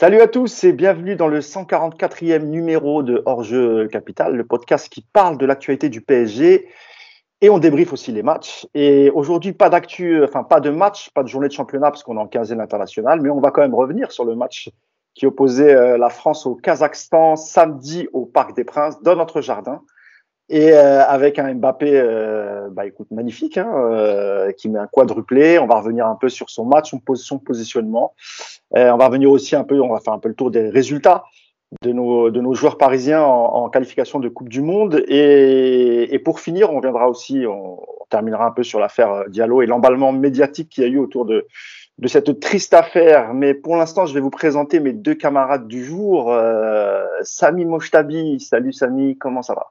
Salut à tous et bienvenue dans le 144e numéro de Hors-jeu Capital, le podcast qui parle de l'actualité du PSG et on débriefe aussi les matchs. Et aujourd'hui, pas d'actu, enfin pas de match, pas de journée de championnat parce qu'on est en quinzaine internationale, mais on va quand même revenir sur le match qui opposait euh, la France au Kazakhstan samedi au Parc des Princes dans notre jardin. Et euh, avec un Mbappé, euh, bah écoute, magnifique, hein, euh, qui met un quadruplé. On va revenir un peu sur son match, son, son positionnement. on va revenir aussi un peu, on va faire un peu le tour des résultats de nos, de nos joueurs parisiens en, en qualification de Coupe du Monde. Et, et, pour finir, on viendra aussi, on, on terminera un peu sur l'affaire Diallo et l'emballement médiatique qu'il y a eu autour de, de cette triste affaire. Mais pour l'instant, je vais vous présenter mes deux camarades du jour. Sami Moshtabi. Salut Sami, comment ça va?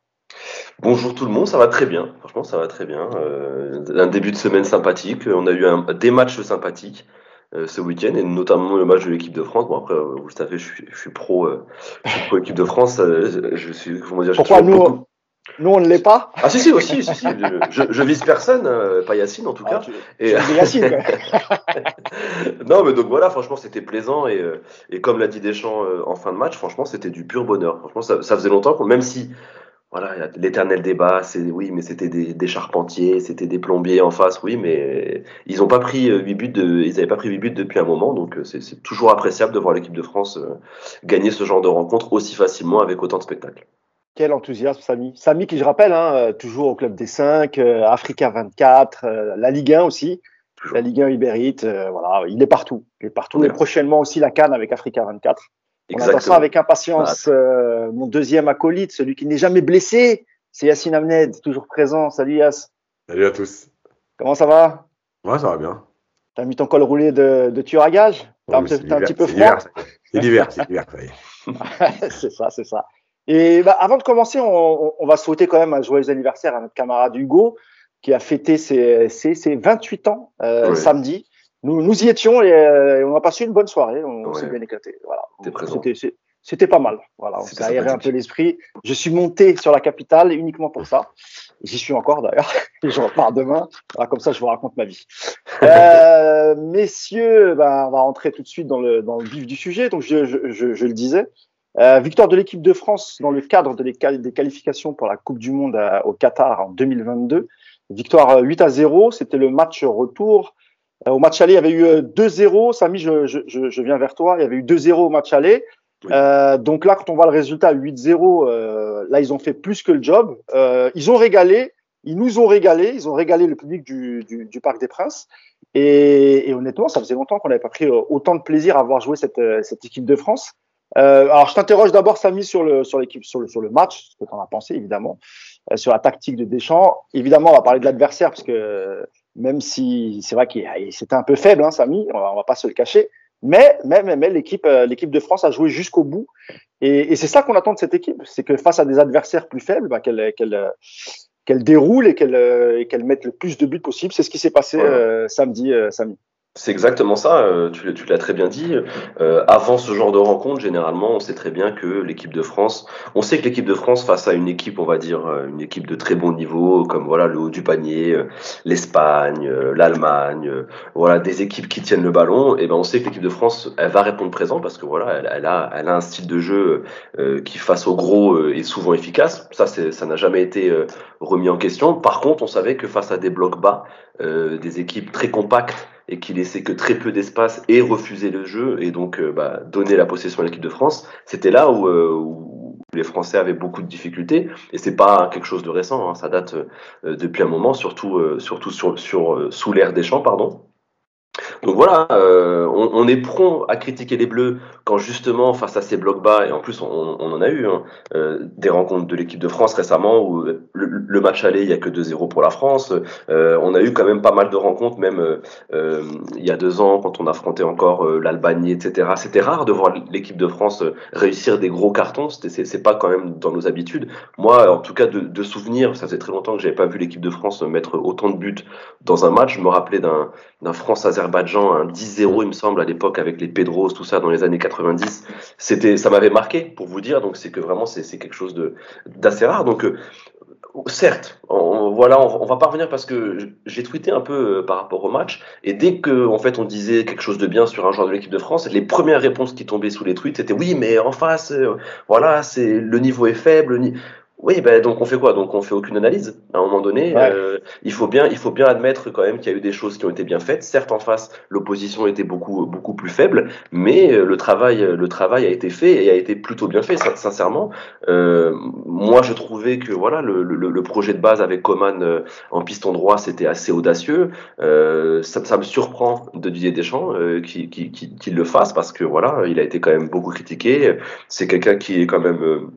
Bonjour tout le monde, ça va très bien. Franchement, ça va très bien. Euh, un début de semaine sympathique. On a eu un, des matchs sympathiques euh, ce week-end, et notamment le match de l'équipe de France. Bon, après, euh, vous le savez, je suis, je suis pro, euh, je suis pro équipe de France. Je suis, comment dire, Pourquoi nous, beaucoup... nous, on ne l'est pas? Ah, si, si, aussi. si, si, je, je, vise personne, pas Yacine en tout cas. Ah, tu, et... tu Yacine, non, mais donc voilà, franchement, c'était plaisant. Et, et comme l'a dit Deschamps en fin de match, franchement, c'était du pur bonheur. Franchement, ça, ça faisait longtemps, même si voilà, l'éternel débat, c'est oui, mais c'était des, des, charpentiers, c'était des plombiers en face, oui, mais ils n'ont pas pris 8 buts, de, ils n'avaient pas pris 8 buts depuis un moment, donc c'est toujours appréciable de voir l'équipe de France gagner ce genre de rencontre aussi facilement avec autant de spectacles. Quel enthousiasme, Samy. Samy, qui je rappelle, hein, toujours au club des 5, euh, Africa 24, euh, la Ligue 1 aussi, toujours. la Ligue 1 Ibérite, euh, voilà, il est partout. Il est partout, et prochainement aussi la Cannes avec Africa 24. On attend ça avec impatience. Euh, mon deuxième acolyte, celui qui n'est jamais blessé, c'est Yacine Amned, toujours présent. Salut Yass. Salut à tous. Comment ça va? Ouais, ça va bien. T'as mis ton col roulé de, de tueur à gage T'as oui, un, un petit peu froid? C'est l'hiver, c'est l'hiver. c'est ça, c'est ça. Et bah, avant de commencer, on, on, va souhaiter quand même un joyeux anniversaire à notre camarade Hugo, qui a fêté ses, ses, ses 28 ans euh, oui. samedi nous, nous y étions et euh, on a passé une bonne soirée. On ouais. s'est bien éclaté. Voilà. C'était pas mal. Voilà, on s'est aéré un peu l'esprit. Je suis monté sur la capitale uniquement pour ça. J'y suis encore d'ailleurs. je repars demain. Voilà, comme ça, je vous raconte ma vie. Euh, messieurs, ben, on va rentrer tout de suite dans le, dans le vif du sujet. Donc, je, je, je, je le disais. Euh, victoire de l'équipe de France dans le cadre de les, des qualifications pour la Coupe du Monde à, au Qatar en 2022. Victoire 8 à 0. C'était le match retour. Euh, au match aller, il y avait eu 2-0. Samy, je, je, je, viens vers toi. Il y avait eu 2-0 au match aller. Oui. Euh, donc là, quand on voit le résultat 8-0, euh, là, ils ont fait plus que le job. Euh, ils ont régalé. Ils nous ont régalé. Ils ont régalé le public du, du, du Parc des Princes. Et, et, honnêtement, ça faisait longtemps qu'on n'avait pas pris euh, autant de plaisir à voir jouer cette, cette équipe de France. alors, je t'interroge d'abord, Samy, sur le sur l'équipe, sur le sur le match, ce que tu en as pensé, évidemment, sur la tactique de Deschamps. Évidemment, on va parler de l'adversaire parce que même si c'est vrai qu'il c'était un peu faible, hein, Samy, on va, on va pas se le cacher. Mais, mais, mais, mais l'équipe, l'équipe de France a joué jusqu'au bout. Et, et c'est ça qu'on attend de cette équipe, c'est que face à des adversaires plus faibles, bah, qu'elle, qu'elle, qu'elle déroule et qu'elle, qu'elle mette le plus de buts possible. C'est ce qui s'est passé ouais. euh, samedi, euh, samedi. C'est exactement ça, euh, tu, tu l'as très bien dit. Euh, avant ce genre de rencontre, généralement, on sait très bien que l'équipe de France, on sait que l'équipe de France face à une équipe, on va dire, euh, une équipe de très bon niveau, comme voilà le haut du panier, l'Espagne, l'Allemagne, voilà des équipes qui tiennent le ballon, et ben on sait que l'équipe de France, elle va répondre présent parce que voilà, elle, a, elle a un style de jeu qui face au gros est souvent efficace. Ça, ça n'a jamais été remis en question. Par contre, on savait que face à des blocs bas, des équipes très compactes et qui laissait que très peu d'espace et refusait le jeu et donc euh, bah, donner la possession à l'équipe de France, c'était là où, euh, où, les Français avaient beaucoup de difficultés et c'est pas quelque chose de récent, hein, ça date euh, depuis un moment, surtout surtout sur, sur sous l'ère des champs, pardon. Donc voilà, euh, on, est prompt à critiquer les Bleus quand justement face à ces blocs bas, et en plus on, en a eu hein, euh, des rencontres de l'équipe de France récemment où le, match aller il y a que 2-0 pour la France. Euh, on a eu quand même pas mal de rencontres, même il y a deux ans quand on affrontait encore l'Albanie, etc. C'était rare de voir l'équipe de France réussir des gros cartons. C'est pas quand même dans nos habitudes. Moi, en tout cas de, de souvenir, ça faisait très longtemps que j'avais pas vu l'équipe de France mettre autant de buts dans un match. Je me rappelais d'un France-Azerbaïdjan, un 10-0, il me semble, à l'époque, avec les Pedros, tout ça, dans les années 90. C'était, ça m'avait marqué, pour vous dire. Donc, c'est que vraiment, c'est quelque chose d'assez rare. Donc, euh, Certes, on, voilà, on, va pas revenir parce que j'ai tweeté un peu euh, par rapport au match et dès que en fait on disait quelque chose de bien sur un joueur de l'équipe de France, les premières réponses qui tombaient sous les tweets c'était oui mais en face, euh, voilà, c'est le niveau est faible. Oui, ben donc on fait quoi? Donc on fait aucune analyse. À un moment donné, euh, il faut bien, il faut bien admettre quand même qu'il y a eu des choses qui ont été bien faites. Certes, en face, l'opposition était beaucoup, beaucoup plus faible, mais euh, le travail, le travail a été fait et a été plutôt bien fait. Sincèrement, euh, moi je trouvais que voilà, le, le, le projet de base avec Coman en piston droit, c'était assez audacieux. Euh, ça, ça, me surprend de Didier Deschamps qu'il qui, qui, qui, le fasse parce que voilà, il a été quand même beaucoup critiqué. C'est quelqu'un qui est quand même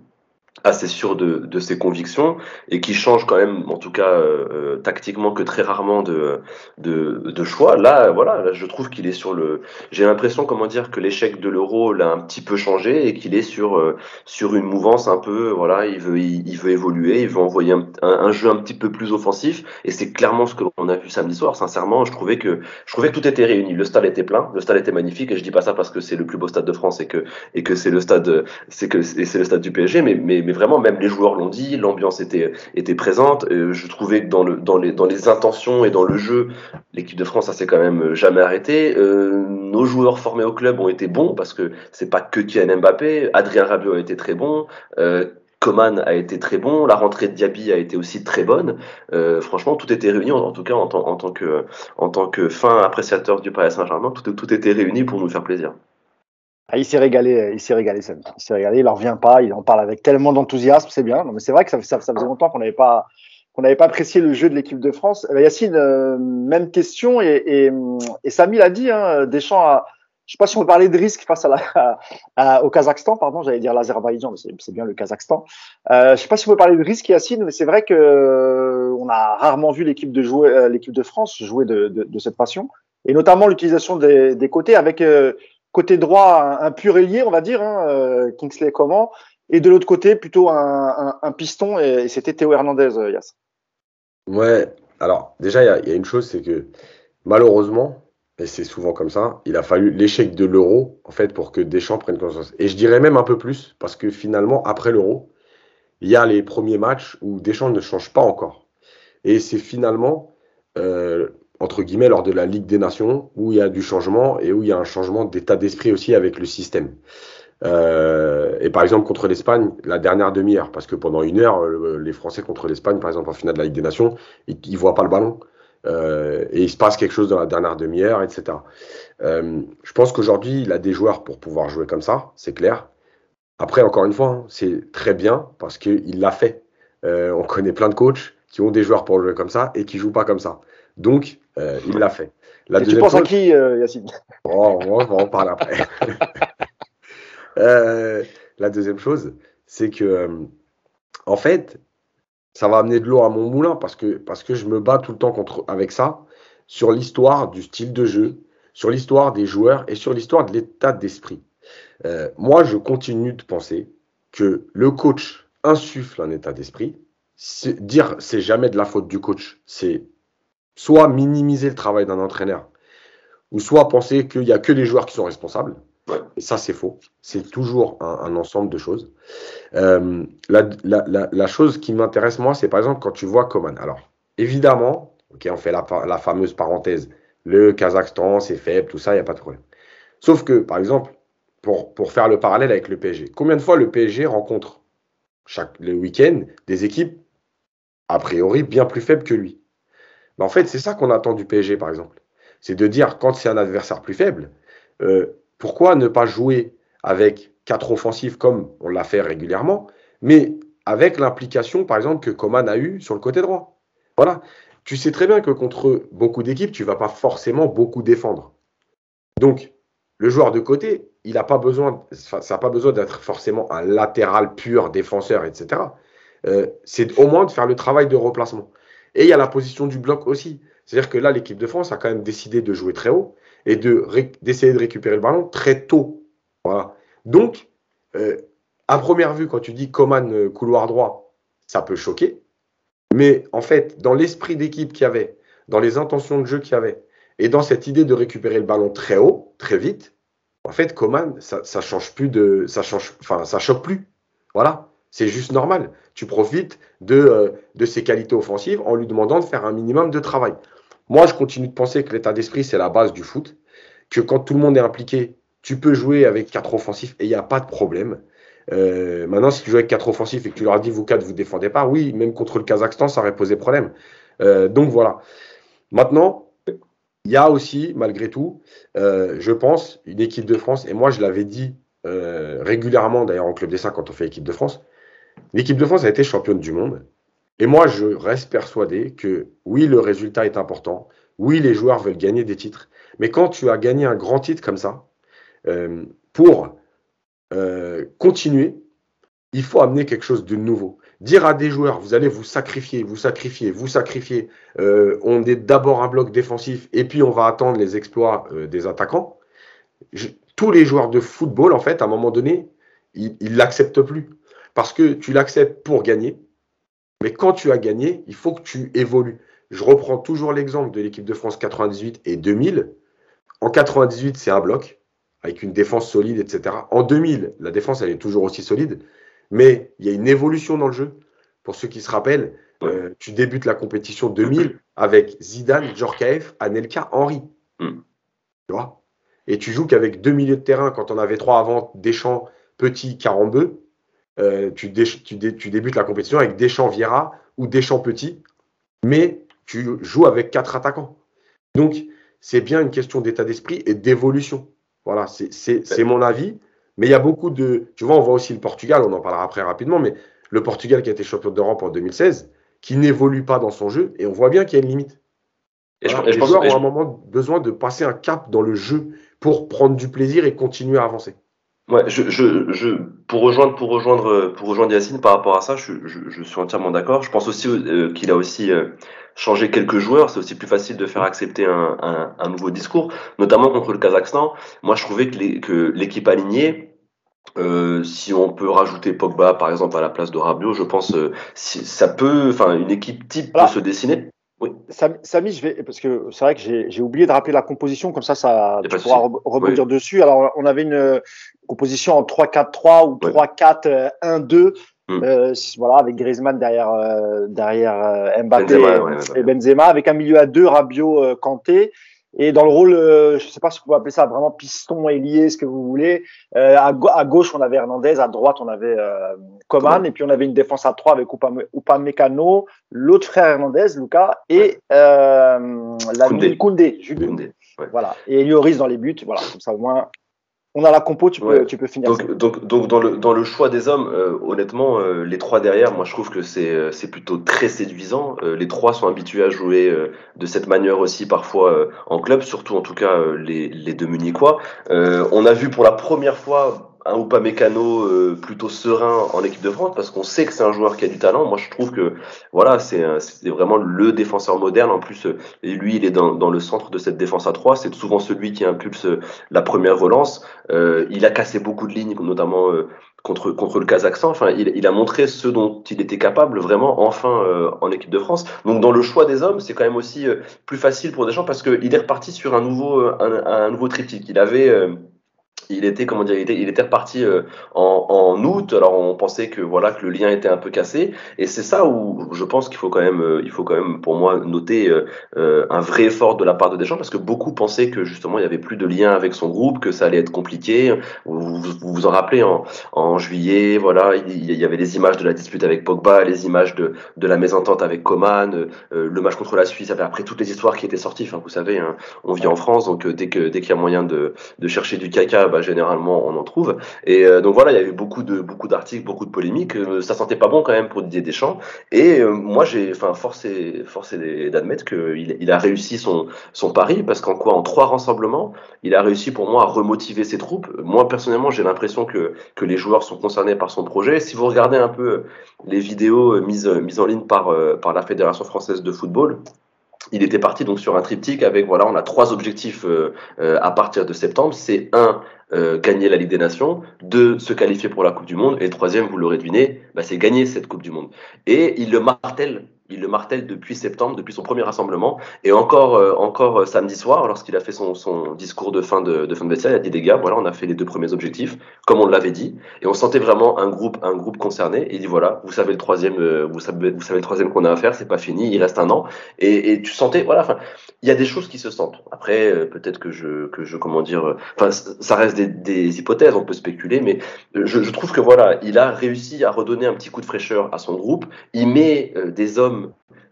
assez sûr de, de, ses convictions et qui change quand même, en tout cas euh, euh tactiquement, que très rarement de, de, de choix. Là, voilà, là, je trouve qu'il est sur le. J'ai l'impression, comment dire, que l'échec de l'euro l'a un petit peu changé et qu'il est sur euh, sur une mouvance un peu. Voilà, il veut il, veut évoluer, il veut envoyer un, un, jeu un petit peu plus offensif et c'est clairement ce que l'on a vu samedi soir. Sincèrement, je trouvais que je trouvais que tout était réuni. Le stade était plein, le stade était magnifique et je dis pas ça parce que c'est le plus beau stade de France et que et que c'est le stade c'est que c'est le stade du PSG, mais mais mais vraiment, même les joueurs l'ont dit, l'ambiance était, était présente. Euh, je trouvais que dans, le, dans, les, dans les intentions et dans le jeu, l'équipe de France, ça s'est quand même jamais arrêté. Euh, nos joueurs formés au club ont été bons parce que c'est pas que Kylian Mbappé. Adrien Rabiot a été très bon. Euh, Coman a été très bon, la rentrée de Diaby a été aussi très bonne. Euh, franchement, tout était réuni, en, tout cas en, en, tant que, en tant que fin appréciateur du Paris Saint-Germain, tout, tout était réuni pour nous faire plaisir. Ah, il s'est régalé, il s'est régalé, Sam. Il s'est régalé, il en revient pas, il en parle avec tellement d'enthousiasme, c'est bien. mais c'est vrai que ça, faisait longtemps qu'on n'avait pas qu'on n'avait pas apprécié le jeu de l'équipe de France. Eh Yacine, euh, même question et, et, et Samy l'a dit, hein, Deschamps a, je sais pas si on peut parler de risque face à la, à, au Kazakhstan, pardon, j'allais dire l'Azerbaïdjan, mais c'est bien le Kazakhstan. Euh, je sais pas si on peut parler de risque, Yacine, mais c'est vrai que euh, on a rarement vu l'équipe de jouer, euh, l'équipe de France jouer de, de, de, cette façon, et notamment l'utilisation des, des côtés avec côté droit un, pur ailier, on va dire, hein, euh, Kingsley comment, et de l'autre côté plutôt un, piston, et, c'était Théo Hernandez, euh, Yass. Ouais, alors déjà, il y, y, a une chose, c'est que malheureusement, et c'est souvent comme ça, il a fallu l'échec de l'euro, en fait, pour que Deschamps prenne conscience. Et je dirais même un peu plus, parce que finalement, après l'euro, il y a les premiers matchs où Deschamps ne change pas encore. Et c'est finalement euh, entre guillemets, lors de la Ligue des Nations, où il y a du changement et où il y a un changement d'état d'esprit aussi avec le système. Euh, et par exemple, contre l'Espagne, la dernière demi-heure, parce que pendant une heure, les Français contre l'Espagne, par exemple, en finale de la Ligue des Nations, ils ne voient pas le ballon. Euh, et il se passe quelque chose dans la dernière demi-heure, etc. Euh, je pense qu'aujourd'hui, il a des joueurs pour pouvoir jouer comme ça, c'est clair. Après, encore une fois, hein, c'est très bien parce qu'il l'a fait. on connaît plein de coachs qui ont des joueurs pour jouer comme ça et qui jouent pas comme ça. Donc, euh, il l'a fait. La tu penses à qui, euh, Yacine? Oh, On va en parler après. euh, la deuxième chose, c'est que, en fait, ça va amener de l'eau à mon moulin parce que, parce que je me bats tout le temps contre, avec ça sur l'histoire du style de jeu, sur l'histoire des joueurs et sur l'histoire de l'état d'esprit. Euh, moi, je continue de penser que le coach insuffle un état d'esprit. Dire c'est jamais de la faute du coach, c'est soit minimiser le travail d'un entraîneur, ou soit penser qu'il n'y a que les joueurs qui sont responsables. Et ça, c'est faux. C'est toujours un, ensemble de choses. Euh, la, la, la, chose qui m'intéresse, moi, c'est par exemple quand tu vois Coman. Alors, évidemment, ok, on fait la, la fameuse parenthèse. Le Kazakhstan, c'est faible, tout ça, il n'y a pas de problème. Sauf que, par exemple, pour, pour faire le parallèle avec le PSG, combien de fois le PSG rencontre chaque, le week-end des équipes a priori bien plus faibles que lui? En fait, c'est ça qu'on attend du PSG, par exemple. C'est de dire, quand c'est un adversaire plus faible, euh, pourquoi ne pas jouer avec quatre offensifs comme on l'a fait régulièrement, mais avec l'implication, par exemple, que Coman a eu sur le côté droit? Voilà. Tu sais très bien que contre beaucoup d'équipes, tu ne vas pas forcément beaucoup défendre. Donc, le joueur de côté, il n'a pas besoin, ça n'a pas besoin d'être forcément un latéral pur, défenseur, etc. Euh, c'est au moins de faire le travail de replacement. Et il y a la position du bloc aussi. C'est-à-dire que là, l'équipe de France a quand même décidé de jouer très haut et d'essayer de, récupérer le ballon très tôt. Donc, euh, à première vue, quand tu dis Coman euh, couloir droit, ça peut choquer. Mais en fait, dans l'esprit d'équipe qu'il y avait, dans les intentions de jeu qu'il y avait, et dans cette idée de récupérer le ballon très haut, très vite, en fait, Coman, ça, ça change plus de, ça change, enfin, ça choque plus. Voilà. C'est juste normal. Tu profites de, euh, de ses qualités offensives en lui demandant de faire un minimum de travail. Moi, je continue de penser que l'état d'esprit, c'est la base du foot, que quand tout le monde est impliqué, tu peux jouer avec quatre offensifs et il n'y a pas de problème. Euh, maintenant, si tu joues avec quatre offensifs et que tu leur dis vous quatre, vous défendez pas, oui, même contre le Kazakhstan, ça aurait posé problème. Euh, donc voilà. Maintenant, il y a aussi, malgré tout, je pense, une équipe de France, et moi je l'avais dit régulièrement d'ailleurs en Club des 5 quand on fait équipe de France, l'équipe de France a été championne du monde. Et moi, je reste persuadé que oui, le résultat est important. Oui, les joueurs veulent gagner des titres. Mais quand tu as gagné un grand titre comme ça, pour euh, continuer, il faut amener quelque chose de nouveau. Dire à des joueurs, vous allez vous sacrifier, vous sacrifier, vous sacrifier. Euh, on est d'abord un bloc défensif et puis on va attendre les exploits euh, des attaquants. tous les joueurs de football, en fait, à un moment donné, ils ne l'acceptent plus. Parce que tu l'acceptes pour gagner. Mais quand tu as gagné, il faut que tu évolues. Je reprends toujours l'exemple de l'équipe de France 98 et 2000. En 98, c'est un bloc avec une défense solide, etc. En 2000, la défense, elle est toujours aussi solide, mais il y a une évolution dans le jeu. Pour ceux qui se rappellent, euh, tu débutes la compétition 2000 avec Zidane, Djorkaeff, Anelka, Henry. Mm. Tu vois? Et tu joues qu'avec deux milieux de terrain, quand on avait trois avant, Deschamps, Petit, Carambeu, euh, tu, tu, débutes la compétition avec Deschamps, Vieira ou Deschamps, Petit, mais tu joues avec quatre attaquants. Donc, c'est bien une question d'état d'esprit et d'évolution. Voilà, c'est mon avis. Mais il y a beaucoup de. Tu vois, on voit aussi le Portugal, on en parlera après rapidement, mais le Portugal qui a été champion d'Europe en 2016, qui n'évolue pas dans son jeu, et on voit bien qu'il y a une limite. Et je, les joueurs ont à un moment besoin de passer un cap dans le jeu pour prendre du plaisir et continuer à avancer. Ouais, je, je, pour rejoindre, pour rejoindre, pour rejoindre Yacine par rapport à ça, je, suis entièrement d'accord. Je pense aussi euh, qu'il a aussi euh, changer quelques joueurs, c'est aussi plus facile de faire accepter un, un, un, nouveau discours, notamment contre le Kazakhstan. Moi, je trouvais que l'équipe alignée, euh, si on peut rajouter Pogba par exemple à la place de Rabiot, je pense euh, si, ça peut, enfin une équipe type peut se dessiner. Oui. Samy, je vais parce que c'est vrai que j'ai oublié de rappeler la composition, comme ça, ça tu pourras rebondir dessus. Alors, on avait une composition en 3-4-3 ou 3-4-1-2 Mm. Euh, voilà, avec Griezmann derrière, euh, derrière euh, Mbappé et Benzema, avec un milieu à deux, Rabiot, Kanté. Et dans le rôle, je sais pas si vous pouvez appeler ça vraiment piston ailier, ce que vous voulez. À, à, gauche, on avait Hernandez, à droite, on avait Coman, et puis on avait une défense à trois avec Upamecano, l'autre frère Hernandez, Lucas, et la Koundé, Koundé, Koundé. Voilà. Et Lloris dans les buts. Voilà, comme ça au moins on a la compo, tu peux, tu peux finir. Donc, donc, donc, dans, le, dans le choix des hommes, euh, honnêtement, euh, les trois derrière, moi je trouve que c'est, euh, c'est plutôt très séduisant. les trois sont habitués à jouer de cette manière aussi parfois en club, surtout en tout cas les, les deux Munichois. on a vu pour la première fois un ou pas mécano euh, plutôt serein en équipe de France parce qu'on sait que c'est un joueur qui a du talent. Moi, je trouve que voilà, c'est vraiment le défenseur moderne. En plus, euh, lui, il est dans, dans, le centre de cette défense à 3. C'est souvent celui qui impulse euh, la première relance. Euh, il a cassé beaucoup de lignes, notamment contre, contre le Kazakhstan. Enfin, il, il, a montré ce dont il était capable vraiment enfin en équipe de France. Donc, dans le choix des hommes, c'est quand même aussi plus facile pour des gens parce qu'il est reparti sur un nouveau, un, un nouveau triptyque. Il avait il était comment dire il était, il était reparti euh, en, en, août. Alors on pensait que voilà que le lien était un peu cassé. Et c'est ça où je pense qu'il faut quand même euh, il faut quand même pour moi noter euh, un vrai effort de la part de Deschamps parce que beaucoup pensaient que justement il y avait plus de lien avec son groupe que ça allait être compliqué. Vous vous, vous en rappelez en, en juillet voilà il, y avait les images de la dispute avec Pogba les images de, de la mésentente avec Coman le match contre la Suisse après toutes les histoires qui étaient sorties. Enfin vous savez hein, on vit en France donc dès que dès qu'il y a moyen de, de chercher du caca bah, généralement on en trouve. Et euh, donc voilà, il y avait beaucoup de beaucoup d'articles, beaucoup de polémiques. Euh, ça sentait pas bon quand même pour Didier Deschamps. Et euh, moi j'ai, enfin forcé forcé d'admettre qu'il il a réussi son son pari parce qu'en quoi, en trois rassemblements, il a réussi pour moi à remotiver ses troupes. Moi personnellement, j'ai l'impression que que les joueurs sont concernés par son projet. Si vous regardez un peu les vidéos mises mises en ligne par par la Fédération française de football, il était parti donc sur un triptyque avec voilà on a trois objectifs à partir de septembre c'est un euh, gagner la Ligue des Nations, deux, se qualifier pour la Coupe du Monde, et troisième, vous l'aurez deviné, bah, c'est gagner cette Coupe du Monde. Et il le martèle il le martèle depuis septembre, depuis son premier rassemblement, et encore, euh, encore euh, samedi soir, lorsqu'il a fait son, discours de fin de, de fin de vestiaire, il a dit des gars, voilà, on a fait les deux premiers objectifs, comme on l'avait dit, et on sentait vraiment un groupe, un groupe concerné. Il dit voilà, vous savez le troisième, euh, vous savez, le troisième qu'on a à faire, c'est pas fini, il reste un an, et, tu sentais, voilà, il y a des choses qui se sentent. Après, peut-être que je, que je, comment dire, enfin, ça reste des, des, hypothèses, on peut spéculer, mais je, je trouve que voilà, il a réussi à redonner un petit coup de fraîcheur à son groupe. Il met des hommes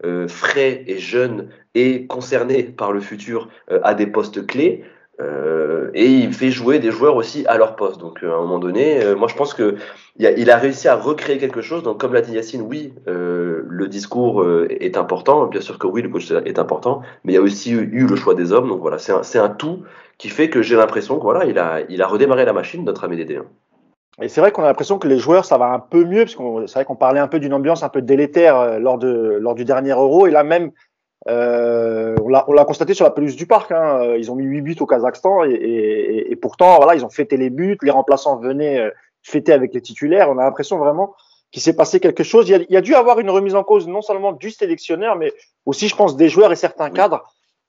euh, frais et jeunes et concernés par le futur euh, à des postes clés. Euh, et il fait jouer des joueurs aussi à leur poste. Donc à un moment donné, moi je pense que il a, a, réussi à recréer quelque chose. Donc comme l'a dit Yacine, oui, le discours est important. Bien sûr que oui, le coach est important, mais il y a aussi eu le choix des hommes. Donc voilà, c'est un, un, tout qui fait que j'ai l'impression que voilà, il a, il a redémarré la machine, notre ami Dédé. Et c'est vrai qu'on a l'impression que les joueurs, ça va un peu mieux, parce qu'on c'est vrai qu'on parlait un peu d'une ambiance un peu délétère euh, lors de lors du dernier Euro, et là même, euh, on l'a constaté sur la pelouse du parc. Hein, ils ont mis 8 buts au Kazakhstan, et, et, et, pourtant, voilà, ils ont fêté les buts, les remplaçants venaient euh, fêter avec les titulaires. On a l'impression vraiment qu'il s'est passé quelque chose. Il y, a, il y, a, dû avoir une remise en cause non seulement du sélectionneur, mais aussi, je pense, des joueurs et certains cadres.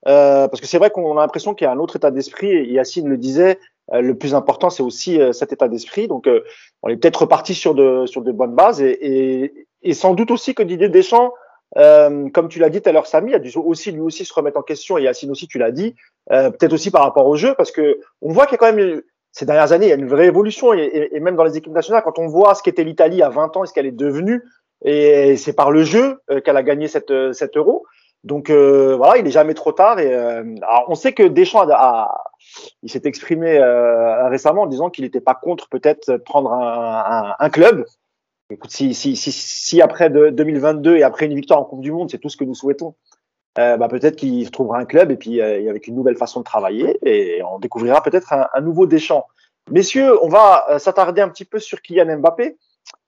Euh, parce que c'est vrai qu'on a l'impression qu'il y a un autre état d'esprit, et Yacine le disait, euh, le plus important, c'est aussi euh, cet état d'esprit. Donc, euh, on est peut-être reparti sur de, sur de bonnes bases et, et, et sans doute aussi que Didier Deschamps, euh, comme tu l'as dit tout à l'heure, Samy, a dû aussi lui aussi se remettre en question et Yacine aussi, tu l'as dit, euh, peut-être aussi par rapport au jeu, parce que on voit qu'il y a quand même ces dernières années, il y a une vraie évolution et, et même dans les équipes nationales, quand on voit ce qu'était l'Italie à 20 ans et ce qu'elle est devenue, et c'est par le jeu qu'elle a gagné cette, cette euro. Donc euh, voilà, il est jamais trop tard. Et euh, alors on sait que Deschamps a, il s'est exprimé euh, récemment en disant qu'il n'était pas contre peut-être prendre un, un, un, club. Écoute, si, si, si, si après de, 2022 et après une victoire en Coupe du Monde, c'est tout ce que nous souhaitons, euh, bah peut-être qu'il trouvera un club et puis avec une nouvelle façon de travailler et on découvrira peut-être un, un, nouveau Deschamps. Messieurs, on va s'attarder un petit peu sur Kylian Mbappé,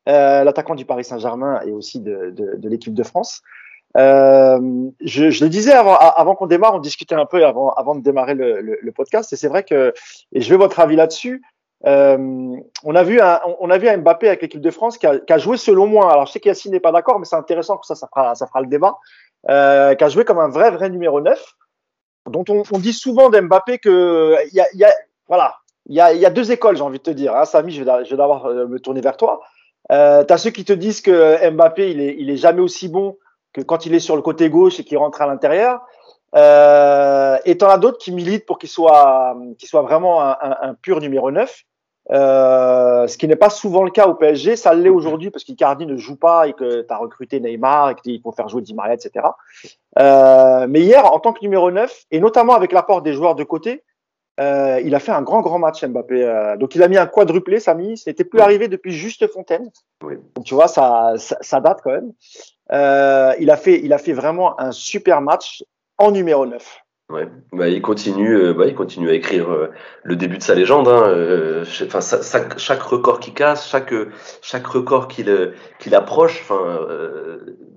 l'attaquant du Paris Saint-Germain et aussi de, de, de l'équipe de France. Euh, je, je, le disais avant, avant qu'on démarre, on discutait un peu avant, avant de démarrer le, le, podcast, et c'est vrai que, et je veux votre avis là-dessus. Euh, on a vu un, on a vu un Mbappé avec l'équipe de France qui a, qui a, joué selon moi. Alors je sais qu'Yacine n'est pas d'accord, mais c'est intéressant que ça, ça fera, ça fera le débat. Euh, qui a joué comme un vrai, vrai numéro 9, dont on, on dit souvent d'Mbappé que y a, y a, voilà, il y a, y a deux écoles, j'ai envie de te dire. Hein, Samy, je vais, je vais d'abord euh, me tourner vers toi. Euh, T'as ceux qui te disent que Mbappé, il est, il est jamais aussi bon que quand il est sur le côté gauche et qu'il rentre à l'intérieur. Euh, et t'en as d'autres qui militent pour qu'il soit, qu'il soit vraiment un, un, un, pur numéro 9. Euh, ce qui n'est pas souvent le cas au PSG, ça l'est aujourd'hui parce qu'Icardi ne joue pas et que tu as recruté Neymar et qu'il faut faire jouer Di Maria, etc. Euh, mais hier, en tant que numéro 9, et notamment avec l'apport des joueurs de côté, euh, il a fait un grand, grand match, Mbappé. Euh, donc, il a mis un quadruplé, Samy. Ce n'était plus arrivé depuis juste Fontaine. Oui. Donc, tu vois, ça, ça, ça, date quand même. Euh, il, a fait, il a fait vraiment un super match en numéro 9. Ouais, bah, il continue, bah, il continue à écrire le début de sa légende. Hein, chaque record qu'il casse, chaque chaque record qu'il qu'il approche, enfin,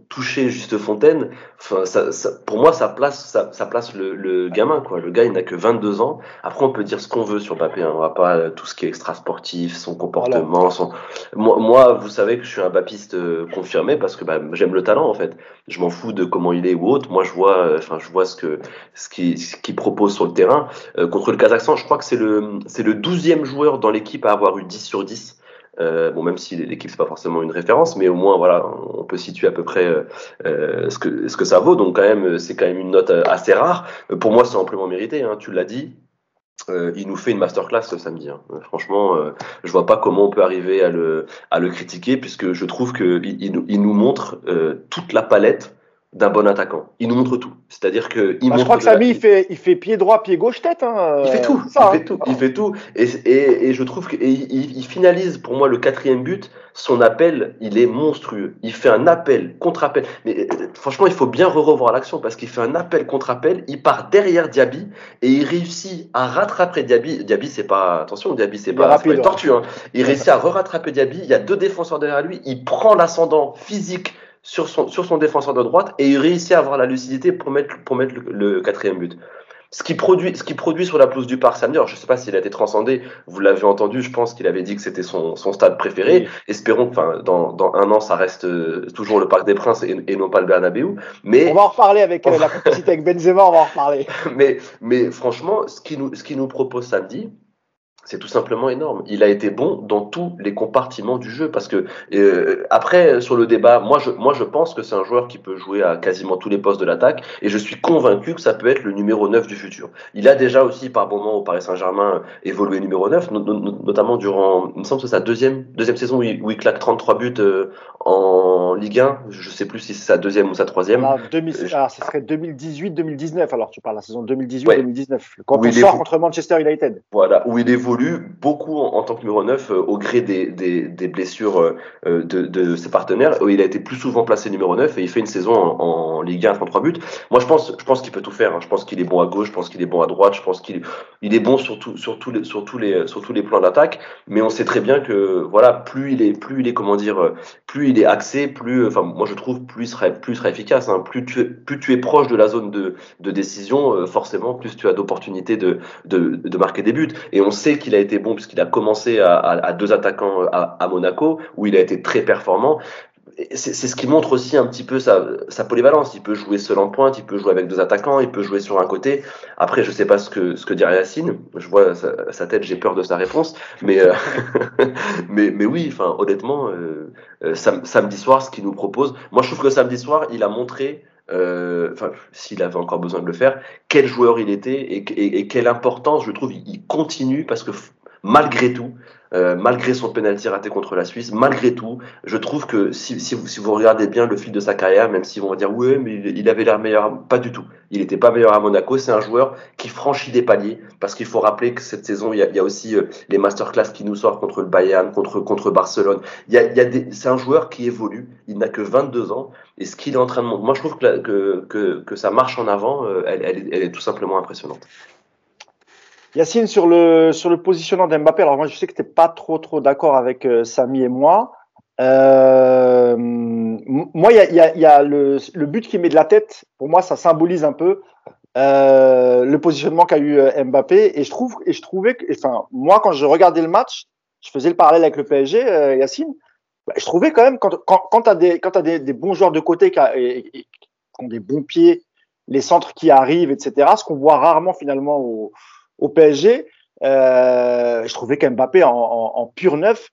toucher Juste Fontaine, enfin, ça, ça, pour moi, ça place, ça, ça place le, le, gamin, quoi. Le gars, il n'a que 22 ans. Après, on peut dire ce qu'on veut sur Mbappé. Hein. On va pas euh, tout ce qui est extra sportif, son comportement. Son... Moi, moi, vous savez que je suis un bapiste euh, confirmé parce que bah, j'aime le talent, en fait. Je m'en fous de comment il est ou autre. Moi, je vois, euh, je vois ce que ce qu'il qu propose sur le terrain. contre le Kazakhstan, je crois que c'est le le 12e joueur dans l'équipe à avoir eu 10 sur 10. Euh, bon, même si l'équipe c'est pas forcément une référence, mais au moins voilà, on peut situer à peu près euh, ce que ce que ça vaut. Donc quand même, c'est quand même une note assez rare. Pour moi, c'est amplement mérité. Hein, tu l'as dit. Euh, il nous fait une masterclass ce samedi. Hein. Franchement, euh, je vois pas comment on peut arriver à le à le critiquer puisque je trouve que il, il nous montre euh, toute la palette d'un bon attaquant. Il nous montre tout. C'est-à-dire que il bah, je crois que Samy, il fait, il fait pied droit, pied gauche, tête. Hein. Il fait tout. Ça, il, fait tout il fait tout. Et, et, et je trouve qu'il il, il, finalise pour moi le quatrième but. Son appel, il est monstrueux. Il fait un appel, contre-appel. Mais franchement, il faut bien revoir l'action parce qu'il fait un appel, contre-appel. Il part derrière Diaby et il réussit à rattraper Diaby. Diaby, c'est pas attention, Diaby, c'est pas, pas, une tortue. Hein. Il réussit à re-rattraper Diaby. Il y a deux défenseurs derrière lui. Il prend l'ascendant physique sur son, sur son défenseur de droite et il réussit à avoir la lucidité pour mettre, pour mettre le, le quatrième but. ce qu'il produit, ce qui produit sur la pelouse du Parc samedi, alors je ne sais pas s'il a été transcendé, vous l'avez entendu, je pense qu'il avait dit que c'était son, son, stade préféré. Espérons que enfin, dans, dans, un an, ça reste euh, toujours le Parc des Princes et, et non pas le Bernabeu. Mais... On va en reparler avec euh, la complicité avec Benzema, on va en reparler. mais, mais franchement, ce qu'il nous, ce qui nous propose samedi, c'est tout simplement énorme. Il a été bon dans tous les compartiments du jeu parce que euh, après sur le débat, moi je moi je pense que c'est un joueur qui peut jouer à quasiment tous les postes de l'attaque et je suis convaincu que ça peut être le numéro 9 du futur. Il a déjà aussi par moment au Paris Saint-Germain évolué numéro 9 notamment durant il me semble que c'est sa deuxième deuxième saison où il, claque 33 buts euh, en Ligue 1, je sais plus si c'est sa deuxième ou sa troisième. Alors, 2000, alors ce serait 2018-2019 alors tu parles de la saison 2018-2019 quand on sort contre Manchester United. Voilà, où il évolue beaucoup en, tant que numéro 9 euh, au gré des, blessures euh, de, de, ses partenaires. Il a été plus souvent placé numéro 9 et il fait une saison en, Ligue 1 à 33 buts. Moi, je pense, je pense qu'il peut tout faire. Hein. Je pense qu'il est bon à gauche, je pense qu'il est bon à droite, je pense qu'il il est bon sur, tout, sur, tous les, sur, tous les, sur tous les plans d'attaque. Mais on sait très bien que voilà, plus il est, plus il est comment dire, plus il est axé, plus, enfin, moi je trouve plus il sera, plus il efficace. Hein. Plus, tu plus tu es proche de la zone de, décision, euh, forcément, plus tu as d'opportunités de, de marquer des buts. Et on sait qu'il a été bon puisqu'il a commencé à, deux attaquants à, à, Monaco où il a été très performant. C'est ce qui montre aussi un petit peu sa, polyvalence. Il peut jouer seul en pointe, il peut jouer avec deux attaquants, il peut jouer sur un côté. Après, je sais pas ce que ce que dirait Yacine. Je vois sa, tête, j'ai peur de sa réponse. Mais euh, mais mais oui, enfin honnêtement, euh, euh samedi soir, ce qu'il nous propose, moi je trouve que samedi soir, il a montré euh, s'il avait encore besoin de le faire, quel joueur il était et, et, et quelle importance, je trouve, il continue parce que malgré tout, euh, malgré son penalty raté contre la Suisse, malgré tout, je trouve que si, si, vous, si vous, regardez bien le fil de sa carrière, même si on va dire ouais, mais il, avait l'air meilleur, pas du tout. Il n'était pas meilleur à Monaco. C'est un joueur qui franchit des paliers parce qu'il faut rappeler que cette saison, il y a, il y a aussi euh, les masterclass qui nous sortent contre le Bayern, contre contre Barcelone. Il y a, il y a c'est un joueur qui évolue. Il n'a que 22 ans et ce qu'il est en train de montrer, moi je trouve que, que, que, que marche en avant, euh, elle, elle est tout simplement impressionnante. Yacine, sur le, sur le positionnement d'Mbappé, alors moi je sais que tu n'es pas trop trop d'accord avec euh, Samy et moi. Euh, moi, il y a, y a, y a le, le, but qui met de la tête. Pour moi, ça symbolise un peu euh, le positionnement qu'a eu euh, Mbappé. Et je trouve, et je trouvais que, enfin, moi, quand je regardais le match, je faisais le parallèle avec le PSG, euh, Yacine. Bah, je trouvais quand même quand quand, quand t'as des quand as des, des, bons joueurs de côté qui, qui ont des bons pieds, les centres qui arrivent, etc. Ce qu'on voit rarement finalement au au PSG, euh, je trouvais qu'Mbappé en, en, en, pur neuf,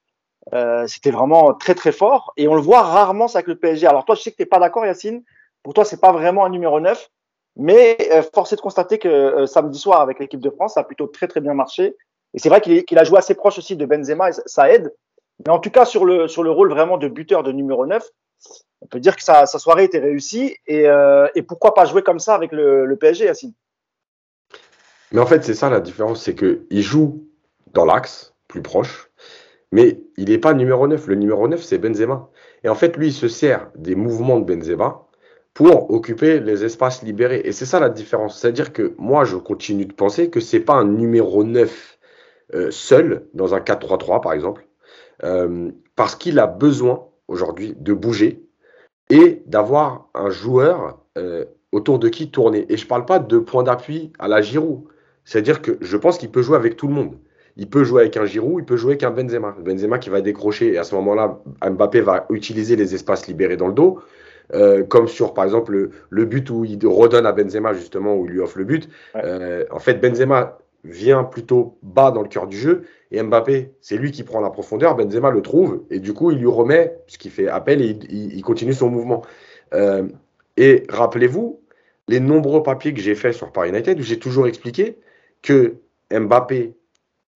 euh, c'était vraiment très très fort. Et on le voit rarement ça avec le PSG. Alors toi, je sais que tu n'es pas d'accord, Yacine. Pour toi, c'est pas vraiment un numéro 9. Mais euh, force est de constater que euh, samedi soir, avec l'équipe de France, ça a plutôt très très bien marché. Et c'est vrai qu'il qu a joué assez proche aussi de Benzema, et ça aide. Mais en tout cas, sur le, sur le rôle vraiment de buteur de numéro 9, on peut dire que sa, sa soirée était réussie. Et, euh, et pourquoi pas jouer comme ça avec le, le PSG, Yacine? Mais en fait, c'est ça la différence, c'est qu'il joue dans l'axe, plus proche, mais il n'est pas numéro 9. Le numéro 9, c'est Benzema. Et en fait, lui, il se sert des mouvements de Benzema pour occuper les espaces libérés. Et c'est ça la différence. C'est-à-dire que moi, je continue de penser que c'est pas un numéro 9 euh, seul, dans un 4-3-3 par exemple, euh, parce qu'il a besoin aujourd'hui de bouger et d'avoir un joueur euh, autour de qui tourner. Et je ne parle pas de point d'appui à la Giroud. C'est-à-dire que je pense qu'il peut jouer avec tout le monde. Il peut jouer avec un Giroud, il peut jouer avec un Benzema. Benzema qui va décrocher et à ce moment-là, Mbappé va utiliser les espaces libérés dans le dos. Euh, comme sur par exemple le, le, but où il redonne à Benzema justement où il lui offre le but. Ouais. Euh, en fait, Benzema vient plutôt bas dans le cœur du jeu et Mbappé, c'est lui qui prend la profondeur. Benzema le trouve et du coup il lui remet ce qui fait appel et il, il, il continue son mouvement. Euh, et rappelez-vous les nombreux papiers que j'ai faits sur Paris United où j'ai toujours expliqué que Mbappé,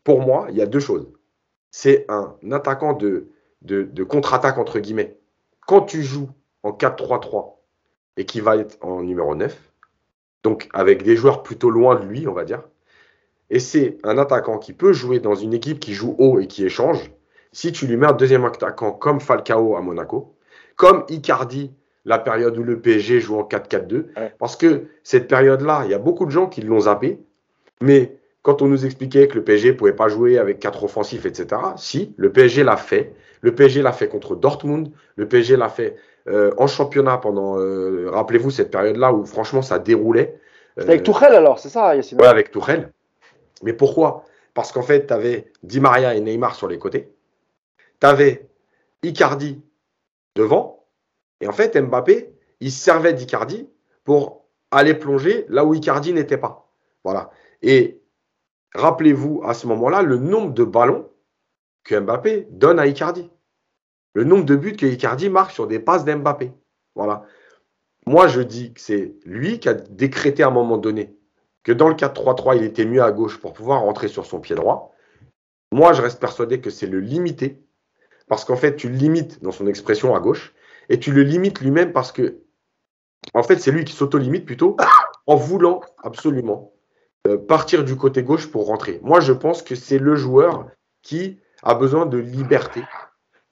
pour moi, il y a deux choses. C'est un attaquant de, de, de contre-attaque, entre guillemets. Quand tu joues en 4-3-3 et qui va être en numéro 9, donc avec des joueurs plutôt loin de lui, on va dire, et c'est un attaquant qui peut jouer dans une équipe qui joue haut et qui échange, si tu lui mets un deuxième attaquant comme Falcao à Monaco, comme Icardi, la période où le PSG joue en 4-4-2, ouais. parce que cette période-là, il y a beaucoup de gens qui l'ont zappé, mais quand on nous expliquait que le PSG pouvait pas jouer avec quatre offensifs, etc., si, le PSG l'a fait. Le PSG l'a fait contre Dortmund. Le PSG l'a fait euh, en championnat pendant, euh, rappelez-vous, cette période-là où franchement ça déroulait. Avec Tourelle alors, c'est ça, Yacine Ouais, avec Tourelle. Mais pourquoi? Parce qu'en fait, tu avais Di Maria et Neymar sur les côtés. Tu avais Icardi devant. Et en fait, Mbappé, il servait d'Icardi pour aller plonger là où Icardi n'était pas. Voilà. Et rappelez-vous à ce moment-là le nombre de ballons que Mbappé donne à Icardi. Le nombre de buts que Icardi marque sur des passes d'Mbappé. Voilà. Moi, je dis que c'est lui qui a décrété à un moment donné que dans le 4-3-3, il était mieux à gauche pour pouvoir rentrer sur son pied droit. Moi, je reste persuadé que c'est le limiter. Parce qu'en fait, tu limites dans son expression à gauche. Et tu le limites lui-même parce que, en fait, c'est lui qui s'auto-limite plutôt en voulant absolument euh, partir du côté gauche pour rentrer. Moi, je pense que c'est le joueur qui a besoin de liberté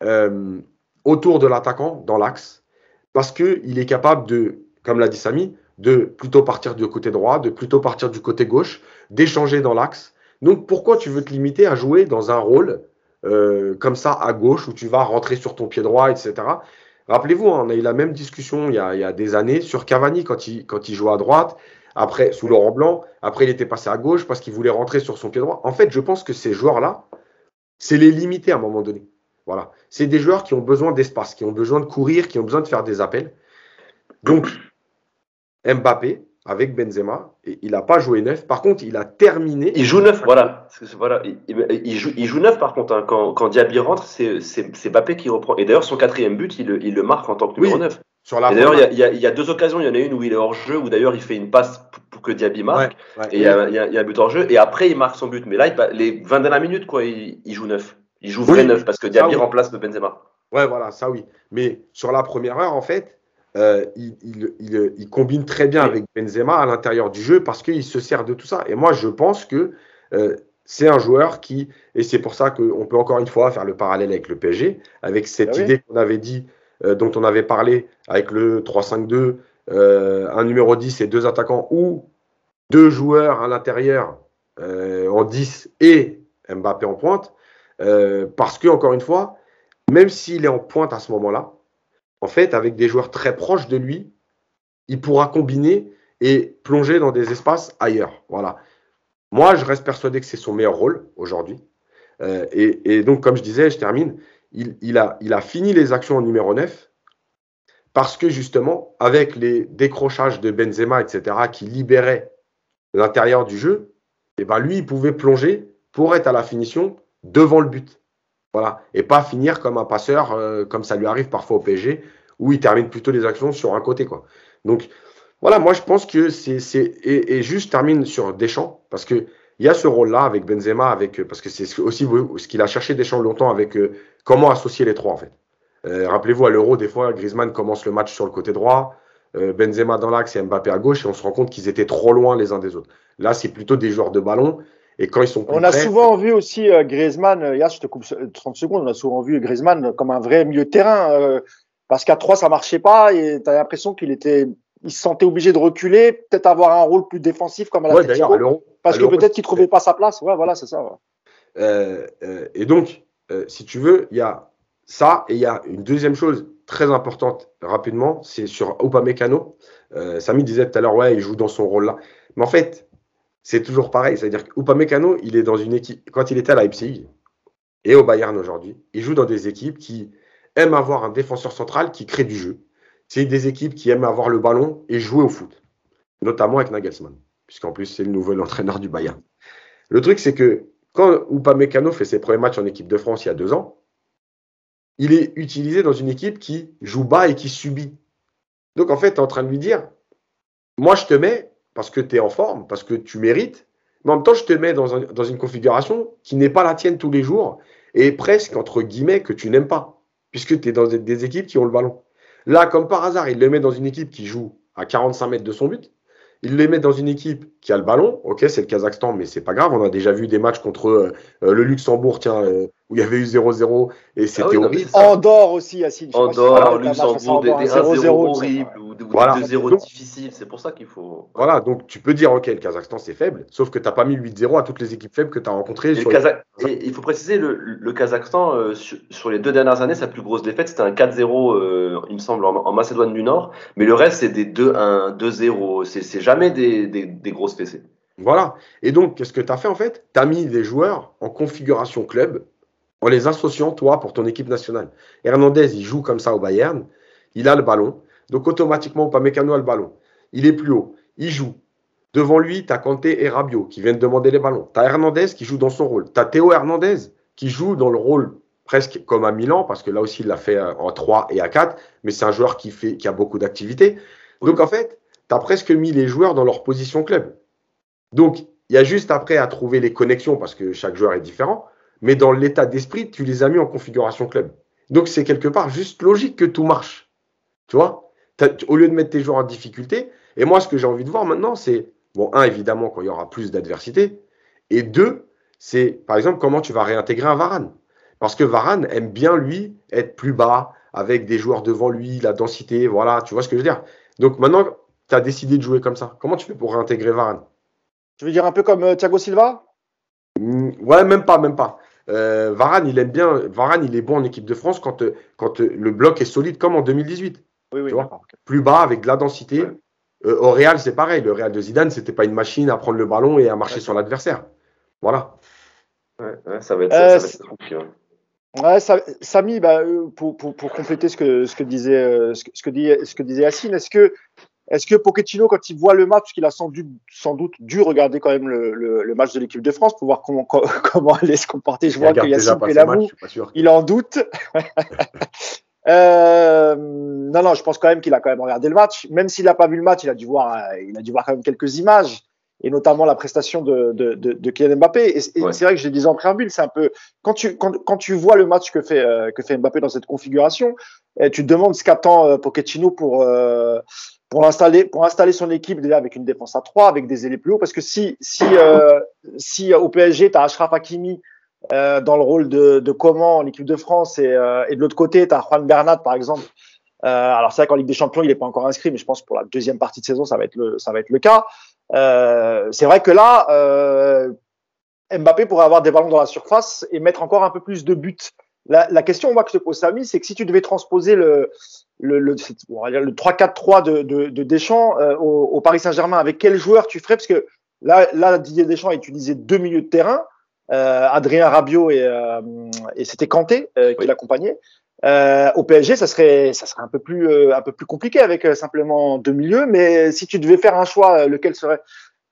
euh, autour de l'attaquant dans l'axe parce qu'il est capable de, comme l'a dit Samy, de plutôt partir du côté droit, de plutôt partir du côté gauche, d'échanger dans l'axe. Donc pourquoi tu veux te limiter à jouer dans un rôle euh, comme ça à gauche où tu vas rentrer sur ton pied droit, etc. Rappelez-vous, hein, on a eu la même discussion il y a, des années sur Cavani quand il, quand il jouait à droite, après sous Laurent Blanc, après il était passé à gauche parce qu'il voulait rentrer sur son pied droit. En fait, je pense que ces joueurs-là, c'est les limiter à un moment donné. Voilà. C'est des joueurs qui ont besoin d'espace, qui ont besoin de courir, qui ont besoin de faire des appels. Donc, Mbappé, avec Benzema, il n'a pas joué neuf. Par contre, il a terminé. Il joue neuf, voilà. voilà. Il, joue, il joue neuf, par contre. Hein. Quand, quand Diaby rentre, c'est Mbappé qui reprend. Et d'ailleurs, son quatrième but, il, le marque en tant que numéro D'ailleurs, il, y, a deux occasions. Il y en a une où il est hors jeu, où d'ailleurs il fait une passe pour, que Diaby marque. et il y, a, un but hors jeu. Et après, il marque son but. Mais là, les 20 dernières minutes, quoi, il, joue neuf. Il joue vrai neuf parce que Diaby remplace le Benzema. Ouais, voilà, ça oui. Mais sur la première heure, en fait, euh, il, combine très bien avec Benzema à l'intérieur du jeu parce qu'il se sert de tout ça. Et moi, je pense que euh, c'est un joueur qui, et c'est pour ça qu'on peut encore une fois faire le parallèle avec le PSG, avec cette ah idée qu'on avait dit, dont on avait parlé avec le 3-5-2, un numéro 10 et deux attaquants ou deux joueurs à l'intérieur en 10 et Mbappé en pointe. Euh, parce que, encore une fois, même s'il est en pointe à ce moment-là, en fait, avec des joueurs très proches de lui, il pourra combiner et plonger dans des espaces ailleurs. Voilà. Moi, je reste persuadé que c'est son meilleur rôle aujourd'hui. Euh, et, donc, comme je disais, je termine, il, a, fini les actions en numéro 9 parce que justement, avec les décrochages de Benzema, etc., qui libéraient l'intérieur du jeu, et eh ben lui, il pouvait plonger pour être à la finition devant le but. Voilà. Et pas finir comme un passeur, euh, comme ça lui arrive parfois au PSG, où il termine plutôt les actions sur un côté. Donc, voilà, moi je pense que c'est. Et, et, juste termine sur Deschamps, parce qu'il y a ce rôle-là avec Benzema, avec, parce que c'est aussi ce qu'il a cherché Deschamps longtemps avec euh, comment associer les trois en fait. Euh, rappelez-vous, à l'Euro, des fois, Griezmann commence le match sur le côté droit, Benzema dans l'axe et Mbappé à gauche, et on se rend compte qu'ils étaient trop loin les uns des autres. Là, c'est plutôt des joueurs de ballon et quand ils sont On a souvent vu aussi euh, Griezmann, euh, je te coupe 30 secondes, on a souvent vu Griezmann comme un vrai milieu de terrain, euh, parce qu'à 3, ça marchait pas, et tu as l'impression qu'il était, il se sentait obligé de reculer, peut-être avoir un rôle plus défensif comme à la ouais, parce que peut-être qu'il trouvait pas sa place. Ouais, voilà, c'est ça. Euh, euh, et donc, si tu veux, il y a ça, et il y a une deuxième chose très importante, rapidement, c'est sur Upamecano. Euh, Samy disait tout à l'heure, ouais, il joue dans son rôle-là. Mais en fait, c'est toujours pareil. C'est-à-dire qu'Upamecano, il est dans une équipe, quand il était à Leipzig et au Bayern aujourd'hui, il joue dans des équipes qui aiment avoir un défenseur central qui crée du jeu. C'est des équipes qui aiment avoir le ballon et jouer au foot, notamment avec Nagelsmann, puisqu'en plus, c'est le nouvel entraîneur du Bayern. Le truc, c'est que quand Upamecano fait ses premiers matchs en équipe de France il y a deux ans, il est utilisé dans une équipe qui joue bas et qui subit. Donc en fait, tu es en train de lui dire, moi je te mets parce que tu es en forme, parce que tu mérites. Mais en même temps, je te mets dans, une configuration qui n'est pas la tienne tous les jours et presque, entre guillemets, que tu n'aimes pas, puisque tu es dans des, équipes qui ont le ballon. Là, comme par hasard, il le met dans une équipe qui joue à 45 mètres de son but. Il le met dans une équipe qui a le ballon. Ok, c'est le Kazakhstan, mais c'est pas grave. On a déjà vu des matchs contre euh, le Luxembourg, tiens, euh, où il y avait eu 0-0 et c'était ah horrible. Andorre aussi, Yacine. Andorre, Luxembourg, des, 1-0 horribles ou des 2-0 difficiles. C'est pour ça qu'il faut. Voilà, donc tu peux dire, OK, le Kazakhstan, c'est faible, sauf que tu n'as pas mis 8-0 à toutes les équipes faibles que tu as rencontrées. il faut préciser, le, Kazakhstan, euh, sur, les deux dernières années, sa plus grosse défaite, c'était un 4-0, euh, il me semble, en, Macédoine du Nord. Mais le reste, c'est des 2-1, 2-0. C'est jamais des, des, des grosses PC. Voilà. Et donc, qu'est-ce que tu as fait en fait? Tu as mis des joueurs en configuration club en les associant, toi, pour ton équipe nationale. Hernandez, il joue comme ça au Bayern, il a le ballon, donc automatiquement, Pamecano a le ballon. Il est plus haut, il joue. Devant lui, tu as Kanté et Rabiot qui viennent demander les ballons. Tu as Hernandez qui joue dans son rôle. Tu as Théo Hernandez qui joue dans le rôle presque comme à Milan, parce que là aussi, il l'a fait en 3 et à 4, mais c'est un joueur qui, fait, qui a beaucoup d'activité. Donc en fait, tu as presque mis les joueurs dans leur position club. Donc, il y a juste après à trouver les connexions parce que chaque joueur est différent. Mais dans l'état d'esprit, tu les as mis en configuration club. Donc, c'est quelque part juste logique que tout marche. Tu vois? Au lieu de mettre tes joueurs en difficulté. Et moi, ce que j'ai envie de voir maintenant, c'est, bon, un, évidemment, quand il y aura plus d'adversité. Et deux, c'est, par exemple, comment tu vas réintégrer un Varane. Parce que Varane aime bien, lui, être plus bas, avec des joueurs devant lui, la densité, voilà, tu vois ce que je veux dire? Donc maintenant, tu as décidé de jouer comme ça. Comment tu fais pour réintégrer Varane? Tu veux dire un peu comme euh, Thiago Silva? Ouais, même pas, même pas. Euh, Varane, il aime bien. Varane, il est bon en équipe de France quand, euh, quand le bloc est solide, comme en 2018. Oui, oui. Plus bas, avec de la densité. au Real, c'est pareil. Le Real de Zidane, c'était pas une machine à prendre le ballon et à marcher sur l'adversaire. Voilà. Ouais, ça va être, ça, ça va être Ouais, Samy, bah, pour, pour, pour, compléter ce que, ce que disait, ce que, ce que, disait, ce que disait Yacine, est-ce que est-ce que Pochettino, quand il voit le match, qu'il a sans doute, sans doute dû regarder quand même le, le, match de l'équipe de France pour voir comment, comment allait se comporter, je vois que Yacine Pelamou, il en doute. euh, non, non, je pense quand même qu'il a quand même regardé le match. Même s'il n'a pas vu le match, il a dû voir, il a dû voir quand même quelques images et notamment la prestation de, de, de, de Kylian Mbappé. Et, c'est vrai que je l'ai dit en préambule, c'est un peu quand tu quand, quand, tu vois le match que fait euh, que fait Mbappé dans cette configuration, et tu te demandes ce qu'attend euh, Pochettino pour euh, pour installer, pour installer son équipe déjà avec une défense à 3, avec des ailiers plus hauts. Parce que si, si, euh, si au PSG, tu as Ashraf Hakimi euh, dans le rôle de, de comment en équipe de France et, euh, et de l'autre côté, tu as Juan Bernat, par exemple. Euh, alors, c'est vrai qu'en Ligue des Champions, il n'est pas encore inscrit, mais je pense que pour la deuxième partie de saison, ça va être le, ça va être le cas. Euh, c'est vrai que là, Mbappé pourrait avoir des ballons dans la surface et mettre encore un peu plus de buts. La, la question moi, que se pose Samy, c'est que si tu devais transposer le, le, le, le 3-4-3 de, de, de, Deschamps euh, au, au, Paris Saint-Germain, avec quel joueur tu ferais? Parce que là, là, Didier Deschamps a utilisé deux milieux de terrain, euh, Adrien Rabiot et, euh, et c'était Kanté qui l'accompagnait. au PSG, ça serait, ça serait un peu plus, un peu plus compliqué avec simplement deux milieux. Mais si tu devais faire un choix, lequel serait,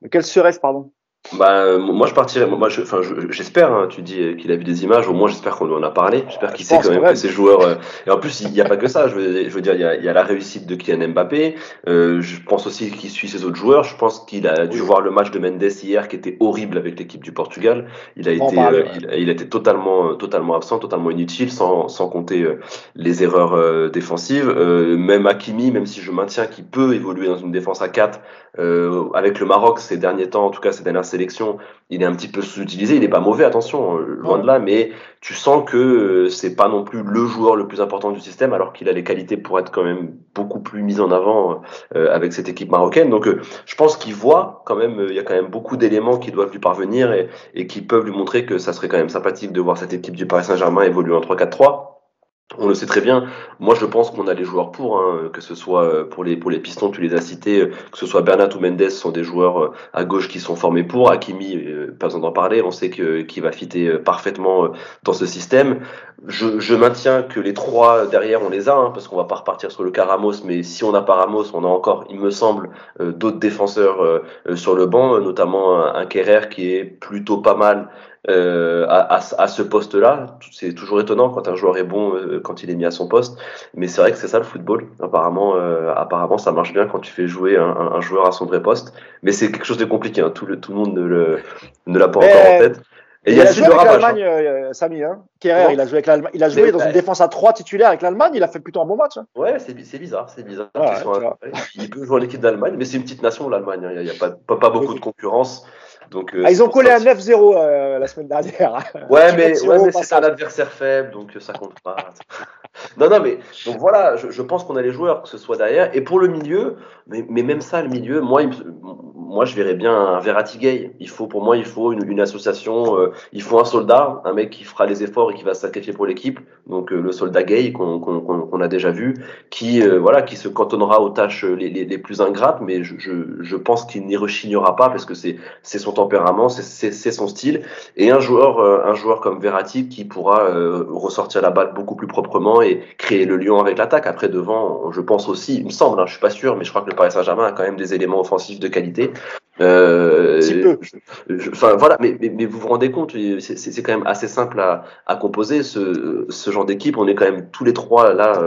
lequel serait-ce, pardon? Bah, moi, je partirais. Moi, je, enfin, j'espère. Hein, tu dis qu'il a vu des images. Au moins, j'espère qu'on en a parlé. J'espère qu'il sait quand même que ces joueurs. Euh, et en plus, il n'y a pas que ça. Je veux, je veux dire, il y, a, il y, a, la réussite de Kylian Mbappé. Euh, je pense aussi qu'il suit ses autres joueurs. Je pense qu'il a dû voir le match de Mendes hier, qui était horrible avec l'équipe du Portugal. Il a été, euh, il, a été totalement, totalement absent, totalement inutile, sans, sans compter euh, les erreurs défensives. même Hakimi, même si je maintiens qu'il peut évoluer dans une défense à 4 avec le Maroc ces derniers temps, en tout cas ces dernières sélection, il est un petit peu sous-utilisé. Il n'est pas mauvais, attention, euh, loin de là, mais tu sens que euh, c'est pas non plus le joueur le plus important du système, alors qu'il a les qualités pour être quand même beaucoup plus mis en avant euh, avec cette équipe marocaine. Donc, je pense qu'il voit quand même, il y a quand même beaucoup d'éléments qui doivent lui parvenir et, et qui peuvent lui montrer que ça serait quand même sympathique de voir cette équipe du Paris Saint-Germain évoluer en 3-4-3. On le sait très bien. Moi, je pense qu'on a les joueurs pour, hein, que ce soit euh, pour les pour les pistons, tu les as cités, euh, que ce soit Bernat ou Mendes, sont des joueurs euh, à gauche qui sont formés pour. Hakimi, pas besoin d'en parler. On sait que qu'il va fitter parfaitement dans ce système. Je, maintiens que les trois derrière, on les a, hein, parce qu'on va pas repartir sur le cas Ramos. Mais si on n'a pas Ramos, on a encore, il me semble, d'autres défenseurs sur le banc, notamment un, un Kerrer qui est plutôt pas mal euh, à, à, ce poste-là. C'est toujours étonnant quand un joueur est bon, euh, quand il est mis à son poste. Mais c'est vrai que c'est ça le football. Apparemment, euh, apparemment, ça marche bien quand tu fais jouer un, un joueur à son vrai poste. Mais c'est quelque chose de compliqué. Hein. Tout, le, tout le monde ne, le, ne l'a pas encore en tête. Et il, il a joué avec l'Allemagne, hein. Samy. Hein. Kerrer, il a joué avec l'Allemagne. Il a joué dans une défense à 3 titulaires avec l'Allemagne. Il a fait plutôt un bon match. Hein. Ouais, c'est bizarre. C'est bizarre. il peut jouer en équipe d'Allemagne, mais c'est une petite nation, l'Allemagne. Il n'y a, pas, pas, pas, beaucoup de concurrence. Donc, ah, ils ont collé à 9-0 la semaine dernière. Ouais, mais, ouais, mais c'est un adversaire faible, donc ça compte pas. non, non, mais donc voilà, je, je pense qu'on a les joueurs, que ce soit derrière. Et pour le milieu, mais, même ça, le milieu, moi, moi je verrais bien un Verratti gay. Il faut, pour moi, il faut une, association, euh, il faut un soldat, un mec qui fera les efforts et qui va se sacrifier pour l'équipe. Donc euh, le soldat gay qu'on qu qu'on a déjà vu, qui euh, voilà, qui se cantonnera aux tâches les, plus ingrates, mais je, pense qu'il n'y rechignera pas parce que c'est c'est son tempérament, c'est son style. Et un joueur, un joueur comme Verratti qui pourra ressortir la balle beaucoup plus proprement et créer le lion avec l'attaque. Après devant, je pense aussi, il me semble, hein, je suis pas sûr, mais je crois que le Paris Saint-Germain a quand même des éléments offensifs de qualité. Euh, enfin voilà, mais, mais, mais, vous vous rendez compte, c'est quand même assez simple à, à composer ce, ce genre d'équipe. On est quand même tous les trois là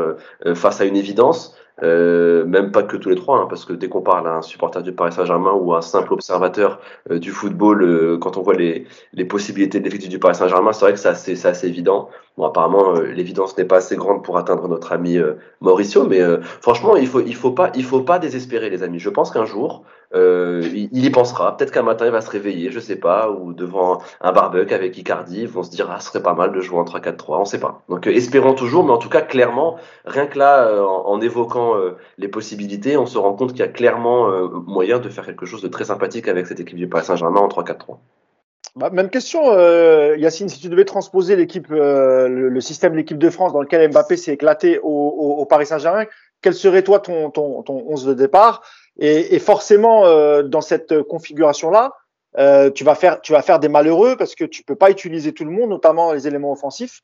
euh, face à une évidence. Euh, même pas que tous les trois, hein, parce que dès qu'on parle à un supporter du Paris Saint-Germain ou un simple observateur euh, du football, euh, quand on voit les, les possibilités de du Paris Saint-Germain, c'est vrai que c'est assez, évident. Bon, apparemment, euh, l'évidence n'est pas assez grande pour atteindre notre ami Mauricio, mais franchement, il faut, il faut pas, il faut pas désespérer, les amis. Je pense qu'un jour, il, y pensera. Peut-être qu'un matin, il va se réveiller, je sais pas, ou devant un barbecue avec Icardi, ils vont se dire, ah, ce serait pas mal de jouer en 3-4-3, on sait pas. Donc, espérons toujours, mais en tout cas, clairement, rien que là, en évoquant euh, les possibilités, on se rend compte qu'il y a clairement euh, moyen de faire quelque chose de très sympathique avec cette équipe du Paris Saint-Germain en 3-4-3. Bah, même question, euh, Yacine, si tu devais transposer l'équipe, le, système de l'équipe de France dans lequel Mbappé s'est éclaté au, Paris Saint-Germain, quel serait toi ton, ton, ton 11 de départ? Et, forcément, dans cette configuration-là, tu vas faire, tu vas faire des malheureux parce que tu peux pas utiliser tout le monde, notamment les éléments offensifs.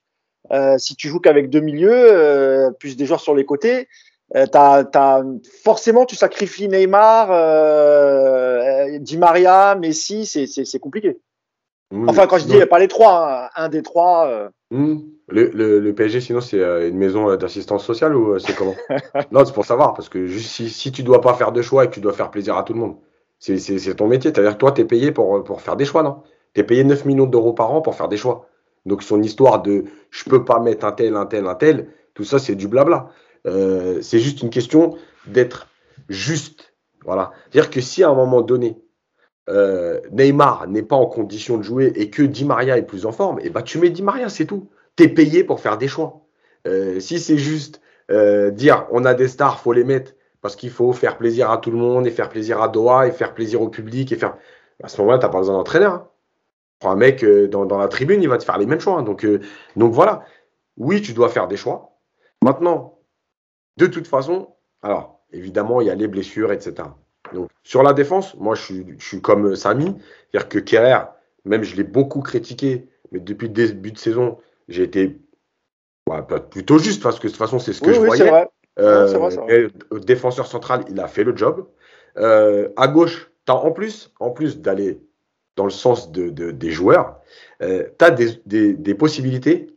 si tu joues qu'avec deux milieux, plus des joueurs sur les côtés, euh, forcément, tu sacrifies Neymar, euh, Di Maria, Messi, c'est, compliqué. Mmh. Enfin, quand je dis pas les trois, hein, un des trois. Euh... Mmh. Le, le, le, PSG, sinon, c'est euh, une maison d'assistance sociale ou c'est comment? Non, c'est pour savoir, parce que juste si, si tu dois pas faire de choix et que tu dois faire plaisir à tout le monde, c'est ton métier. C'est-à-dire que toi, tu es payé pour, pour faire des choix, non? Tu es payé 9 millions d'euros par an pour faire des choix. Donc, son histoire de je peux pas mettre un tel, un tel, un tel, tout ça, c'est du blabla. Euh, c'est juste une question d'être juste. Voilà. C'est-à-dire que si à un moment donné, euh, Neymar n'est pas en condition de jouer et que Di Maria est plus en forme, et eh ben tu mets Di Maria, c'est tout. Tu es payé pour faire des choix. Euh, si c'est juste dire on a des stars, faut les mettre parce qu'il faut faire plaisir à tout le monde et faire plaisir à Doha et faire plaisir au public et faire. À ce moment-là, tu n'as pas besoin d'entraîneur. Hein. Prends un mec dans, la tribune, il va te faire les mêmes choix. Hein. Donc, donc voilà. Oui, tu dois faire des choix. Maintenant, de toute façon, alors, évidemment, il y a les blessures, etc. Donc, sur la défense, moi, je suis, je suis comme Samy. C'est-à-dire que Kerrer, même je l'ai beaucoup critiqué, mais depuis le début de saison, j'ai été bah, plutôt juste parce que de toute façon, c'est ce que oui, je oui, voyais. Vrai. Euh, vrai, vrai. Défenseur central, il a fait le job. Euh, à gauche, as en plus, en plus d'aller dans le sens de, de des joueurs, euh, tu as des, des, des, possibilités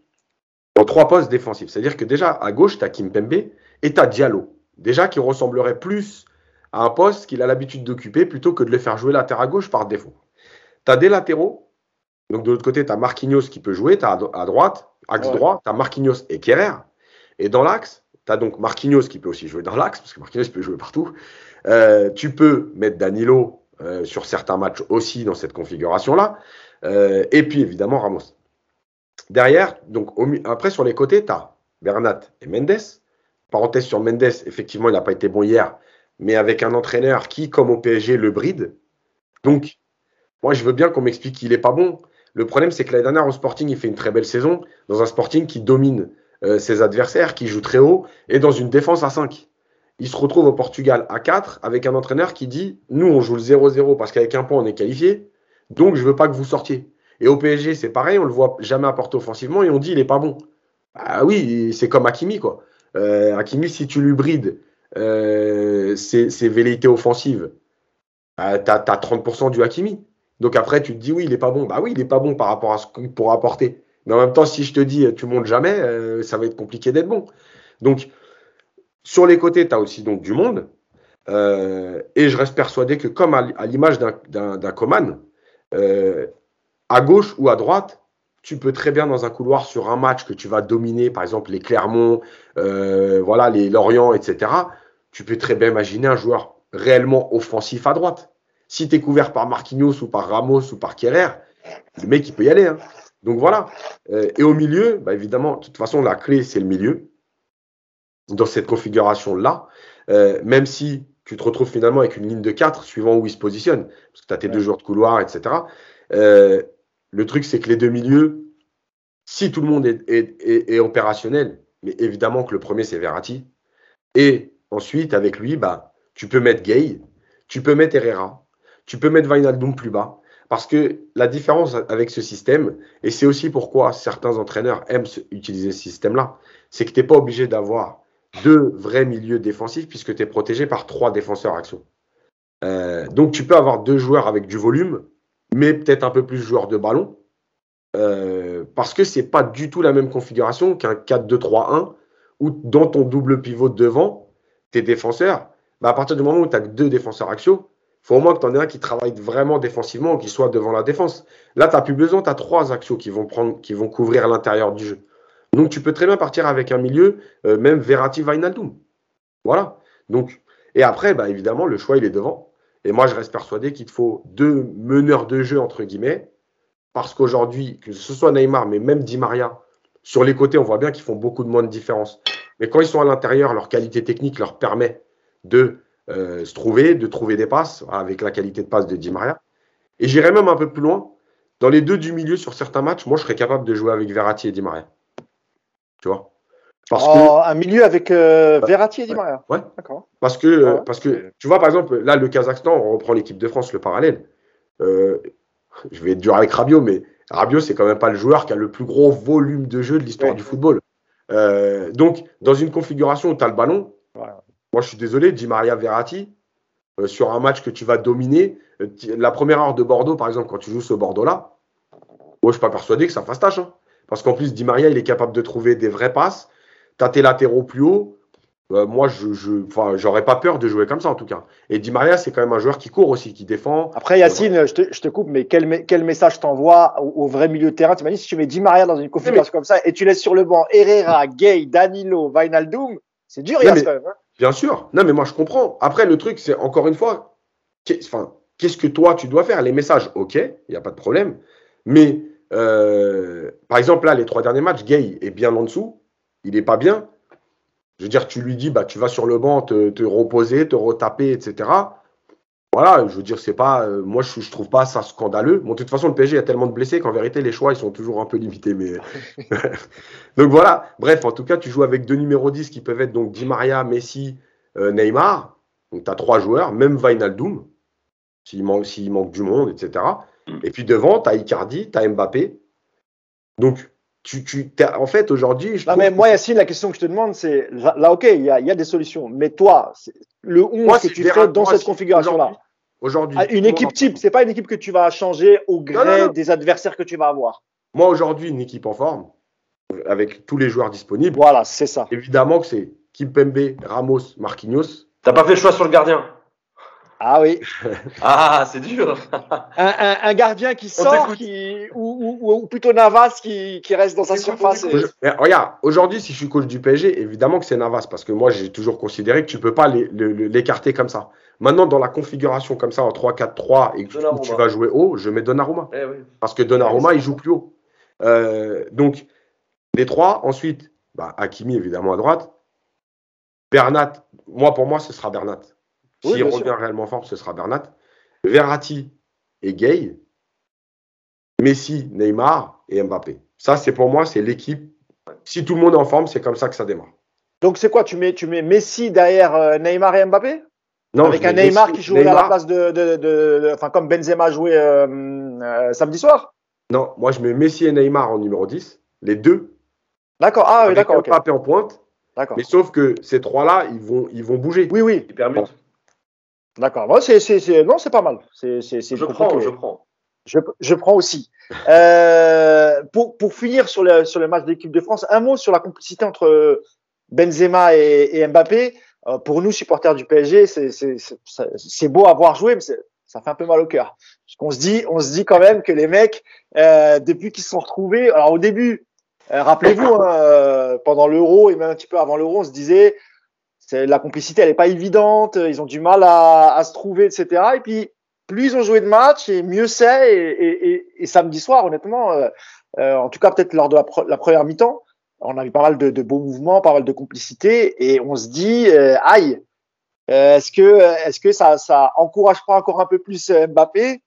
dans trois postes défensifs. C'est-à-dire que déjà, à gauche, tu as Kimpembe et tu as Diallo. Déjà, qui ressemblerait plus à un poste qu'il a l'habitude d'occuper plutôt que de le faire jouer latéral à gauche par défaut. Tu as des latéraux. Donc, de l'autre côté, tu as Marquinhos qui peut jouer. Tu as à droite, axe ouais. droit, tu as Marquinhos et Kerrer. Et dans l'axe, tu as donc Marquinhos qui peut aussi jouer dans l'axe, parce que Marquinhos peut jouer partout. Euh, tu peux mettre Danilo euh, sur certains matchs aussi dans cette configuration-là. Euh, et puis évidemment Ramos. Derrière, donc au, après sur les côtés, tu as Bernat et Mendes. Parenthèse sur Mendes, effectivement, il n'a pas été bon hier, mais avec un entraîneur qui, comme au PSG, le bride. Donc, moi, je veux bien qu'on m'explique qu'il n'est pas bon. Le problème, c'est que l'année dernière, au Sporting, il fait une très belle saison, dans un Sporting qui domine euh, ses adversaires, qui joue très haut, et dans une défense à 5. Il se retrouve au Portugal à 4, avec un entraîneur qui dit Nous, on joue le 0-0 parce qu'avec un point, on est qualifié, donc je veux pas que vous sortiez. Et au PSG, c'est pareil, on le voit jamais apporter offensivement, et on dit Il est pas bon. Ah oui, c'est comme Hakimi, quoi. Euh, Hakimi, si tu lui brides euh, ses, ses, velléités offensives, bah, tu as, as, 30% du Hakimi. Donc après, tu te dis, oui, il est pas bon. Bah oui, il est pas bon par rapport à ce qu'il pourra apporter. Mais en même temps, si je te dis, tu montes jamais, euh, ça va être compliqué d'être bon. Donc, sur les côtés, tu as aussi donc du monde. Euh, et je reste persuadé que, comme à, l'image d'un Coman, euh, à gauche ou à droite, tu peux très bien dans un couloir sur un match que tu vas dominer, par exemple les Clermont, euh, voilà, les Lorient, etc. Tu peux très bien imaginer un joueur réellement offensif à droite. Si tu es couvert par Marquinhos ou par Ramos ou par Kerrer, le mec, il peut y aller. Hein. Donc voilà. Euh, et au milieu, bah, évidemment, de toute façon, la clé, c'est le milieu. Dans cette configuration-là, euh, même si tu te retrouves finalement avec une ligne de 4 suivant où il se positionne, parce que tu as tes deux joueurs de couloir, etc. Euh, le truc, c'est que les deux milieux, si tout le monde est, opérationnel, mais évidemment que le premier, c'est Verratti, et ensuite, avec lui, bah, tu peux mettre Gay, tu peux mettre Herrera, tu peux mettre Wijnaldum plus bas, parce que la différence avec ce système, et c'est aussi pourquoi certains entraîneurs aiment utiliser ce système-là, c'est que tu n'es pas obligé d'avoir deux vrais milieux défensifs puisque tu es protégé par trois défenseurs action. Euh, donc tu peux avoir deux joueurs avec du volume, mais peut-être un peu plus joueurs de ballon, euh, parce que c'est pas du tout la même configuration qu'un 4-2-3-1 où dans ton double pivot devant, tes défenseurs, bah à partir du moment où tu as deux défenseurs axiaux, faut au moins que tu en aies un qui travaille vraiment défensivement ou qui soit devant la défense. Là, tu n'as plus besoin, tu as trois axiaux qui vont, prendre, qui vont couvrir l'intérieur du jeu. Donc, tu peux très bien partir avec un milieu, euh, même Verratti Vainaldum. Voilà. Donc, et après, bah, évidemment, le choix, il est devant. Et moi, je reste persuadé qu'il faut deux meneurs de jeu, entre guillemets, parce qu'aujourd'hui, que ce soit Neymar, mais même Di Maria, sur les côtés, on voit bien qu'ils font beaucoup de moins de différence. Mais quand ils sont à l'intérieur, leur qualité technique leur permet de euh, se trouver, de trouver des passes avec la qualité de passe de Di Maria. Et j'irai même un peu plus loin. Dans les deux du milieu sur certains matchs, moi je serais capable de jouer avec Verratti et Di Maria. Tu vois? Parce oh, Un milieu avec euh, Verratti et Di Maria. Ouais. D'accord. Parce que, parce que, tu vois, par exemple, là, le Kazakhstan, on reprend l'équipe de France, le parallèle. Euh, je vais être dur avec Rabiot, mais Rabiot, c'est quand même pas le joueur qui a le plus gros volume de jeu de l'histoire du football. donc, dans une configuration où tu as le ballon, moi, je suis désolé, Di Maria Verratti, euh, sur un match que tu vas dominer, euh, la première heure de Bordeaux, par exemple, quand tu joues ce Bordeaux-là, moi, je ne suis pas persuadé que ça fasse tâche. Hein. Parce qu'en plus, Di Maria, il est capable de trouver des vrais passes. Tu as tes latéraux plus haut. Euh, moi, je, je pas peur de jouer comme ça, en tout cas. Et Di Maria, c'est quand même un joueur qui court aussi, qui défend. Après, Yacine, je te, coupe, mais quel, quel message t'envoies au, vrai milieu de terrain? Tu m'as dit, si tu mets Di Maria dans une configuration comme ça et tu laisses sur le banc Herrera, Gay, Danilo, Vainaldum, c'est dur, Yacine. Hein. Bien sûr. Non, mais moi, je comprends. Après, le truc, c'est encore une fois, qu'est-ce que toi, tu dois faire? Les messages, ok, il n'y a pas de problème. Mais, euh, par exemple, là, les trois derniers matchs, Gay est bien en dessous. Il n'est pas bien. Je veux dire, tu lui dis, bah, tu vas sur le banc te, te reposer, te retaper, etc voilà, je veux dire, c'est pas, euh, moi je, je trouve pas ça scandaleux. Bon, de toute façon, le PSG a tellement de blessés qu'en vérité, les choix ils sont toujours un peu limités. Mais donc voilà. Bref, en tout cas, tu joues avec deux numéros 10 qui peuvent être donc Di Maria, Messi, euh, Neymar. Donc tu as trois joueurs, même Vainaldoum, s'il manque, s'il manque du monde, etc. Et puis devant, tu as Icardi, tu as Mbappé. Donc tu, tu en fait aujourd'hui. Non, mais moi, Yacine, la question que je te demande, c'est là, ok, il y a, y a, des solutions. Mais toi, le 11 que tu fais dans cette configuration-là, Aujourd'hui. Ah, une équipe type, c'est pas une équipe que tu vas changer au gré des adversaires que tu vas avoir. Moi, aujourd'hui, une équipe en forme, avec tous les joueurs disponibles. Voilà, c'est ça. Évidemment que c'est Kimpembe, Ramos, Marquinhos. T'as pas fait le choix sur le gardien? Ah oui. ah, c'est dur. un, gardien qui sort, qui, ou, plutôt Navas qui, reste dans sa surface. regarde, aujourd'hui, si je suis coach du PSG, évidemment que c'est Navas, parce que moi, j'ai toujours considéré que tu peux pas l'écarter comme ça. Maintenant, dans la configuration comme ça, en 3-4-3, et que tu vas jouer haut, je mets Donnarumma. Eh parce que Donnarumma, il joue plus haut. Euh, donc, les trois. Ensuite, bah, Hakimi, évidemment, à droite. Bernat, moi, pour moi, ce sera Bernat. S'il revient réellement fort, ce sera Bernat. Verratti et Gay. Messi, Neymar et Mbappé. Ça, c'est pour moi, c'est l'équipe. Si tout le monde est en forme, c'est comme ça que ça démarre. Donc, c'est quoi tu mets, tu mets Messi derrière euh, Neymar et Mbappé? Non, Avec un Neymar qui joue à la place de, enfin, comme Benzema jouait euh, euh, samedi soir? Non, moi je mets Messi et Neymar en numéro 10, les deux. D'accord, ah oui, d'accord. Mbappé en pointe. D'accord. Mais sauf que ces trois-là, ils vont, ils vont bouger. Oui, oui. Ils permettent. D'accord. Bon, c'est, c'est, non, c'est pas mal. C'est, c'est, je prends, je prends. Je, je prends aussi. euh, pour, pour finir sur le, sur le match de l'équipe de France, un mot sur la complicité entre Benzema et, et Mbappé. Euh, pour nous, supporters du PSG, c'est, c'est, c'est, beau à voir jouer, mais ça fait un peu mal au cœur. Parce qu'on se dit, on se dit quand même que les mecs, euh, depuis qu'ils se sont retrouvés, alors au début, euh, rappelez-vous, hein, euh, pendant l'Euro et même un petit peu avant l'Euro, on se disait la complicité, elle est pas évidente, ils ont du mal à, à se trouver, etc. Et puis, plus ils ont joué de matchs et mieux c'est. Et, samedi soir, honnêtement, euh, euh, en tout cas peut-être lors de la, première mi-temps, on a vu pas mal de, beaux mouvements, pas mal de complicité, et on se dit, euh, aïe, est-ce que, est-ce que ça, ça encourage pas encore un peu plus Mbappé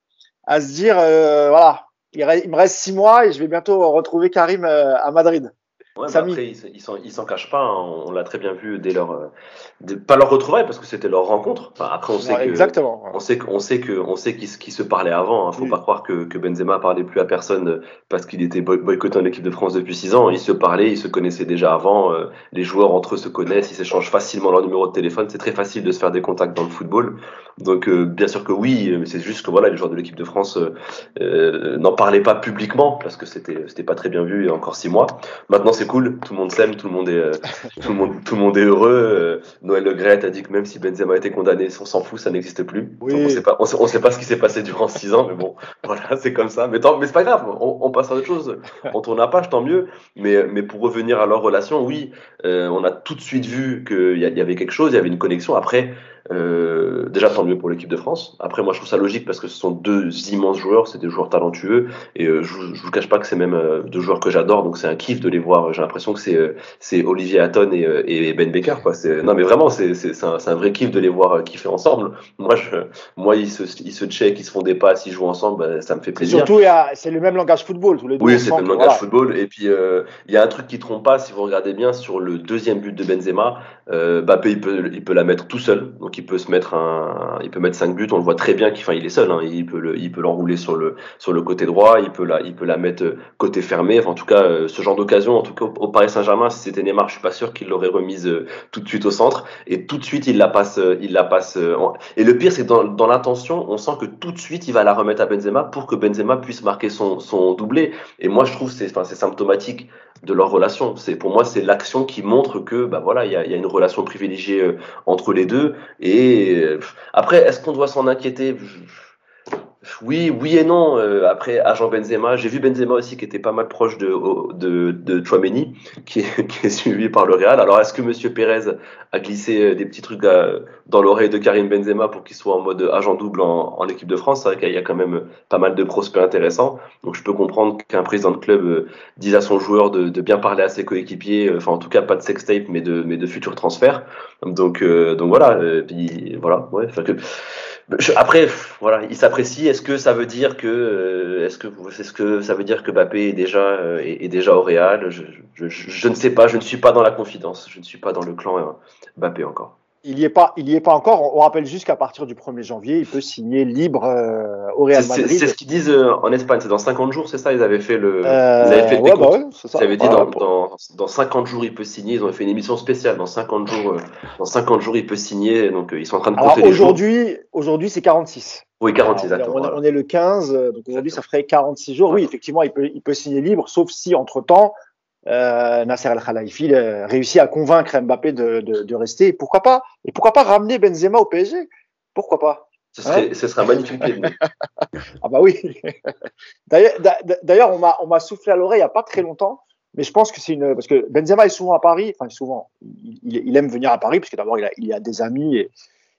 à se dire, voilà, il, il, me reste six mois et je vais bientôt retrouver Karim à Madrid. Ouais, bah après, ils s'en cachent pas. Hein. On l'a très bien vu dès leur, euh, pas leur retrouvaille parce que c'était leur rencontre. après, on sait que, exactement. On sait qu'on sait que, on sait qu'ils se parlaient avant. Hein. Faut pas croire que, que Benzema parlait plus à personne parce qu'il était boycotté en équipe de France depuis six ans. Ils se parlaient, ils se connaissaient déjà avant. Euh, les joueurs entre eux se connaissent, ils s'échangent facilement leur numéro de téléphone. C'est très facile de se faire des contacts dans le football. Donc, euh, bien sûr que oui, mais c'est juste que voilà, les joueurs de l'équipe de France n'en parlaient pas publiquement parce que c'était, pas très bien vu il y a encore six mois. Maintenant, c'est cool, tout le monde s'aime, tout le monde est, euh, tout le monde, tout le monde est heureux. Euh, Noël Le Gret a dit que même si Benzema a été condamné, on s'en fout, ça n'existe plus. on sait pas, on sait, pas ce qui s'est passé durant six ans, mais bon, voilà, c'est comme ça. Mais, tant, mais c'est pas grave, on, passe à autre chose. On tourne à page, tant mieux. Mais, mais pour revenir à leur relation, oui, euh, on a tout de suite vu qu'il y, y avait quelque chose, il y avait une connexion. Après, euh, déjà, tant mieux pour l'équipe de France. Après, moi, je trouve ça logique parce que ce sont deux immenses joueurs, c'est des joueurs talentueux. Et euh, je, je vous cache pas que c'est même euh, deux joueurs que j'adore, donc c'est un kiff de les voir. J'ai l'impression que c'est euh, c'est Olivier Hatton et, et, Ben Becker. Quoi. Non, mais vraiment, c'est un, un, vrai kiff de les voir kiffer ensemble. Moi, je, moi ils, se, ils se check, ils se font des passes, ils jouent ensemble, bah, ça me fait plaisir. surtout, c'est le même langage football, tous les deux. Oui, c'est le même langage football. Et puis, il y a un truc qui trompe pas, si vous regardez bien, sur le deuxième but de Benzema, Bappé, il peut, il peut la mettre tout seul. Donc, il peut se mettre un, il peut mettre 5 buts. On le voit très bien qu'il, il est seul. Hein, il peut le, il peut l'enrouler sur le, sur le côté droit. Il peut la, il peut la mettre euh, côté fermé. Enfin, en tout cas, euh, ce genre d'occasion, en tout cas au, Paris Saint-Germain, si c'était Neymar, je suis pas sûr qu'il l'aurait remise euh, tout de suite au centre. Et tout de suite, il la passe, il la passe. Et le pire, c'est que dans, dans l'intention, on sent que tout de suite, il va la remettre à Benzema pour que Benzema puisse marquer son, son doublé. Et moi, je trouve c'est, enfin, c'est symptomatique de leur relation. C'est pour moi c'est l'action qui montre que bah voilà il y a, une relation privilégiée entre les deux. Et euh, après est-ce qu'on doit s'en inquiéter? Oui, oui et non. Euh, après, agent Benzema, j'ai vu Benzema aussi qui était pas mal proche de, de, de Chouameni, qui est, qui est suivi par le Real. Alors, est-ce que Monsieur Pérez a glissé euh, des petits trucs euh, dans l'oreille de Karim Benzema pour qu'il soit en mode agent double en, en équipe de France? C'est vrai qu'il y a quand même pas mal de prospects intéressants. Donc, je peux comprendre qu'un président de club dise à son joueur de, de bien parler à ses coéquipiers. Enfin, en tout cas, pas de sextape, mais de, mais de futurs transferts. Donc, donc voilà. puis voilà. Ouais. Après, voilà, il s'apprécie. Est-ce que ça veut dire que, euh, est-ce que, est-ce que ça veut dire que Mbappé est déjà, euh, est, déjà au Real? Je, je, je, ne sais pas. Je ne suis pas dans la confidence. Je ne suis pas dans le clan euh, Mbappé encore. Il n'y est pas, il y est pas encore. On rappelle juste qu'à partir du 1er janvier, il peut signer libre euh, au Real Madrid. C'est ce qu'ils disent euh, en Espagne. C'est dans 50 jours, c'est ça? Ils avaient fait le. Euh, ils avaient fait le ouais, bah ouais, ça. Ils avaient dit dans, dans, dans, 50 jours, il peut signer. Ils ont fait une émission spéciale. Dans 50 jours, euh, dans 50 jours, il peut signer. Donc ils sont en train de compter Alors, aujourd'hui, aujourd'hui, c'est 46. Oui, 46 Alors, on, on, est le 15, donc aujourd'hui, ça ferait 46 jours. Oui, effectivement, il peut, il peut signer libre, sauf si entre temps euh, Nasser Al Khelaifi euh, réussit à convaincre Mbappé de, de, de, rester. Pourquoi pas Et pourquoi pas ramener Benzema au PSG Pourquoi pas? Ce serait, hein? ce serait magnifique. ah bah oui. D'ailleurs, on m'a on m'a soufflé à l'oreille il y a pas très longtemps, mais je pense que c'est une parce que Benzema est souvent à Paris. Enfin souvent, il, il aime venir à Paris parce que d'abord il a, il a des amis et,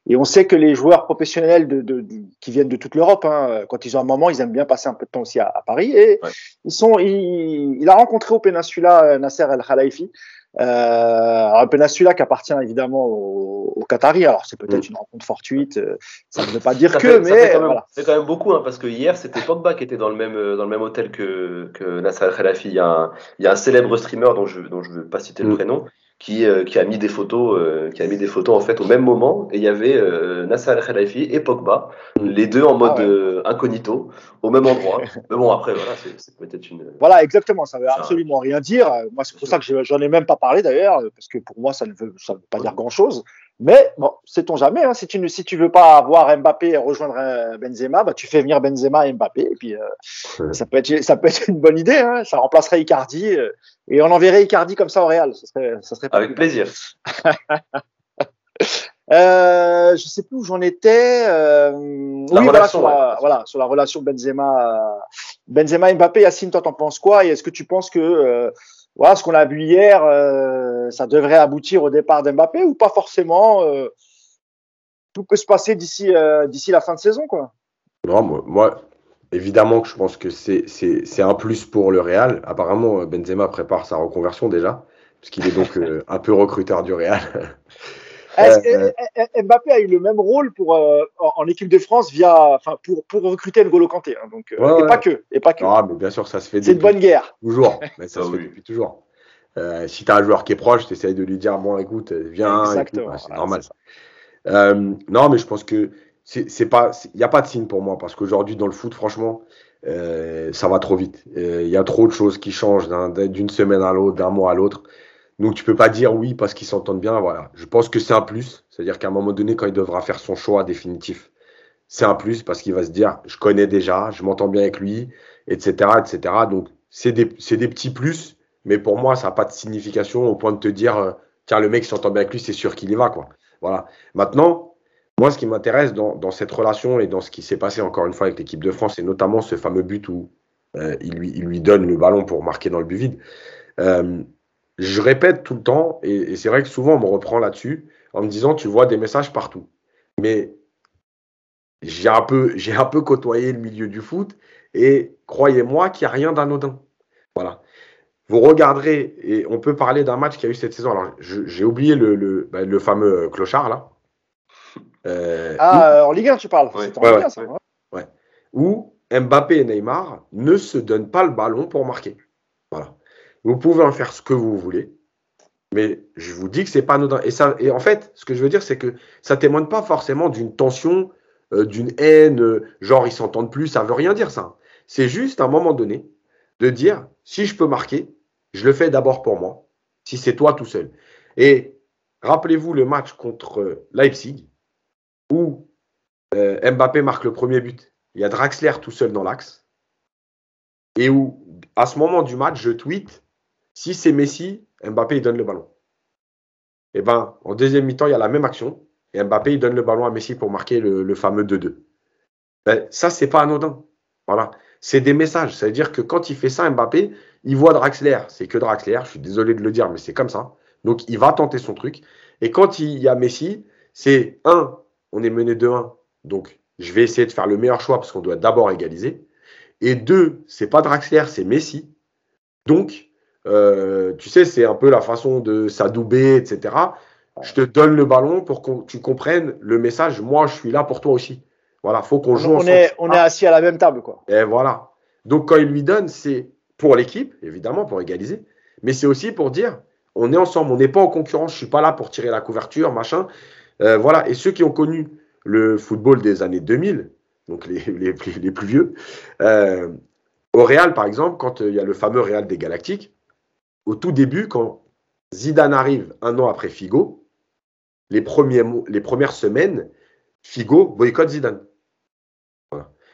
et on sait que les joueurs professionnels de, de, qui viennent de toute l'Europe, hein, quand ils ont un moment, ils aiment bien passer un peu de temps aussi à, à Paris. Et ils sont, il, il, a rencontré au Peninsula euh, Nasser El Khalifi. Euh, un Peninsula qui appartient évidemment aux, aux Qataris. Alors c'est peut-être mm. une rencontre fortuite. Euh, ça ne veut pas dire que, mais c'est voilà. quand même beaucoup, hein, parce que hier c'était Pogba qui était dans le même dans le même hôtel que, que Nasser El Khalifi. Il y, a un, il y a un célèbre streamer dont je dont je veux pas citer le mm. prénom qui, euh, qui a mis des photos, euh, qui a mis des photos en fait au même moment. Et il y avait euh, Nasser Al Khelaifi et Pogba, mm. les deux en mode ah ouais. incognito, au même endroit. Mais bon, après, voilà, c'est peut-être une. Voilà, exactement. Ça veut absolument rien dire. Moi, c'est pour ça que j'en ai même pas parlé d'ailleurs, parce que pour moi, ça ne veut, ça veut pas dire grand chose. Mais bon, sait-on jamais. Hein, si tu ne si tu veux pas avoir Mbappé et rejoindre Benzema, bah tu fais venir Benzema et Mbappé et puis euh, ça peut être ça peut être une bonne idée. Hein, ça remplacerait Icardi euh, et on enverrait Icardi comme ça au Real. Ça serait ça serait avec plaisir. euh, je sais plus où j'en étais. Euh, oui, voilà sur, la, voilà sur la relation Benzema Benzema Mbappé. Yacine, toi t'en penses quoi? Et est-ce que tu penses que euh, voilà, ce qu'on a vu hier, euh, ça devrait aboutir au départ d'Mbappé ou pas forcément euh, Tout peut se passer d'ici euh, d'ici la fin de saison, quoi. Non, moi, évidemment que je pense que c'est un plus pour le Real. Apparemment, Benzema prépare sa reconversion déjà, puisqu'il est donc un peu recruteur du Real. Euh, Mbappé a eu le même rôle pour, euh, en, équipe de France via, enfin, pour, pour recruter N'Golo Kanté. Hein, donc, et pas que. Et pas que. Ah, mais bien sûr, ça se fait. C'est une bonne guerre. Toujours. Mais ça se fait depuis toujours. si tu as un joueur qui est proche, tu essayes de lui dire bon, écoute, viens. Exactement. c'est normal. non, mais je pense que c'est pas, il n'y a pas de signe pour moi parce qu'aujourd'hui dans le foot, franchement, euh, ça va trop vite. Euh, il y a trop de choses qui changent d'une semaine à l'autre, d'un mois à l'autre. Donc tu peux pas dire oui parce qu'ils s'entendent bien. Voilà. Je pense que c'est un plus. C'est-à-dire qu'à un moment donné, quand il devra faire son choix définitif, c'est un plus parce qu'il va se dire je connais déjà, je m'entends bien avec lui, etc., etc. Donc c'est des, petits plus, mais pour moi ça n'a pas de signification au point de te dire euh, tiens le mec s'entend bien avec lui, c'est sûr qu'il y va quoi. Voilà. Maintenant moi, ce qui m'intéresse dans, cette relation et dans ce qui s'est passé encore une fois avec l'équipe de France, et notamment ce fameux but où euh, il, lui, il, lui, donne le ballon pour marquer dans le but vide. Euh, je répète tout le temps, et, c'est vrai que souvent on me reprend là-dessus en me disant tu vois des messages partout. Mais j'ai un peu, j'ai un peu côtoyé le milieu du foot et croyez-moi qu'il n'y a rien d'anodin. Voilà. Vous regarderez, et on peut parler d'un match qui a eu cette saison. Alors, j'ai oublié le, le, bah, le fameux clochard là. Euh, ah, en Ligue 1, tu parles. Ouais. Ouais, Où Mbappé et Neymar ne se donnent pas le ballon pour marquer. Vous pouvez en faire ce que vous voulez, mais je vous dis que c'est pas anodin. Et, ça, et en fait, ce que je veux dire, c'est que ça témoigne pas forcément d'une tension, euh, d'une haine, euh, genre ils s'entendent plus, ça veut rien dire ça. C'est juste à un moment donné de dire si je peux marquer, je le fais d'abord pour moi, si c'est toi tout seul. Et rappelez-vous le match contre Leipzig, où euh, Mbappé marque le premier but, il y a Draxler tout seul dans l'axe, et où, à ce moment du match, je tweet si c'est Messi, Mbappé il donne le ballon. Et eh ben, en deuxième mi-temps, il y a la même action, et Mbappé il donne le ballon à Messi pour marquer le, fameux 2-2. Ben, ça, c'est pas anodin. Voilà. C'est des messages. Ça veut dire que quand il fait ça, Mbappé, il voit Draxler. C'est que Draxler. Je suis désolé de le dire, mais c'est comme ça. Donc, il va tenter son truc. Et quand il y a Messi, c'est un, on est mené 2-1. Donc, je vais essayer de faire le meilleur choix parce qu'on doit d'abord égaliser. Et deux, c'est pas Draxler, c'est Messi. Donc, euh, tu sais, c'est un peu la façon de s'adouber, etc. Je te donne le ballon pour que tu comprennes le message. Moi, je suis là pour toi aussi. Voilà, faut qu'on joue on Est, on est assis à la même table, quoi. Et voilà. Donc, quand il lui donne, c'est pour l'équipe, évidemment, pour égaliser. Mais c'est aussi pour dire, on est ensemble, on n'est pas en concurrence. Je suis pas là pour tirer la couverture, machin. Euh, voilà, et ceux qui ont connu le football des années 2000, donc les, les, les plus vieux, euh, au Real, par exemple, quand il y a le fameux Real des Galactiques, au tout début, quand Zidane arrive un an après Figo, les, premiers, les premières semaines, Figo boycotte Zidane.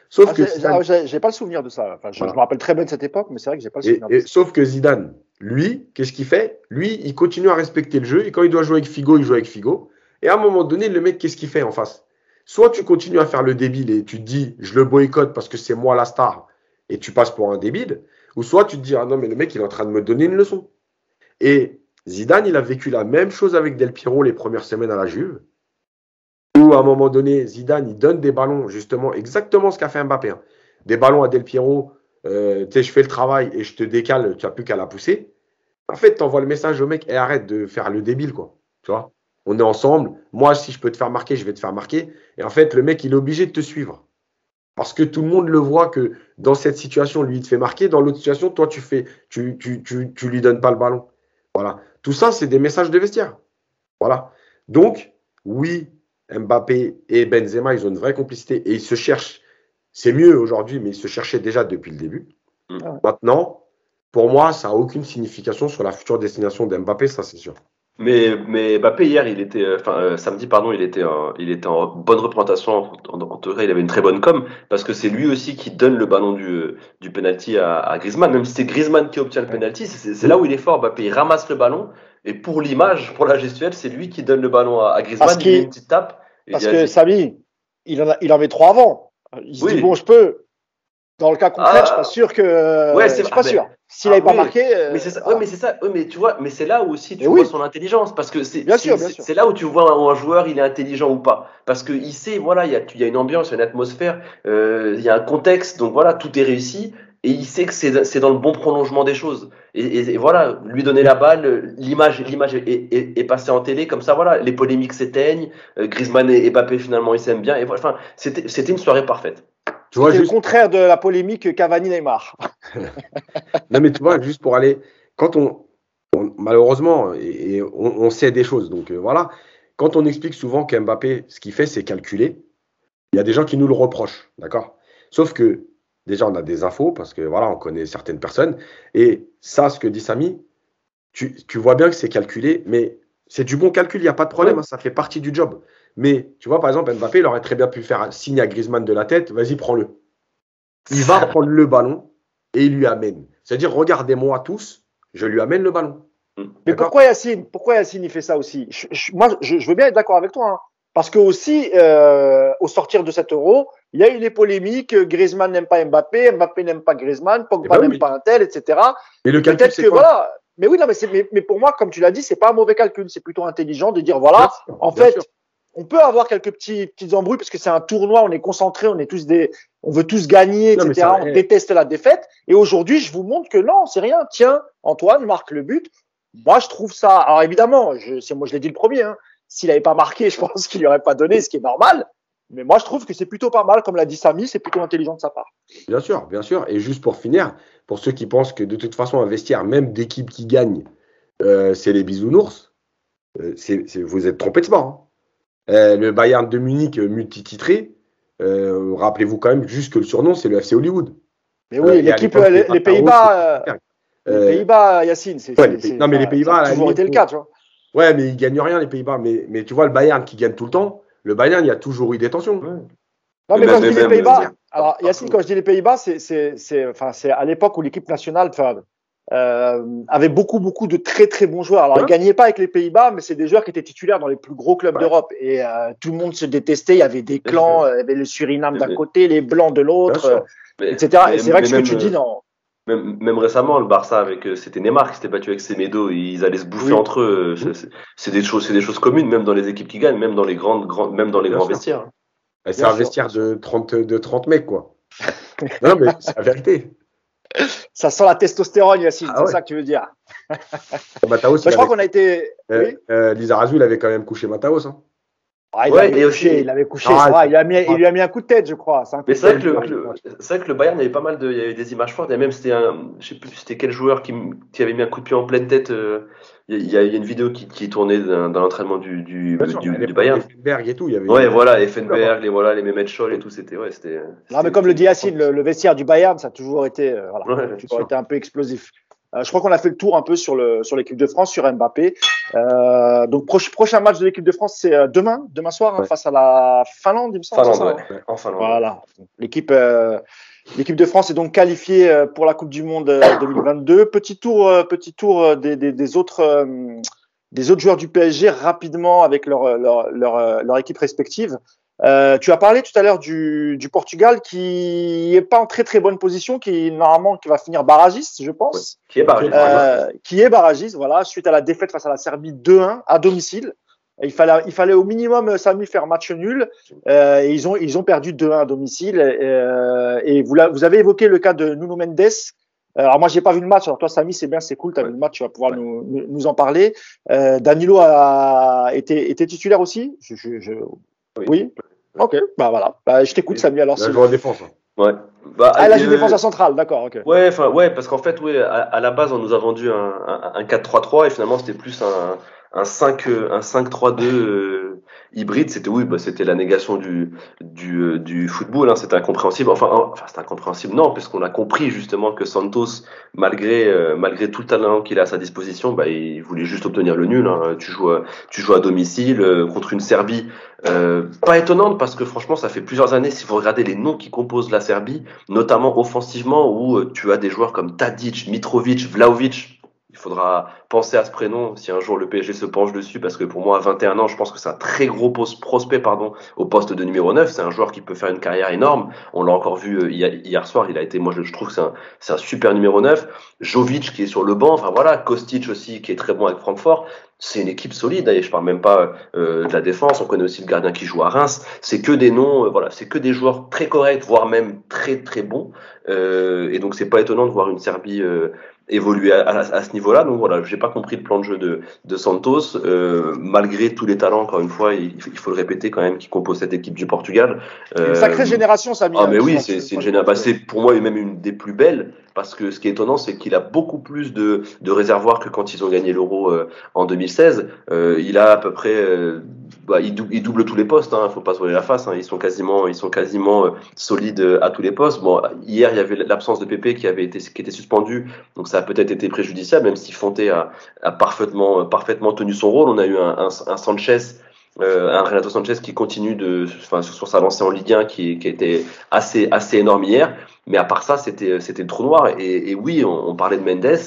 Sauf ah, que j'ai pas le souvenir de ça. Enfin, je, me rappelle très bien de cette époque, mais c'est vrai que j'ai pas le souvenir. Et, sauf que Zidane, lui, qu'est-ce qu'il fait? Lui, il continue à respecter le jeu et quand il doit jouer avec Figo, il joue avec Figo. Et à un moment donné, le mec, qu'est-ce qu'il fait en face? Soit tu continues à faire le débile et tu te dis, je le boycotte parce que c'est moi la star et tu passes pour un débile, ou soit tu te dis, ah non, mais le mec, il est en train de me donner une leçon. Et Zidane, il a vécu la même chose avec Del Piero les premières semaines à la Juve, où à un moment donné, Zidane, il donne des ballons, justement, exactement ce qu'a fait Mbappé. Hein. Des ballons à Del Piero, euh, tu sais, je fais le travail et je te décale, tu n'as plus qu'à la pousser. En fait, tu envoies le message au mec et arrête de faire le débile, quoi. Tu vois? On est ensemble. Moi, si je peux te faire marquer, je vais te faire marquer. Et en fait, le mec, il est obligé de te suivre. Parce que tout le monde le voit que dans cette situation, lui, il te fait marquer. Dans l'autre situation, toi, tu fais, tu, tu, tu, lui donnes pas le ballon. Voilà. Tout ça, c'est des messages de vestiaire. Voilà. Donc, oui, Mbappé et Benzema, ils ont une vraie complicité et ils se cherchent. C'est mieux aujourd'hui, mais ils se cherchaient déjà depuis le début. Maintenant, pour moi, ça n'a aucune signification sur la future destination d'Mbappé, ça c'est sûr. Mais, mais Mbappé hier, il était, euh, enfin euh, samedi pardon, il était, en, il était en bonne représentation. En, tout cas, il avait une très bonne com parce que c'est lui aussi qui donne le ballon du, du penalty à, à Griezmann. Même si c'est Griezmann qui obtient le penalty, c'est là où il est fort. Mbappé, il ramasse le ballon et pour l'image, pour la gestuelle, c'est lui qui donne le ballon à, Griezmann. Parce il met une petite tape. Parce que Samy, il en, a, il en met trois avant. Il se dit bon, je peux. Dans le cas concret, je suis pas ah. sûr que. Ouais, c'est pas sûr. S'il n'avait pas marqué. Euh, mais c'est ça. Ouais, mais c'est ça. mais tu vois, mais c'est là où aussi tu vois son intelligence, parce que c'est. Bien sûr, C'est là où tu vois un, un, joueur, il est intelligent ou pas, parce que il sait, voilà, il y a, il y a une ambiance, une atmosphère, euh, il y a un contexte, donc voilà, tout est réussi et il sait que c'est dans le bon prolongement des choses. Et, voilà, lui donner la balle, l'image l'image est, est, passée en télé, comme ça, voilà, les polémiques s'éteignent, euh, Griezmann et, Mbappé finalement ils s'aiment bien, et voilà, enfin, c'était une soirée parfaite. Tu vois, juste... le contraire de la polémique Cavani-Neymar. non mais tu vois, juste pour aller, quand on, malheureusement, et, on, sait des choses, donc euh, voilà, quand on explique souvent qu'Mbappé, ce qu'il fait, c'est calculer, il y a des gens qui nous le reprochent, d'accord? Sauf que déjà, on a des infos parce que voilà, on connaît certaines personnes. Et ça, ce que dit Samy, tu, vois bien que c'est calculé, mais c'est du bon calcul, il n'y a pas de problème, hein, ça fait partie du job. Mais tu vois, par exemple, Mbappé, il aurait très bien pu faire un signe à Griezmann de la tête, vas-y, prends-le. Il va prendre le ballon et il lui amène. C'est-à-dire, regardez-moi tous, je lui amène le ballon. Mais pourquoi Yacine Pourquoi Yacine il fait ça aussi? Moi, je, veux bien être d'accord avec toi. Hein. Parce que aussi, euh, au sortir de cet euro, il y a eu les polémiques. Griezmann n'aime pas Mbappé, Mbappé n'aime pas Griezmann, Pogba eh ben n'aime pas un tel, etc. Mais le calcul, c'est voilà. Mais oui, non, mais, mais, pour moi, comme tu l'as dit, c'est pas un mauvais calcul. C'est plutôt intelligent de dire voilà, en fait, on peut avoir quelques petits petites embrouilles parce que c'est un tournoi, on est concentré, on est tous des, on veut tous gagner, etc. on déteste la défaite. Et aujourd'hui, je vous montre que non, c'est rien. Tiens, Antoine marque le but. Moi, je trouve ça. Alors évidemment, c'est moi, je l'ai dit le premier. Hein, s'il n'avait pas marqué, je pense qu'il lui aurait pas donné, ce qui est normal. Mais moi, je trouve que c'est plutôt pas mal, comme l'a dit Samy, c'est plutôt intelligent de sa part. Bien sûr, bien sûr. Et juste pour finir, pour ceux qui pensent que de toute façon, un vestiaire, même d'équipe qui gagne, euh, c'est les bisounours, euh, vous êtes trompé de sport. Hein. Euh, le Bayern de Munich multititré, rappelez-vous quand même juste que le surnom, c'est le FC Hollywood. Mais oui, l'équipe, les, Pays-Bas, les Pays-Bas, Yacine, c'est. non, mais les Pays-Bas, ça a toujours été le cas, tu vois. Ouais, mais ils gagnent rien, les Pays-Bas. Mais, mais tu vois, le Bayern qui gagne tout le temps, le Bayern, il y a toujours eu des tensions. Non, mais quand je dis les Pays-Bas, alors Yacine, quand je dis les Pays-Bas, c'est enfin, à l'époque où l'équipe nationale euh, avait beaucoup, beaucoup de très, très bons joueurs. Alors, ils ne gagnaient pas avec les Pays-Bas, mais c'est des joueurs qui étaient titulaires dans les plus gros clubs d'Europe. Et euh, tout le monde se détestait. Il y avait des clans, il y avait le Suriname d'un côté, les Blancs de l'autre, etc. et c'est vrai que ce que tu dis, non. Même, même, récemment, le Barça avec euh, c'était Neymar qui s'était battu avec Semedo, ils allaient se bouffer entre eux. C'est des choses, c'est des choses communes, même dans les équipes qui gagnent, même dans les grandes, grands, même dans les grands vestiaires. C'est un vestiaire de 30, de 30 mecs, quoi. non, mais c'est la vérité. Ça sent la testostérone, Yacine, ah c'est ça que tu veux dire. Mataos, bah, je crois qu'on a été. Euh, oui euh, Lisa Razou, il avait quand même couché Mataos. Hein. Ah, il, ouais, avait couché, il avait couché, ah, il, a mis, il lui a mis un coup de tête, je crois. Mais c'est vrai, que le, vrai que le Bayern, avait pas mal de, il y avait des images fortes. Et même, c'était un, je sais plus, c'était quel joueur qui, qui, avait mis un coup de pied en pleine tête. Euh, il, y y a, une vidéo qui, qui tournait dans, l'entraînement du, du, du, du, Bayern. Effenberg et tout. Il y avait ouais, voilà, Effenberg, les, voilà, les Mehmet Scholl et tout. C'était, ouais, c'était. Non, mais comme le dit Yacine, le, vestiaire du Bayern, ça a toujours été, euh, voilà, toujours été un peu explosif. Euh, je crois qu'on a fait le tour un peu sur le sur l'équipe de France, sur Mbappé. Euh, donc prochain match de l'équipe de France, c'est demain, demain soir, hein, face à la Finlande, il me semble. Finlande, ouais. en Finlande. Voilà. L'équipe l'équipe de France est donc qualifiée pour la Coupe du Monde 2022. Petit tour petit tour des, des, des autres des autres joueurs du PSG rapidement avec leur leur leur, leur équipe respective. Euh, tu as parlé tout à l'heure du, du, Portugal qui est pas en très très bonne position, qui normalement qui va finir barragiste, je pense. qui est barragiste. Euh, qui est barragiste, voilà, suite à la défaite face à la Serbie 2-1 à domicile. Il fallait, il fallait au minimum, Samy, faire match nul. Euh, et ils ont, ils ont perdu 2-1 à domicile. Euh, et vous, vous avez évoqué le cas de Nuno Mendes. Euh, alors moi j'ai pas vu le match. Alors toi Samy c'est bien, c'est cool, tu as vu le match, tu vas pouvoir nous, nous, en parler. Euh, Danilo a été, été titulaire aussi? Je, je, je, oui. Ok, bah voilà. Bah, je t'écoute, Samuel. Alors, là, je en défense. Hein. Ouais. Bah, ah, là, j'ai défense à centrale, d'accord. ok. Ouais, enfin, ouais, parce qu'en fait, ouais, à, la base, on nous a vendu un, un, un 4-3-3 et finalement, c'était plus un, un 5 un 5-3-2 euh, hybride c'était oui bah, c'était la négation du du, euh, du football hein, c'était incompréhensible enfin enfin c'est incompréhensible non parce qu'on a compris justement que Santos malgré euh, malgré tout le talent qu'il a à sa disposition bah il voulait juste obtenir le nul hein. tu joues tu joues à domicile contre une Serbie pas étonnante parce que franchement ça fait plusieurs années si vous regardez les noms qui composent la Serbie notamment offensivement où tu as des joueurs comme Tadic Mitrovic Vlaovic il faudra penser à ce prénom si un jour le PSG se penche dessus, parce que pour moi, à 21 ans, je pense que c'est un très gros prospect pardon, au poste de numéro 9. C'est un joueur qui peut faire une carrière énorme. On l'a encore vu euh, hier soir, il a été, moi je, trouve que c'est un, super numéro 9. Jovic qui est sur le banc, enfin voilà, Kostic aussi qui est très bon avec Francfort c'est une équipe solide. Et je parle même pas euh, de la défense. On connaît aussi le gardien qui joue à Reims. C'est que des noms, euh, voilà, c'est que des joueurs très corrects, voire même très très bons. Euh, et donc c'est pas étonnant de voir une Serbie évoluer à, à, ce niveau-là. Donc voilà, j'ai pas compris le plan de jeu de, de Santos, euh, malgré tous les talents. Encore une fois, il, il faut le répéter quand même, qui compose cette équipe du Portugal. une sacrée génération, ça. Ah mais oui, c'est une génération. Bah, c'est pour moi même une des plus belles parce que ce qui est étonnant, c'est qu'il a beaucoup plus de, de réservoirs que quand ils ont gagné l'Euro euh, en 2016. Euh, il a à peu près, euh, bah, il, double, tous les postes. Hein, faut pas se voler la face. Hein, ils sont quasiment, ils sont quasiment solides à tous les postes. Bon, hier il y avait l'absence de Pépé qui avait été, qui était suspendu, donc ça a peut-être été préjudiciable, même si Fonte a, a, parfaitement, parfaitement tenu son rôle. On a eu un, un, Sanchez euh, un Renato Sanchez qui continue de, enfin, sur sa lancée en Ligue 1 qui, qui était assez, assez énorme hier. Mais à part ça, c'était, le trou noir. Et, et oui, on, parlait de Mendes.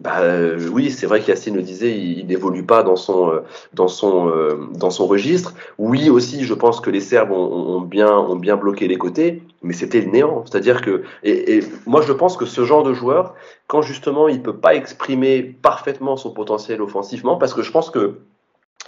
Bah, euh, oui, c'est vrai qu'Yacine le disait, il n'évolue pas dans son, euh, dans, son, dans son registre. Oui, aussi, je pense que les Serbes ont, ont bien, ont bien bloqué les côtés, mais c'était le néant. C'est-à-dire que, et, et, moi, je pense que ce genre de joueur, quand justement il peut pas exprimer parfaitement son potentiel offensivement, parce que je pense que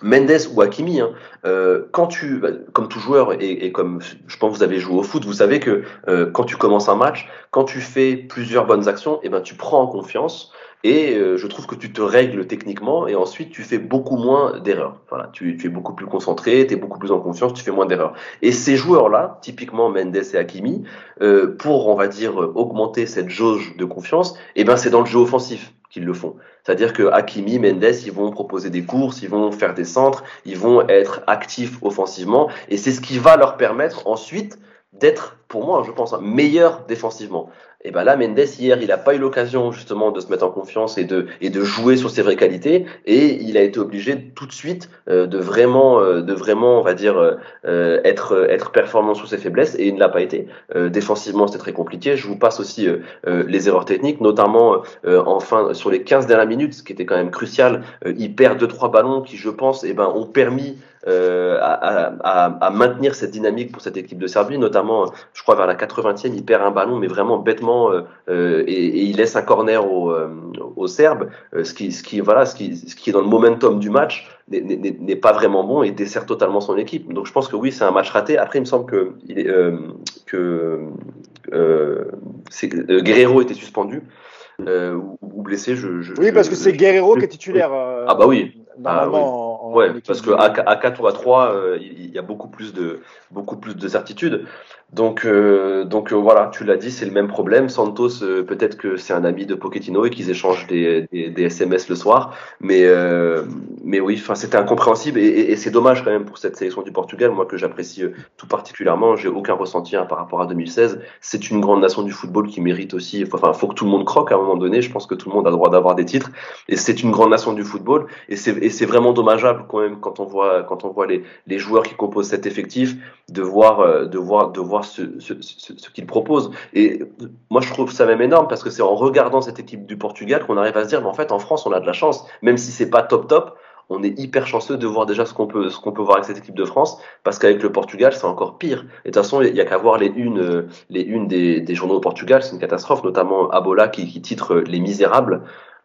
Mendes ou Hakimi, hein, euh, quand tu, bah, comme tout joueur et, comme je pense que vous avez joué au foot, vous savez que euh, quand tu commences un match, quand tu fais plusieurs bonnes actions, et eh ben tu prends en confiance et euh, je trouve que tu te règles techniquement et ensuite tu fais beaucoup moins d'erreurs. Voilà, tu, es beaucoup plus concentré, tu es beaucoup plus en confiance, tu fais moins d'erreurs. Et ces joueurs-là, typiquement Mendes et Hakimi, euh, pour on va dire augmenter cette jauge de confiance, eh ben c'est dans le jeu offensif qu'ils le font. C'est-à-dire que Hakimi, Mendes, ils vont proposer des courses, ils vont faire des centres, ils vont être actifs offensivement, et c'est ce qui va leur permettre ensuite d'être, pour moi, je pense, meilleur défensivement. Et ben là, Mendes hier, il n'a pas eu l'occasion justement de se mettre en confiance et de et de jouer sur ses vraies qualités, et il a été obligé tout de suite euh, de vraiment euh, de vraiment, on va dire, euh, être être performant sur ses faiblesses, et il ne l'a pas été. défensivement, c'était très compliqué. Je vous passe aussi les erreurs techniques, notamment en fin sur les 15 dernières minutes, ce qui était quand même crucial. il perd deux trois ballons qui, je pense, et eh ben ont permis euh, à, à, à, maintenir cette dynamique pour cette équipe de Serbie, notamment, je crois, vers la 80e, il perd un ballon, mais vraiment bêtement, euh, euh et, et, il laisse un corner aux euh, au Serbes, euh, ce, qui, ce, qui, voilà, ce, qui, ce qui est dans le momentum du match n'est pas vraiment bon et dessert totalement son équipe. Donc je pense que oui, c'est un match raté. Après, il me semble que, il est, que Guerrero était suspendu. ou, ou blessé, je, je oui, parce que c'est Guerrero qui est titulaire. ah bah oui. Normalement, ah, oui. Ouais, parce que à, 4 ou à 3, euh, il y a beaucoup plus de, beaucoup plus de certitude. Donc, euh, donc euh, voilà, tu l'as dit, c'est le même problème. Santos, euh, peut-être que c'est un ami de Pochettino et qu'ils échangent des, des, des, SMS le soir. Mais, mais oui, enfin, c'était incompréhensible et, et, et c'est dommage quand même pour cette sélection du Portugal, moi que j'apprécie tout particulièrement. J'ai aucun ressenti hein, par rapport à 2016. C'est une grande nation du football qui mérite aussi. Enfin, faut que tout le monde croque à un moment donné. Je pense que tout le monde a le droit d'avoir des titres et c'est une grande nation du football et c'est vraiment dommageable quand même quand on voit quand on voit les, les joueurs qui composent cet effectif de voir de voir de voir ce, ce, ce, ce qu'il propose. Et moi, je trouve ça même énorme parce que c'est en regardant cette équipe du Portugal qu'on arrive à se dire, mais en fait, en France, on a de la chance, même si c'est pas top top. On est hyper chanceux de voir déjà ce qu'on peut, ce qu'on peut voir avec cette équipe de France, parce qu'avec le Portugal, c'est encore pire. Et de toute façon, il y a qu'à voir les unes, les unes des, des journaux au Portugal, c'est une catastrophe, notamment Abola qui titre Les Misérables.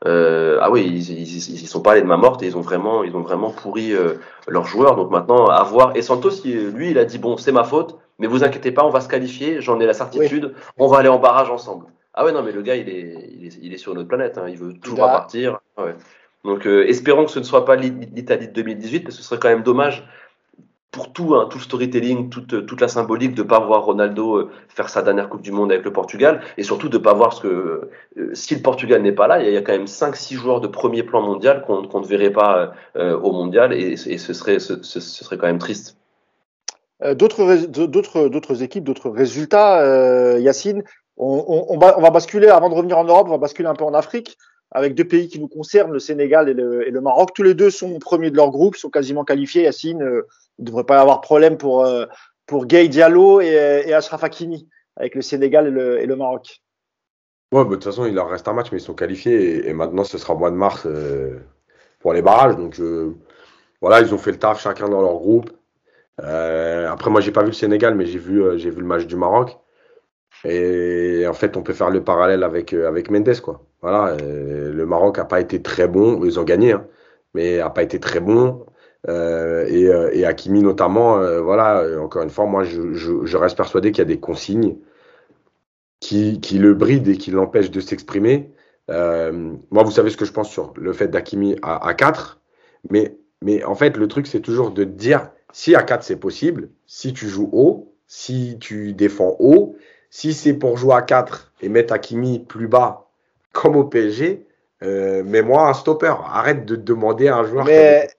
Euh, ah oui, ils, ils, ils, sont pas allés de ma morte et ils ont vraiment, ils ont vraiment pourri euh, leurs joueurs. Donc maintenant, à voir. Et Santos, lui, il a dit bon, c'est ma faute. Mais vous inquiétez pas, on va se qualifier, j'en ai la certitude, on va aller en barrage ensemble. Ah ouais, non, mais le gars, il est, il est, il est sur notre planète, hein. il veut toujours partir. Ouais. Donc euh, espérons que ce ne soit pas l'Italie de 2018, parce que ce serait quand même dommage pour tout, hein, tout le storytelling, toute, toute la symbolique de ne pas voir Ronaldo euh, faire sa dernière Coupe du Monde avec le Portugal, et surtout de ne pas voir ce que, euh, si le Portugal n'est pas là, il y, a, quand même 5-6 joueurs de premier plan mondial qu'on qu ne verrait pas euh, au mondial, et, ce, serait, ce, serait quand même triste. D'autres équipes, d'autres résultats, Yacine. On, va, on, va, basculer avant de revenir en Europe, on va basculer un peu en Afrique avec deux pays qui nous concernent, le Sénégal et le, et le Maroc. Tous les deux sont premiers de leur groupe, sont quasiment qualifiés. Yacine, il ne devrait pas y avoir problème pour euh, pour Gay Diallo et, et Ashraf Hakimi avec le Sénégal et le, Maroc. Ouais, bah, de toute façon, il leur reste un match, mais ils sont qualifiés. Et, maintenant, ce sera au mois de mars euh, pour les barrages. Donc, voilà, ils ont fait le taf chacun dans leur groupe. Euh, après, moi, j'ai pas vu le Sénégal, mais j'ai vu, vu le match du Maroc. Et en fait, on peut faire le parallèle avec, avec Mendes, quoi. Voilà, le Maroc a pas été très bon. Ils ont gagné, hein, mais a pas été très bon. Et, et Hakimi notamment, voilà, encore une fois, moi, je, je reste persuadé qu'il y a des consignes qui, qui le bride et qui l'empêche de s'exprimer. Euh, moi, vous savez ce que je pense sur le fait d'Akimi à, à 4, mais, mais en fait, le truc, c'est toujours de dire si à 4 c'est possible, si tu joues haut, si tu défends haut, si c'est pour jouer à 4 et mettre Akimi plus bas, comme au PSG, euh, mets-moi un stopper. Arrête de demander à un joueur. Mais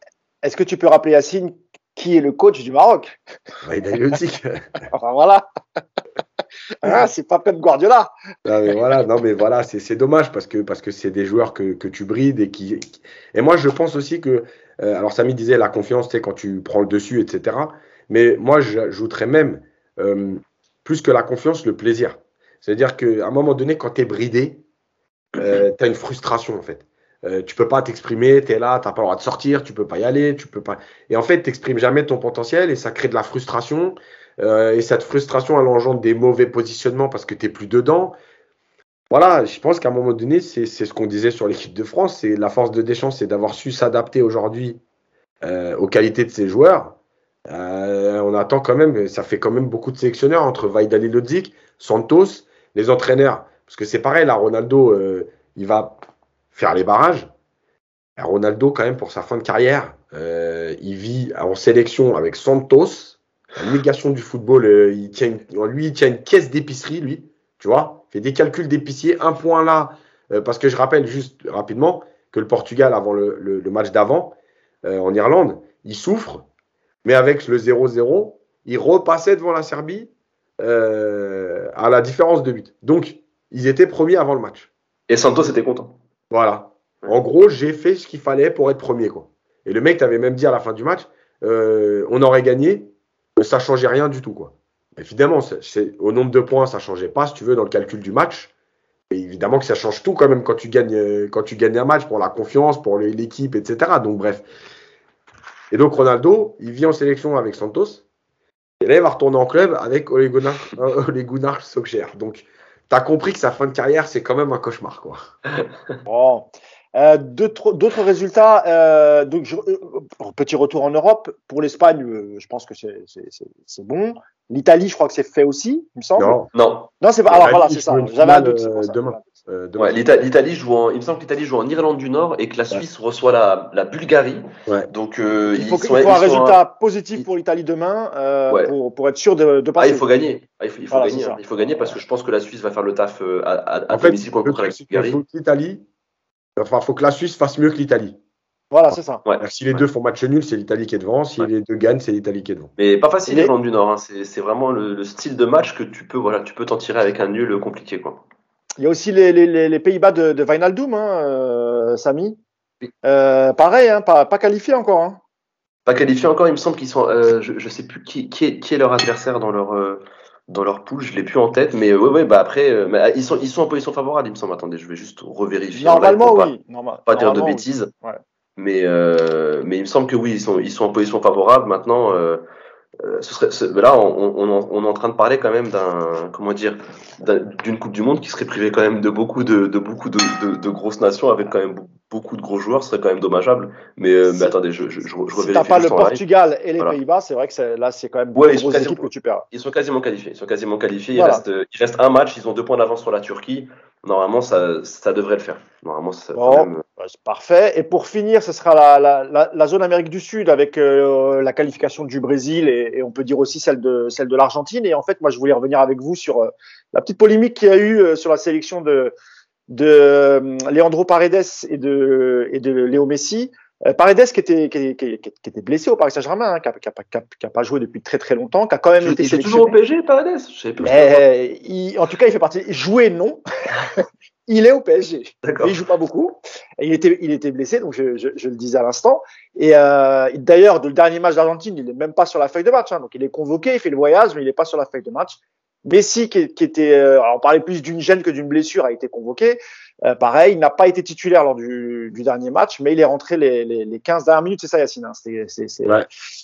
est-ce que tu peux rappeler Yacine qui est le coach du Maroc? Enfin, Voilà. Ah, c'est pas Pep Guardiola. Non mais voilà, non mais voilà, c'est dommage parce que parce que c'est des joueurs que, que, tu brides et qui et moi je pense aussi que euh, alors Samy disait la confiance, c'est quand tu prends le dessus, etc. Mais moi j'ajouterais même euh, plus que la confiance, le plaisir. C'est-à-dire qu'à un moment donné, quand tu es bridé, euh, tu as une frustration en fait. Euh, tu peux pas t'exprimer, tu es là, tu n'as pas le droit de sortir, tu peux pas y aller, tu peux pas. Et en fait, tu n'exprimes jamais ton potentiel et ça crée de la frustration. Euh, et cette frustration, elle engendre des mauvais positionnements parce que tu plus dedans. Voilà, je pense qu'à un moment donné, c'est ce qu'on disait sur l'équipe de France. C'est la force de Deschamps, c'est d'avoir su s'adapter aujourd'hui euh, aux qualités de ses joueurs. Euh, on attend quand même, ça fait quand même beaucoup de sélectionneurs entre Vaidali Lodzik, Santos, les entraîneurs. Parce que c'est pareil, là, Ronaldo, il va faire les barrages. Ronaldo, quand même, pour sa fin de carrière, il vit en sélection avec Santos, la négation du football, euh, lui, il tient une caisse d'épicerie, lui, tu vois, fait des calculs d'épicier, un point là, euh, parce que je rappelle juste rapidement que le Portugal, avant le, match d'avant, euh, en Irlande, il souffre, mais avec le 0-0, il repassait devant la Serbie à la différence de but. Donc, ils étaient premiers avant le match. Et Santos était content. Voilà. En gros, j'ai fait ce qu'il fallait pour être premier. Quoi. Et le mec t'avait même dit à la fin du match, on aurait gagné, ça changeait rien du tout. Quoi. Évidemment, c'est, au nombre de points, ça changeait pas, si tu veux, dans le calcul du match. Et évidemment que ça change tout quand même quand tu gagnes, euh, quand tu gagnes un match pour la confiance, pour l'équipe, etc. Donc bref. Et donc Ronaldo, il vit en sélection avec Santos. Et là, il va retourner en club avec Ole Gunnar, euh, Solskjaer. Donc, tu as compris que sa fin de carrière, c'est quand même un cauchemar. Quoi. Bon. Euh, d'autres résultats, euh, donc euh, petit retour en Europe. Pour l'Espagne, euh, je pense que c'est bon. L'Italie, je crois que c'est fait aussi, il me semble. Non, non. Non, c'est pas. Alors voilà, c'est ça. J'avais un doute. demain. Ouais, L'Italie joue en, il me semble que l'Italie joue en Irlande du Nord et que la Suisse reçoit la, la Bulgarie. Ouais. Donc il faut, il faut un résultat positif pour l'Italie demain pour, pour, être sûr de, de passer. Ah, il faut gagner. Ah, il faut, il faut gagner. Hein. Il faut gagner parce que je pense que la Suisse va faire le taf à, à, à en domicile contre la Bulgarie. L'Italie Enfin, il faut que la Suisse fasse mieux que l'Italie. Voilà, c'est ça. Si les deux font match nul, c'est l'Italie qui est devant. Si les deux gagnent, c'est l'Italie qui est devant. Mais pas facile, l'Irlande du Nord. Hein. C'est vraiment le, style de match que tu peux, voilà, tu peux t'en tirer avec un nul compliqué. Quoi. Il y a aussi les, les, les Pays-Bas de, de Wijnaldum, hein, euh, Samy. Euh, pareil, hein, pas, pas qualifié encore. Hein. Pas qualifié encore, il me semble qu'ils sont. Euh, je, ne sais plus qui, qui, est, qui est leur adversaire dans leur dans leur poule, je l'ai plus en tête, mais ouais, ouais, bah après, mais, ah, ils sont, ils sont en position favorable, il me semble. Attendez, je vais juste revérifier. Normalement, oui. Pas, dire de bêtises. Ouais. Mais, mais il me semble que oui, ils sont, ils sont en position favorable. Maintenant, euh, euh ce serait, là, on, on, on, est en train de parler quand même d'un, comment dire, d'une Coupe du Monde qui serait privée quand même de beaucoup de, de beaucoup de, de, de, grosses nations avec quand même beaucoup de gros joueurs, ce serait quand même dommageable. Mais, euh, mais attendez, je, je, je, je si t'as pas le Portugal et les Pays-Bas, c'est vrai que là, c'est quand même ouais, grosses équipes que tu perds. Ils sont quasiment qualifiés. Ils sont quasiment qualifiés. Il, reste, il reste un match. Ils ont deux points d'avance sur la Turquie. Normalement, ça, ça devrait le faire. Normalement, ça bon, même... bah, parfait. Et pour finir, ce sera la, la, la, la zone Amérique du Sud avec euh, la qualification du Brésil et, et, on peut dire aussi celle de celle de l'Argentine. Et en fait, moi, je voulais revenir avec vous sur euh, la petite polémique qu'il y a eu euh, sur la sélection de de euh, Leandro Paredes et de, et de Léo Messi. Euh, Paredes qui était, qui, qui, qui, était blessé au Paris Saint-Germain, hein, qui n'a pas joué depuis très très longtemps, qui a quand même été sélectionné. toujours au PSG, Paredes? Je sais plus. il, en tout cas, il fait partie. Jouer, non. il est au PSG. Il joue pas beaucoup. Et il était, il était blessé, donc je, je, je le disais à l'instant. Et euh, d'ailleurs, le dernier match d'Argentine, il est même pas sur la feuille de match. Hein, donc il est convoqué, il fait le voyage, mais il est pas sur la feuille de match. Messi, qui, était, alors on parlait plus d'une gêne que d'une blessure, a été convoqué. Pareil, il n'a pas été titulaire lors du, dernier match, mais il est rentré les, les, 15 dernières minutes, c'est ça Yacine hein C'est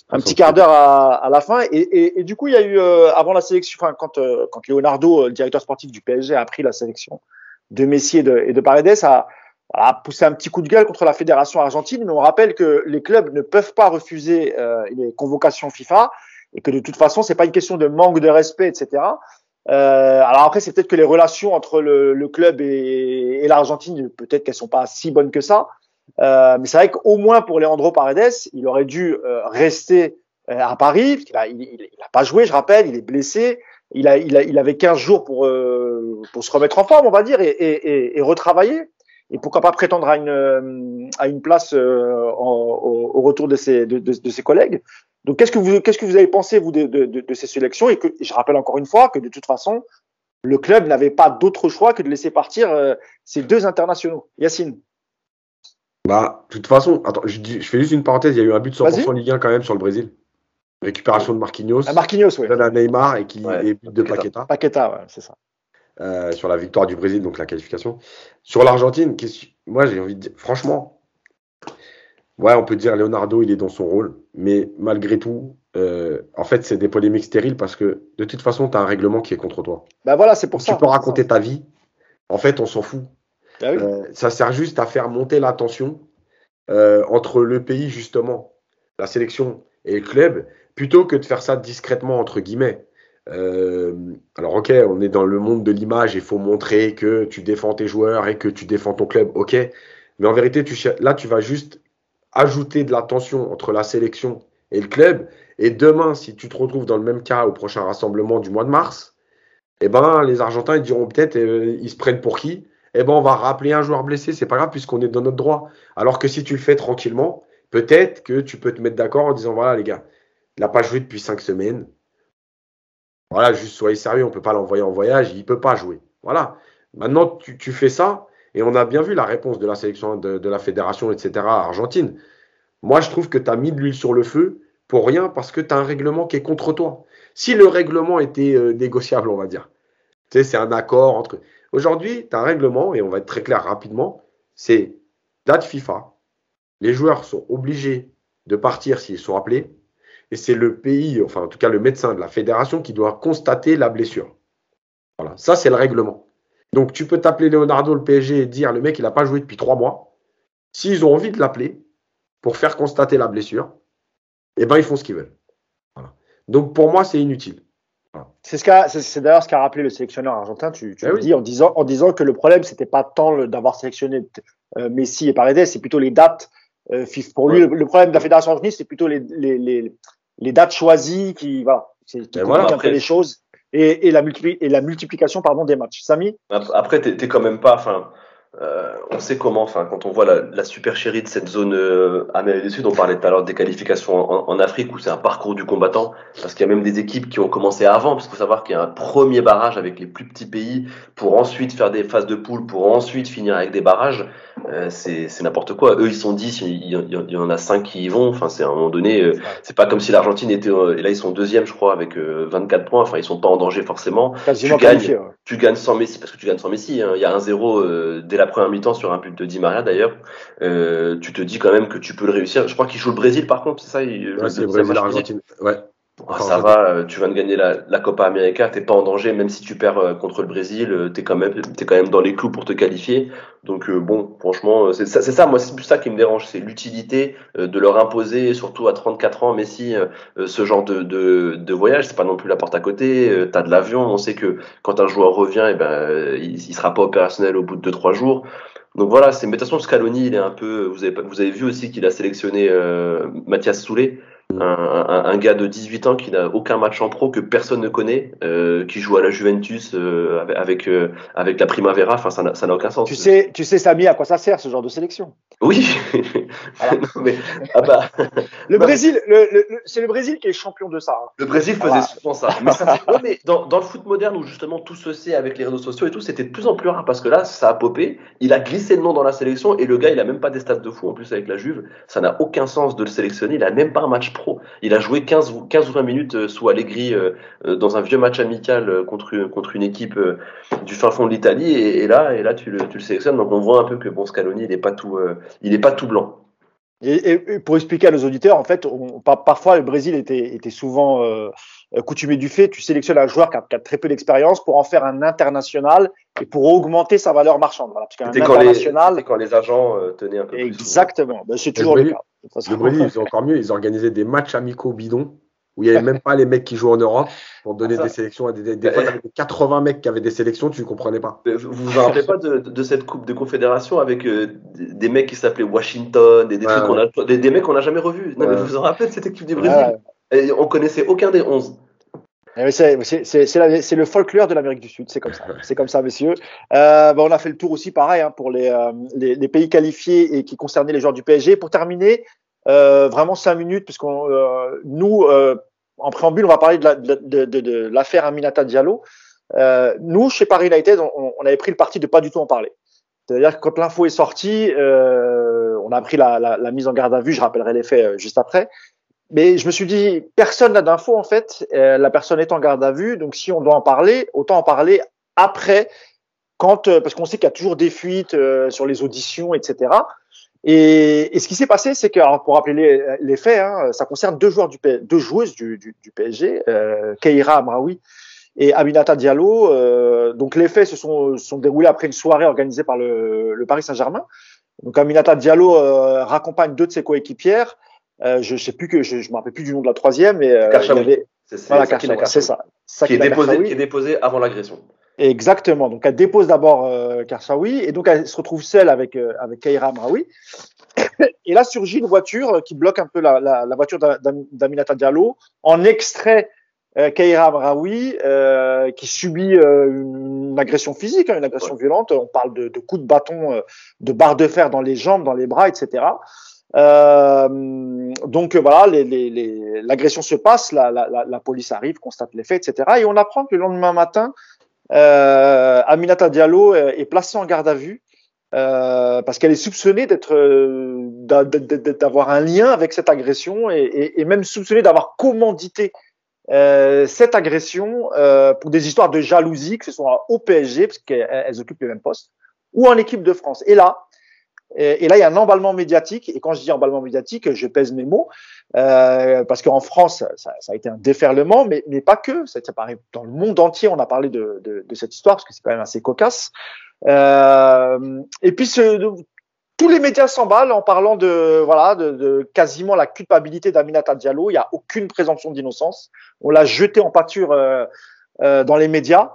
un petit quart d'heure à, la fin. Et, du coup, il y a eu, avant la sélection, enfin, quand, quand Leonardo, le directeur sportif du PSG, a pris la sélection de Messi et de, et de Paredes, a, voilà, pousser un petit coup de gueule contre la fédération argentine, mais on rappelle que les clubs ne peuvent pas refuser euh, les convocations FIFA et que de toute façon, c'est pas une question de manque de respect, etc. Euh, alors après, c'est peut-être que les relations entre le, le club et, et l'Argentine, peut-être qu'elles sont pas si bonnes que ça. Euh, mais c'est vrai qu'au moins pour Leandro Paredes, il aurait dû euh, rester euh, à Paris. Il il, il a pas joué, je rappelle, il est blessé. Il, a, il, a, il avait 15 jours pour, pour se remettre en forme, on va dire, et, et, et retravailler et pourquoi pas prétendre à une, euh, à une place euh, au, au, retour de ses, de ses collègues. Donc, qu'est-ce que vous, qu'est-ce que vous avez pensé vous de, de, de, ces sélections? Et que je rappelle encore une fois que de toute façon, le club n'avait pas d'autre choix que de laisser partir euh, ces deux internationaux. Yacine. Bah, de toute façon, attends, je, je, fais juste une parenthèse. Il y a eu un but de 100% Ligue 1 quand même sur le Brésil. Récupération de Marquinhos. Ah, Marquinhos, oui. De Neymar et qui ouais, but de Paqueta. Paqueta, ouais, c'est ça. Euh, sur la victoire du Brésil, donc la qualification. Sur l'Argentine, moi j'ai envie de dire, franchement, ouais, on peut dire Leonardo, il est dans son rôle, mais malgré tout, euh, en fait, c'est des polémiques stériles parce que de toute façon, tu as un règlement qui est contre toi. Bah voilà, c'est pour ça. Tu peux raconter ta vie. En fait, on s'en fout. Bah oui. euh, ça sert juste à faire monter la tension euh, entre le pays, justement, la sélection et le club, plutôt que de faire ça discrètement, entre guillemets. Euh, alors ok, on est dans le monde de l'image, il faut montrer que tu défends tes joueurs et que tu défends ton club, ok. Mais en vérité, tu, là, tu vas juste ajouter de la tension entre la sélection et le club. Et demain, si tu te retrouves dans le même cas au prochain rassemblement du mois de mars, eh ben, les Argentins ils diront peut-être, euh, ils se prennent pour qui? Eh ben, on va rappeler un joueur blessé, c'est pas grave puisqu'on est dans notre droit. Alors que si tu le fais tranquillement, peut-être que tu peux te mettre d'accord en disant voilà les gars, il n'a pas joué depuis cinq semaines, voilà, juste soyez sérieux, on ne peut pas l'envoyer en voyage, il ne peut pas jouer. Voilà. Maintenant, tu, tu, fais ça, et on a bien vu la réponse de la sélection de, la fédération, etc., Argentine. Moi, je trouve que tu as mis de l'huile sur le feu pour rien parce que tu as un règlement qui est contre toi. Si le règlement était euh, négociable, on va dire, tu sais, c'est un accord entre. Aujourd'hui, tu as un règlement, et on va être très clair rapidement, c'est date FIFA. Les joueurs sont obligés de partir s'ils sont appelés et c'est le pays, enfin en tout cas le médecin de la fédération qui doit constater la blessure. Voilà, ça c'est le règlement. Donc tu peux t'appeler Leonardo le PSG et dire le mec il n'a pas joué depuis trois mois. S'ils ont envie de l'appeler pour faire constater la blessure, eh ben ils font ce qu'ils veulent. Voilà. Donc pour moi c'est inutile. Voilà. C'est ce c'est d'ailleurs ce qu'a rappelé le sélectionneur argentin. Tu, tu eh oui. dis en disant en disant que le problème c'était pas tant d'avoir sélectionné euh, Messi et Paredes, c'est plutôt les dates. Euh, pour lui, le, le, problème de la fédération argentine, c'est plutôt les, les, les, les dates choisies qui, voilà, qui voilà, un peu les choses et, et, la, et la multiplication pardon, des matchs. Samy? Après, tu n'es quand même pas. Enfin, euh, on sait comment, enfin, quand on voit la, la super chérie de cette zone euh, Amérique du Sud, on parlait tout à l'heure des qualifications en, en, Afrique où c'est un parcours du combattant, parce qu'il y a même des équipes qui ont commencé avant, parce qu'il faut savoir qu'il y a un premier barrage avec les plus petits pays pour ensuite faire des phases de poule, pour ensuite finir avec des barrages. Euh, c'est n'importe quoi. Eux, ils sont 10, il y, en a 5 qui y vont. Enfin, c'est à un moment donné, euh, c'est pas comme si l'Argentine était. Et là, ils sont deuxième, je crois, avec 24 points. Enfin, ils sont pas en danger forcément. Quasiment tu gagnes, ouais. tu gagnes sans Messi, parce que tu gagnes sans Messi. Hein. Il y a un 0 dès la première mi-temps sur un but de Di Maria d'ailleurs. tu te dis quand même que tu peux le réussir. Je crois qu'il joue le Brésil par contre, c'est ça il, ouais, C'est le Brésil, l'Argentine. Ouais. Ah, ça va, tu viens de gagner la, la Copa América, t'es pas en danger, même si tu perds contre le Brésil, t'es quand même, t'es quand même dans les clous pour te qualifier. Donc euh, bon, franchement, c'est ça, ça, moi c'est plus ça qui me dérange, c'est l'utilité euh, de leur imposer, surtout à 34 ans, Messi, euh, ce genre de, de, de voyage. C'est pas non plus la porte à côté. T'as de l'avion, on sait que quand un joueur revient, eh ben il, il sera pas opérationnel au bout de 2-3 jours. Donc voilà, c'est mais de toute façon Scaloni, il est un peu. Vous avez vous avez vu aussi qu'il a sélectionné Mathias Soulet un, un, un, gars de 18 ans qui n'a aucun match en pro que personne ne connaît, euh, qui joue à la Juventus euh, avec euh, avec la Primavera. Enfin, ça n'a aucun sens. Tu sais, tu sais, Samy, à quoi ça sert ce genre de sélection? Oui, mais, ah bah. le Brésil, c'est le Brésil qui est champion de ça. Hein. Le Brésil faisait souvent ça. Mais, ça mais dans, dans, le foot moderne où justement tout se sait avec les réseaux sociaux et tout, c'était de plus en plus rare parce que là, ça a popé. Il a glissé le nom dans la sélection et le gars, il a même pas des stats de fou en plus avec la Juve. Ça n'a aucun sens de le sélectionner. Il a même pas un match pro. Il a joué 15, 15 ou 20 minutes euh, sous Allegri euh, euh, dans un vieux match amical contre, une équipe du fin fond de l'Italie et, là, et là tu, le, sélectionnes. Donc on voit un peu que bon, Scaloni, il n'est pas tout, il est pas tout blanc. Et, pour expliquer à nos auditeurs, en fait, parfois le Brésil était, souvent coutumé du fait, tu sélectionnes un joueur qui a, qui a très peu d'expérience pour en faire un international et pour augmenter sa valeur marchande. Voilà, parce quand, international, les, quand les agents euh, tenaient un peu Exactement, ben, c'est toujours le, cas. Le Brésil, ils ont encore mieux, ils organisaient des matchs amicaux bidons où il n'y avait même pas les mecs qui jouent en Europe pour donner des sélections à des, des, fois, il y avait 80 mecs qui avaient des sélections, tu ne comprenais pas. Vous vous rappelez pas de, de, cette Coupe de Confédération avec euh, des mecs qui s'appelaient Washington, et des, trucs a, des, mecs qu'on n'a jamais revus. Vous vous en rappelez de cette équipe du Brésil? Et On connaissait aucun des 11. Eh c'est le folklore de l'Amérique du Sud, c'est comme ça, c'est comme ça, messieurs. Euh, on a fait le tour aussi, pareil, hein, pour les, euh, les, pays qualifiés et qui concernaient les joueurs du PSG. Pour terminer, euh, vraiment cinq minutes, puisqu'on euh, nous, en préambule, on va parler de l'affaire la, de, Aminata Diallo. Nous, chez Paris United, on, avait pris le parti de pas du tout en parler. C'est-à-dire que quand l'info est sortie, on a pris la, mise en garde à vue. Je rappellerai les faits juste après. Mais je me suis dit, personne n'a d'info en fait. Euh, la personne est en garde à vue, donc si on doit en parler, autant en parler après, quand parce qu'on sait qu'il y a toujours des fuites sur les auditions, etc. Et, et, ce qui s'est passé, c'est que, alors pour rappeler les, les faits, hein, ça concerne deux joueurs du deux joueuses du, du, du PSG, euh, Keira Amraoui et Aminata Diallo. Euh, donc les faits se sont, sont déroulés après une soirée organisée par le, le Paris Saint-Germain. Donc Aminata Diallo euh, raccompagne deux de ses coéquipières. Euh, je sais plus que je, je me rappelle plus du nom de la troisième, mais euh, c'est voilà, ça. ça. Qui est déposé, qui est déposé avant l'agression. Exactement. Donc elle dépose d'abord euh, Karsaoui et donc elle se retrouve seule avec euh, avec Kaira Amraoui. et là surgit une voiture qui bloque un peu la, la, la voiture d'Aminata Diallo. En extrait euh, Kaira Amraoui euh, qui subit euh, une, agression physique, hein, une agression violente. On parle de, de, coups de bâton, de barres de fer dans les jambes, dans les bras, etc. donc voilà, l'agression les, les, se passe, la, la, police arrive, constate les faits, etc. Et on apprend que le lendemain matin, euh, Aminata Diallo euh, est placée en garde à vue euh, parce qu'elle est soupçonnée d'être euh, d'avoir un lien avec cette agression et, et, et même soupçonnée d'avoir commandité euh, cette agression euh, pour des histoires de jalousie, que ce soit au PSG parce qu'elles occupent les mêmes postes ou en équipe de France. Et là, et, là, il y a un emballement médiatique. Et quand je dis emballement médiatique, je pèse mes mots. Euh, parce qu'en France, ça, ça, a été un déferlement, mais, mais pas que. Ça, ça paraît dans le monde entier, on a parlé de, de, de cette histoire, parce que c'est quand même assez cocasse. Euh, et puis, ce, tous les médias s'emballent en parlant de, voilà, de, de quasiment la culpabilité d'Aminata Diallo. Il n'y a aucune présomption d'innocence. On l'a jeté en pâture euh, euh, dans les médias.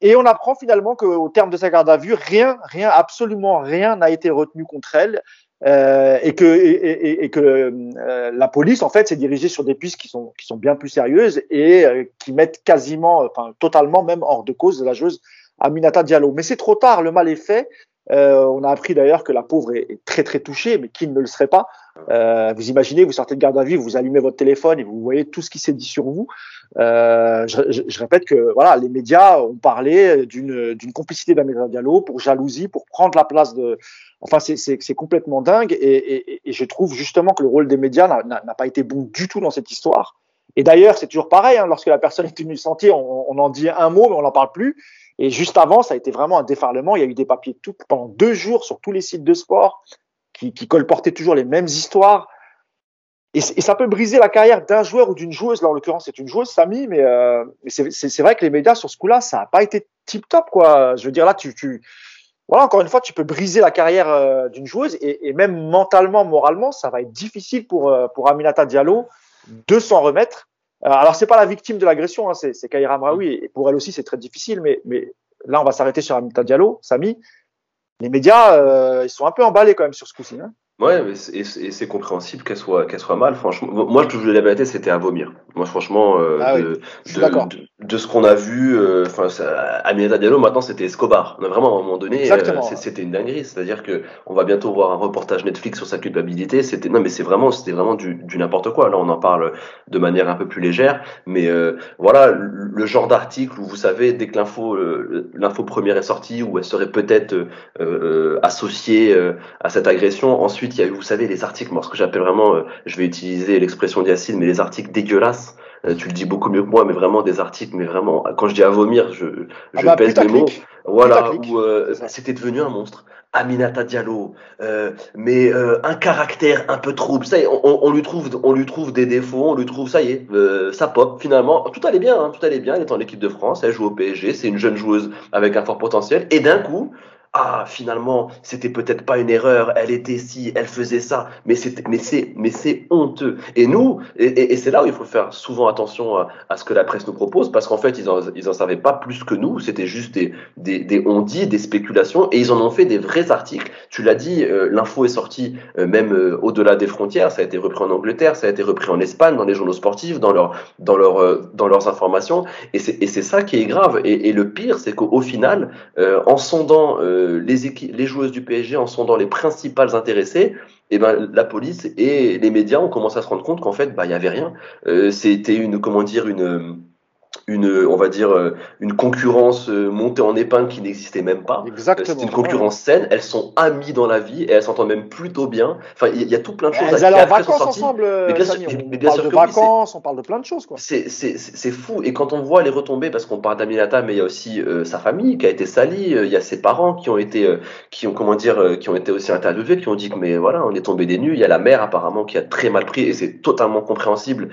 Et on apprend finalement qu'au terme de sa garde à vue, rien, rien, absolument rien n'a été retenu contre elle. Euh, et que, et, et, que euh, la police en fait s'est dirigée sur des pistes qui sont qui sont bien plus sérieuses et euh, qui mettent quasiment, enfin totalement même hors de cause la joueuse Aminata Diallo. Mais c'est trop tard, le mal est fait. Euh, on a appris d'ailleurs que la pauvre est, très très touchée, mais qui ne le serait pas euh, Vous imaginez, vous sortez de garde à vue, vous allumez votre téléphone et vous voyez tout ce qui s'est dit sur vous. Euh, je, je, je, répète que voilà, les médias ont parlé d'une complicité d'Amélie Diallo pour jalousie, pour prendre la place de. Enfin, c'est complètement dingue et, et, et, je trouve justement que le rôle des médias n'a pas été bon du tout dans cette histoire. Et d'ailleurs, c'est toujours pareil. Hein, lorsque la personne est innocentée, on, on en dit un mot, mais on n'en parle plus. Et juste avant, ça a été vraiment un déferlement. Il y a eu des papiers tout, pendant deux jours sur tous les sites de sport qui, qui colportaient toujours les mêmes histoires. Et, ça peut briser la carrière d'un joueur ou d'une joueuse. Là, en l'occurrence, c'est une joueuse, Samy, mais, euh, mais c'est vrai que les médias sur ce coup-là, ça n'a pas été tip top, quoi. Je veux dire, là, tu, tu, voilà, encore une fois, tu peux briser la carrière euh, d'une joueuse et, et, même mentalement, moralement, ça va être difficile pour, euh, pour Aminata Diallo de s'en remettre. Euh, alors, c'est pas la victime de l'agression, hein, c'est Kaira Mraoui, et pour elle aussi, c'est très difficile, mais, mais là, on va s'arrêter sur Aminata Diallo, Samy. Les médias, euh, ils sont un peu emballés quand même sur ce coup-ci. Hein. Ouais, et c'est compréhensible qu'elle soit, qu'elle soit mal. Franchement, moi, je la vérité, c'était à vomir. Moi, franchement, euh, ah de, de, ce qu'on a vu, euh, enfin, euh, Aminata Diallo, maintenant, c'était Escobar. On a vraiment, à un moment donné, euh, c'était une dinguerie. C'est-à-dire que on va bientôt voir un reportage Netflix sur sa culpabilité. C'était, non, mais c'est vraiment, c'était vraiment du, du n'importe quoi. Là, on en parle de manière un peu plus légère, mais voilà, le, genre d'article où vous savez, dès que l'info, l'info première est sortie, où elle serait peut-être associée à cette agression, ensuite il y a eu, vous savez, les articles, moi, ce que j'appelle vraiment, euh, je vais utiliser l'expression d'Yacine, mais les articles dégueulasses. Euh, tu le dis beaucoup mieux que moi, mais vraiment des articles, mais vraiment, quand je dis à vomir, je, je ah bah, pèse mes mots. Voilà, où euh, c'était devenu un monstre. Aminata Diallo, mais un caractère un peu trouble. Ça y est, on, lui trouve, on lui trouve des défauts, on lui trouve, ça y est, ça pop. Finalement, tout allait bien, hein, tout allait bien. Elle est en équipe de France, elle joue au PSG, c'est une jeune joueuse avec un fort potentiel. Et d'un coup, ah finalement c'était peut-être pas une erreur, elle était si, elle faisait ça, mais c'est mais c'est mais c'est honteux. Et nous et, c'est là où il faut faire souvent attention à, ce que la presse nous propose parce qu'en fait ils en ils en savaient pas plus que nous, c'était juste des des des on dit des spéculations et ils en ont fait des vrais articles. Tu l'as dit, euh, l'info est sortie euh, même euh, au-delà des frontières, ça a été repris en Angleterre, ça a été repris en Espagne dans les journaux sportifs, dans leur dans leur dans leurs informations. Et c'est et c'est ça qui est grave. Et, le pire c'est qu'au final en sondant euh, les, les joueuses du PSG en sont dans les principales intéressées, et eh ben la police et les médias ont commencé à se rendre compte qu'en fait bah il y avait rien. Euh, c'était une comment dire une une, on va dire, euh, une concurrence euh, montée en épingle qui n'existait même pas. Exactement. C'est une concurrence saine. Elles sont amies dans la vie et elles s'entendent même plutôt bien. Enfin, il y, a tout plein de choses. Elles allaient en vacances ensemble. Mais bien sûr, mais bien on parle de vacances, on parle de plein de choses, quoi. C'est fou. Et quand on voit les retombées, parce qu'on parle d'Aminata, mais il y a aussi euh, sa famille qui a été salie. Il y a ses parents qui ont été, qui ont comment dire, qui ont été aussi interviewés, qui ont dit que mais voilà, on est tombé des nues. Il y a la mère apparemment qui a très mal pris et c'est totalement compréhensible.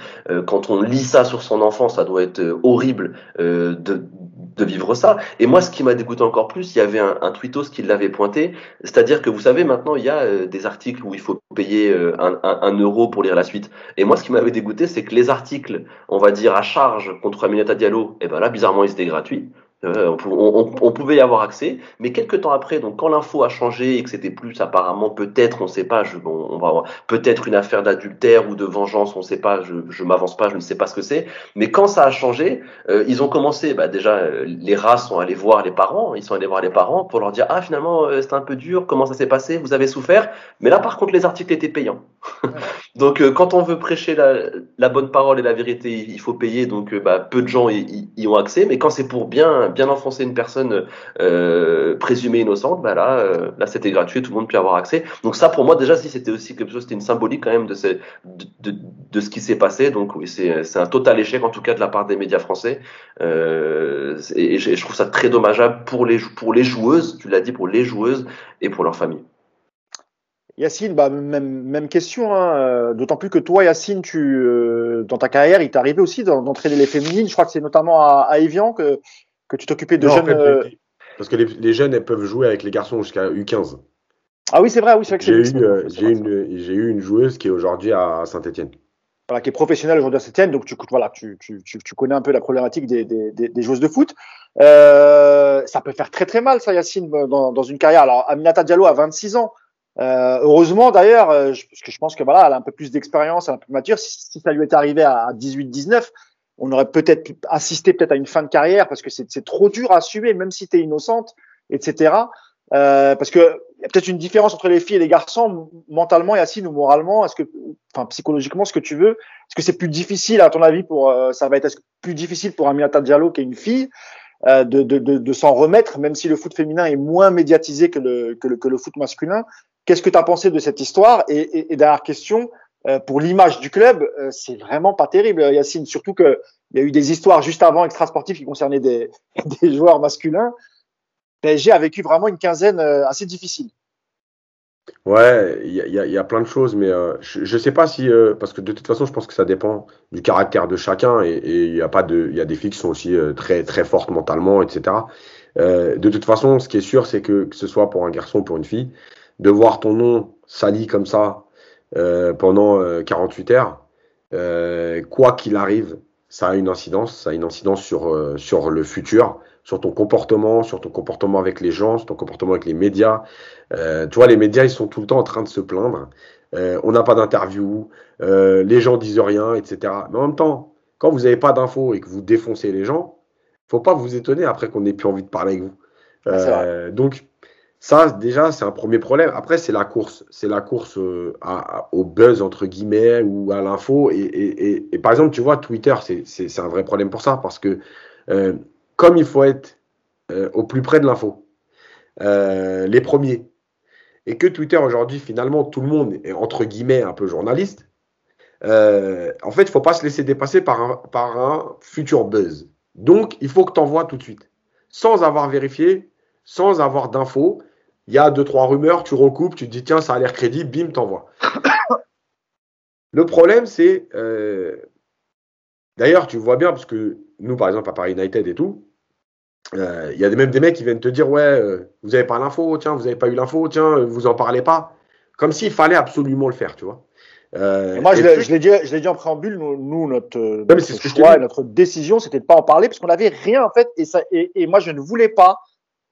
quand on lit ça sur son enfant, ça doit être horrible euh, de, vivre ça. Et moi, ce qui m'a dégoûté encore plus, il y avait un, tweetos qui l'avait pointé, c'est-à-dire que vous savez, maintenant, il y a euh, des articles où il faut payer euh, un, un, euro pour lire la suite. Et moi, ce qui m'avait dégoûté, c'est que les articles, on va dire, à charge contre Aminata Diallo, et eh ben là, bizarrement, ils étaient gratuits. Euh, on, pouvait y avoir accès, mais quelques temps après, donc quand l'info a changé et que c'était plus apparemment peut-être, on ne sait pas, je, bon, on va peut-être une affaire d'adultère ou de vengeance, on ne sait pas, je, je m'avance pas, je ne sais pas ce que c'est. Mais quand ça a changé, euh, ils ont commencé, bah déjà euh, les rats sont allés voir les parents, ils sont allés voir les parents pour leur dire ah finalement c'était un peu dur, comment ça s'est passé, vous avez souffert. Mais là par contre les articles étaient payants. donc quand on veut prêcher la, la, bonne parole et la vérité, il faut payer. Donc bah, peu de gens y, y ont accès, mais quand c'est pour bien bien enfoncer une personne euh, présumée innocente, bah là, euh, là c'était gratuit, tout le monde peut avoir accès. Donc ça, pour moi, déjà, si c'était aussi quelque chose, c'était une symbolique quand même de, ces, de, ce qui s'est passé. Donc oui, c'est un total échec, en tout cas de la part des médias français. Euh, et, je trouve ça très dommageable pour les, pour les joueuses, tu l'as dit, pour les joueuses et pour leurs familles. Yacine, bah, même, même question, hein. D'autant plus que toi, Yacine, tu, dans ta carrière, il t'est arrivé aussi d'entraîner les féminines. Je crois que c'est notamment à Evian que, que tu t'occupais de jeunes. Euh, parce que les, jeunes, elles peuvent jouer avec les garçons jusqu'à U15. Ah oui, c'est vrai, oui, c'est vrai que J'ai eu, euh, une, j'ai eu une joueuse qui est aujourd'hui à Saint-Etienne. Voilà, qui est professionnelle aujourd'hui à Saint-Etienne, donc tu, voilà, tu, tu, tu, connais un peu la problématique des, des, des, joueuses de foot. Euh, ça peut faire très très mal, ça, Yacine, dans, dans une carrière. Alors, Aminata Diallo a 26 ans. Euh, heureusement d'ailleurs, parce que je pense que voilà, elle a un peu plus d'expérience, elle est un peu mature. Si, si ça lui était arrivé à 18-19, on aurait peut-être assisté peut-être à une fin de carrière parce que c'est trop dur à assumer, même si tu es innocente, etc. Euh, parce que y a peut-être une différence entre les filles et les garçons, mentalement, Yacine, ou moralement, est-ce que, enfin, psychologiquement, ce que tu veux, est-ce que c'est plus difficile, à ton avis, pour, euh, ça va être plus difficile pour Aminata Diallo, qui est une fille, euh, de, de, de, de s'en remettre, même si le foot féminin est moins médiatisé que le, que le, que le foot masculin? Qu'est-ce que tu as pensé de cette histoire? Et, et, et dernière question, euh, pour l'image du club, euh, c'est vraiment pas terrible, Yacine. Surtout que il y a eu des histoires juste avant extrasportives qui concernaient des, joueurs masculins. PSG a vécu vraiment une quinzaine euh, assez difficile. Ouais, il y, a plein de choses, mais je, je sais pas si parce que de toute façon, je pense que ça dépend du caractère de chacun et il y a pas de, il y a des filles qui sont aussi très très fortes mentalement, etc. de toute façon, ce qui est sûr, c'est que que ce soit pour un garçon ou pour une fille, de voir ton nom sali comme ça euh, pendant 48 euh, heures, euh, quoi qu'il arrive, ça a une incidence, ça a une incidence sur, euh, sur le futur, sur ton comportement, sur ton comportement avec les gens, sur ton comportement avec les médias. Euh, tu vois, les médias, ils sont tout le temps en train de se plaindre. Euh, on n'a pas d'interview, les gens disent rien, etc. Mais en même temps, quand vous n'avez pas d'infos et que vous défoncez les gens, faut pas vous étonner après qu'on n'ait plus envie de parler avec vous. donc, ça, déjà, c'est un premier problème. Après, c'est la course. C'est la course euh, au buzz, entre guillemets, ou à l'info. Et, par exemple, tu vois, Twitter, c'est un vrai problème pour ça. Parce que euh, comme il faut être euh, au plus près de l'info, les premiers, et que Twitter, aujourd'hui, finalement, tout le monde est, entre guillemets, un peu journaliste, en fait, il ne faut pas se laisser dépasser par un, par un futur buzz. Donc, il faut que tu envoies tout de suite. Sans avoir vérifié, sans avoir d'infos il y a deux, trois rumeurs, tu recoupes, tu te dis, tiens, ça a l'air crédible, bim, t'envoies. Le problème, c'est. Euh, d'ailleurs, tu vois bien, parce que nous, par exemple, à Paris United et tout, euh, il y a même des mecs qui viennent te dire, ouais, euh, vous n'avez pas l'info, tiens, vous n'avez pas eu l'info, tiens, vous en parlez pas. Comme s'il fallait absolument le faire, tu vois. moi, je l'ai dit, dit, en préambule, nous, notre, notre choix et notre décision, c'était de pas en parler parce qu'on n'avait rien en fait, et, ça, et, moi, je ne voulais pas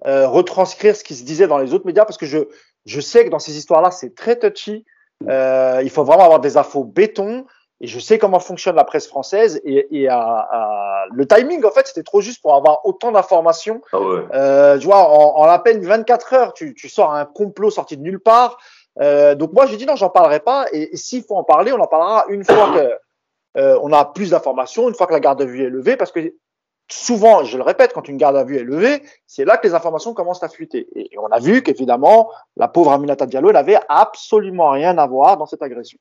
euh, retranscrire ce qui se disait dans les autres médias parce que je, je sais que dans ces histoires-là, c'est très touchy. Euh, il faut vraiment avoir des infos béton. Et je sais comment fonctionne la presse française. Et, et à, à... le timing, en fait, c'était trop juste pour avoir autant d'informations. Ah ouais. euh, tu vois, en, en à peine 24 heures, tu, tu sors un complot sorti de nulle part. Euh, donc moi, j'ai dit non, j'en parlerai pas. Et, s'il faut en parler, on en parlera une fois que euh, on a plus d'informations, une fois que la garde de vue est levée, parce que souvent, je le répète, quand une garde à vue est levée, c'est là que les informations commencent à fuiter. Et, on a vu qu'évidemment, la pauvre Aminata Diallo n'avait absolument rien à voir dans cette agression.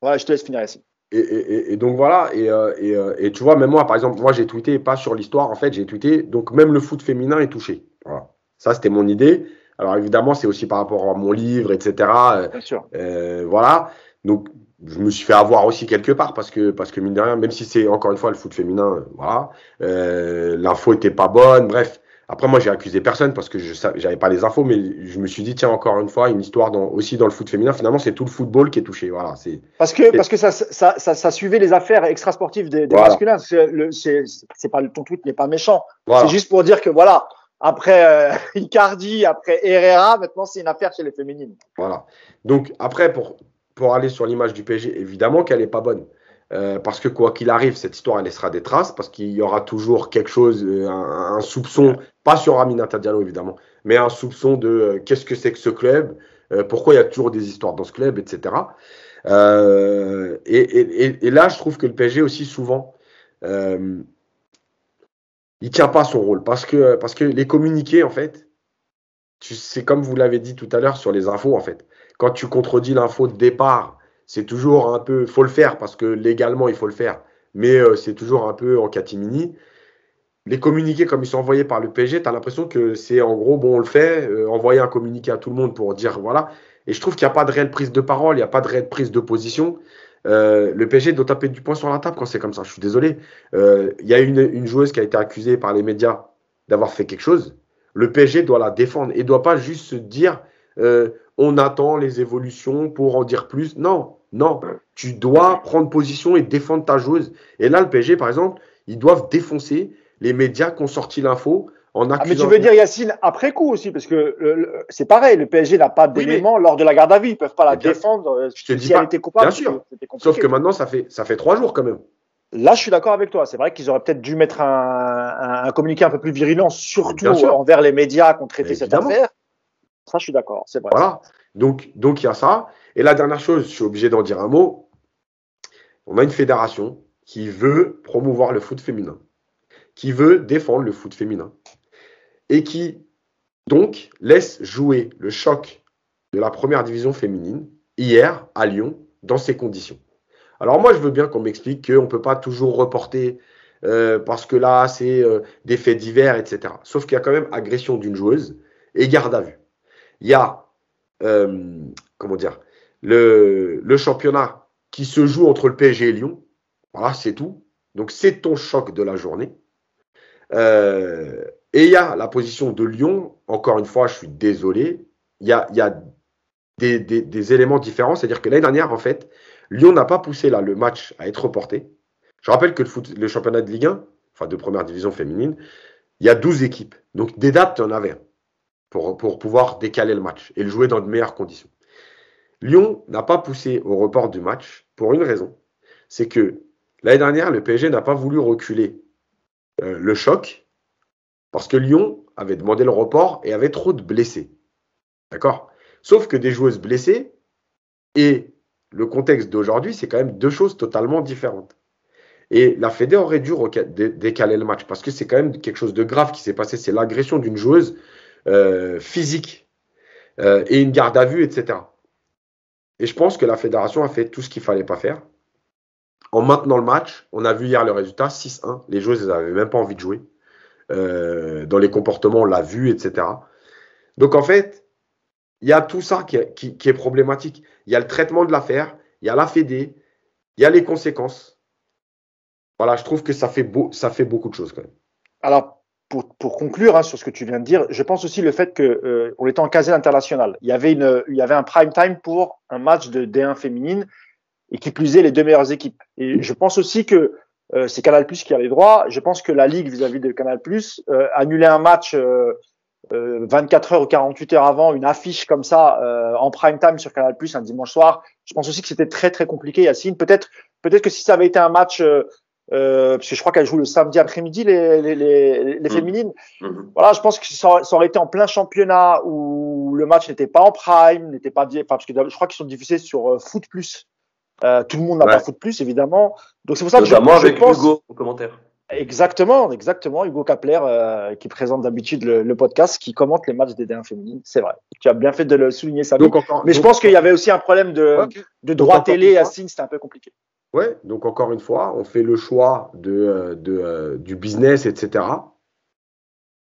Voilà, je te laisse finir ici. Et, donc voilà, euh, euh, et, tu vois, même moi, par exemple, moi j'ai tweeté pas sur l'histoire, en fait, j'ai tweeté, donc même le foot féminin est touché. Voilà. Ça, c'était mon idée. Alors évidemment, c'est aussi par rapport à mon livre, etc. Bien sûr. Euh, voilà. Donc je me suis fait avoir aussi quelque part parce que parce que mine de rien, même si c'est encore une fois le foot féminin, euh, voilà, euh, l'info était pas bonne. Bref, après moi j'ai accusé personne parce que je j'avais pas les infos, mais je me suis dit tiens encore une fois une histoire dans, aussi dans le foot féminin. Finalement c'est tout le football qui est touché. Voilà, c'est parce que parce que ça ça, ça, ça suivait les affaires extrasportives des, des masculins. C'est c'est pas ton tweet n'est pas méchant. C'est juste pour dire que voilà après euh, Icardi, après Herrera, maintenant c'est une affaire chez les féminines. Voilà. Donc après pour pour aller sur l'image du PSG, évidemment qu'elle n'est pas bonne. Euh, parce que quoi qu'il arrive, cette histoire, elle laissera des traces, parce qu'il y aura toujours quelque chose, euh, un, soupçon, pas sur Aminata Diallo évidemment, mais un soupçon de euh, qu'est-ce que c'est que ce club, pourquoi il y a toujours des histoires dans ce club, etc. Et, là, je trouve que le PSG aussi souvent, il tient pas son rôle, parce que, parce que les communiqués, en fait, c'est comme vous l'avez dit tout à l'heure sur les infos, en fait quand tu contredis l'info de départ, c'est toujours un peu, faut le faire parce que légalement il faut le faire, mais euh, c'est toujours un peu en catimini. Les communiqués comme ils sont envoyés par le PSG, tu as l'impression que c'est en gros, bon, on le fait, euh, envoyer un communiqué à tout le monde pour dire voilà. Et je trouve qu'il n'y a pas de réelle prise de parole, il n'y a pas de réelle prise de position. Euh, le PSG doit taper du poing sur la table quand c'est comme ça. Je suis désolé. Il y a une, joueuse qui a été accusée par les médias d'avoir fait quelque chose. Le PSG doit la défendre et doit pas juste se dire on attend les évolutions pour en dire plus. Non, non. Tu dois prendre position et défendre ta joueuse. Et là, le PSG, par exemple, ils doivent défoncer les médias qui ont sorti l'info en accusant. Ah, mais tu veux dire, Yacine, après coup aussi, parce que c'est pareil, le PSG n'a pas d'éléments lors de la garde à vue. Ils peuvent pas la défendre euh, je te dis pas, coupable. Bien sûr. Sauf que maintenant, ça fait, ça fait trois jours quand même. Là, je suis d'accord avec toi. C'est vrai qu'ils auraient peut-être dû mettre un, un, communiqué un peu plus virulent, surtout envers les médias qui ont traité cette affaire. Ça, je suis d'accord, c'est vrai. Voilà. Donc, donc il y a ça. Et la dernière chose, je suis obligé d'en dire un mot. On a une fédération qui veut promouvoir le foot féminin, qui veut défendre le foot féminin, et qui donc laisse jouer le choc de la première division féminine hier à Lyon dans ces conditions. Alors moi, je veux bien qu'on m'explique qu'on ne peut pas toujours reporter euh, parce que là, c'est euh, des faits divers, etc. Sauf qu'il y a quand même agression d'une joueuse et garde à vue. Il y a, euh, comment dire, le, championnat qui se joue entre le PSG et Lyon. Voilà, c'est tout. Donc c'est ton choc de la journée. Euh, et il y a la position de Lyon. Encore une fois, je suis désolé. Il y a, y a des, éléments différents. C'est-à-dire que l'année dernière, en fait, Lyon n'a pas poussé là, le match à être reporté. Je rappelle que le championnat de Ligue 1, enfin de première division féminine, il y a 12 équipes. Donc des dates, tu en avais pour, pouvoir décaler le match et le jouer dans de meilleures conditions. Lyon n'a pas poussé au report du match pour une raison. C'est que l'année dernière, le PSG n'a pas voulu reculer euh, le choc parce que Lyon avait demandé le report et avait trop de blessés. D'accord? Sauf que des joueuses blessées et le contexte d'aujourd'hui, c'est quand même deux choses totalement différentes. Et la Fédé aurait dû décaler le match parce que c'est quand même quelque chose de grave qui s'est passé. C'est l'agression d'une joueuse physique euh, et une garde à vue, etc. Et je pense que la fédération a fait tout ce qu'il fallait pas faire. En maintenant le match, on a vu hier le résultat 6-1. Les joueuses n'avaient même pas envie de jouer. Euh, dans les comportements, on l'a vu, etc. Donc en fait, il y a tout ça qui est, qui est problématique. Il y a le traitement de l'affaire, il y a la Fédé, il y a les conséquences. Voilà, je trouve que ça fait, beau, ça fait beaucoup de choses quand même. Alors, pour, pour conclure hein, sur ce que tu viens de dire, je pense aussi le fait que euh, on était en casé international. Il y avait une, il y avait un prime time pour un match de D1 féminine et qui plus est les deux meilleures équipes. Et je pense aussi que euh, c'est Canal Plus qui a les droits. Je pense que la ligue vis-à-vis de Canal Plus euh, annuler un match 24 heures ou 48 heures avant une affiche comme ça en prime time sur Canal Plus un dimanche soir. Je pense aussi que c'était très très compliqué. Yacine, peut-être peut-être que si ça avait été un match euh, parce que je crois qu'elle joue le samedi après-midi les, les, les, les mmh. féminines. Mmh. Voilà, je pense que ça, ça, aurait été en plein championnat où le match n'était pas en prime, n'était pas enfin, parce que je crois qu'ils sont diffusés sur euh, Foot Plus. Euh, tout le monde n'a pas Foot Plus évidemment. Donc c'est pour ça que je, avec pense... Hugo au commentaire. Exactement, exactement. Hugo Kapler, euh, qui présente d'habitude le, le, podcast, qui commente les matchs des D1 féminines. C'est vrai. Tu as bien fait de le souligner, ça. Mais je pense qu'il y avait aussi un problème de, de droit télé à Signe, c'était un peu compliqué. Ouais, donc encore une fois, on fait le choix de, euh, de, euh, du business, etc.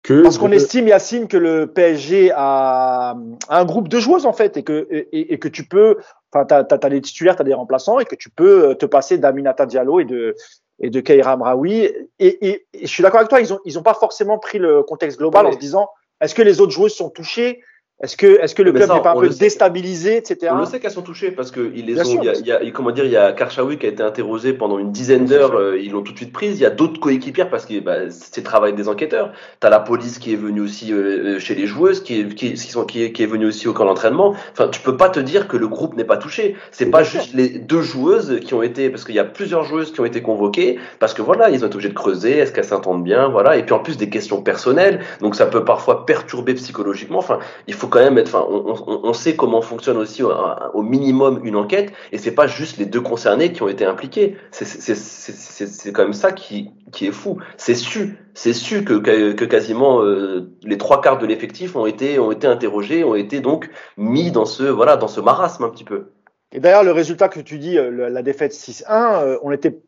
Que Parce qu'on estime, Yacine, que le PSG a un groupe de joueuses, en fait, et que, et, et que tu peux, enfin, tu as, des titulaires, tu as des remplaçants, et que tu peux euh, te passer d'Aminata Diallo et de, et de Mraoui. Et, et, je suis d'accord avec toi, ils n'ont ils ont pas forcément pris le contexte global en se disant, est-ce que les autres joueuses sont touchées? Est-ce que, est-ce que le club n'est pas un peu déstabilisé, etc. On le sait qu'elles sont touchées parce que ils les ont. il, y a, comment dire, il y a Karchaoui qui a été interrogé pendant une dizaine d'heures. Euh, ils l'ont tout de suite prise. Il y a d'autres coéquipières parce que bah, c'est le travail des enquêteurs. T'as la police qui est venue aussi euh, chez les joueuses, qui est qui, qui, sont, qui, est, qui est venue aussi au camp d'entraînement. Enfin, tu peux pas te dire que le groupe n'est pas touché. C'est pas juste les deux joueuses qui ont été parce qu'il y a plusieurs joueuses qui ont été convoquées parce que voilà, ils ont été obligés de creuser. Est-ce qu'elles s'entendent bien, voilà. Et puis en plus des questions personnelles, donc ça peut parfois perturber psychologiquement. Enfin, il faut quand même être. Enfin, on, sait comment fonctionne aussi au, minimum une enquête, et c'est pas juste les deux concernés qui ont été impliqués. C'est quand même ça qui, qui est fou. C'est su, c'est su que, que, quasiment euh, les trois quarts de l'effectif ont été, ont été interrogés, ont été donc mis dans ce, voilà, dans ce marasme un petit peu. Et d'ailleurs, le résultat que tu dis, euh, la défaite 6-1, euh, on était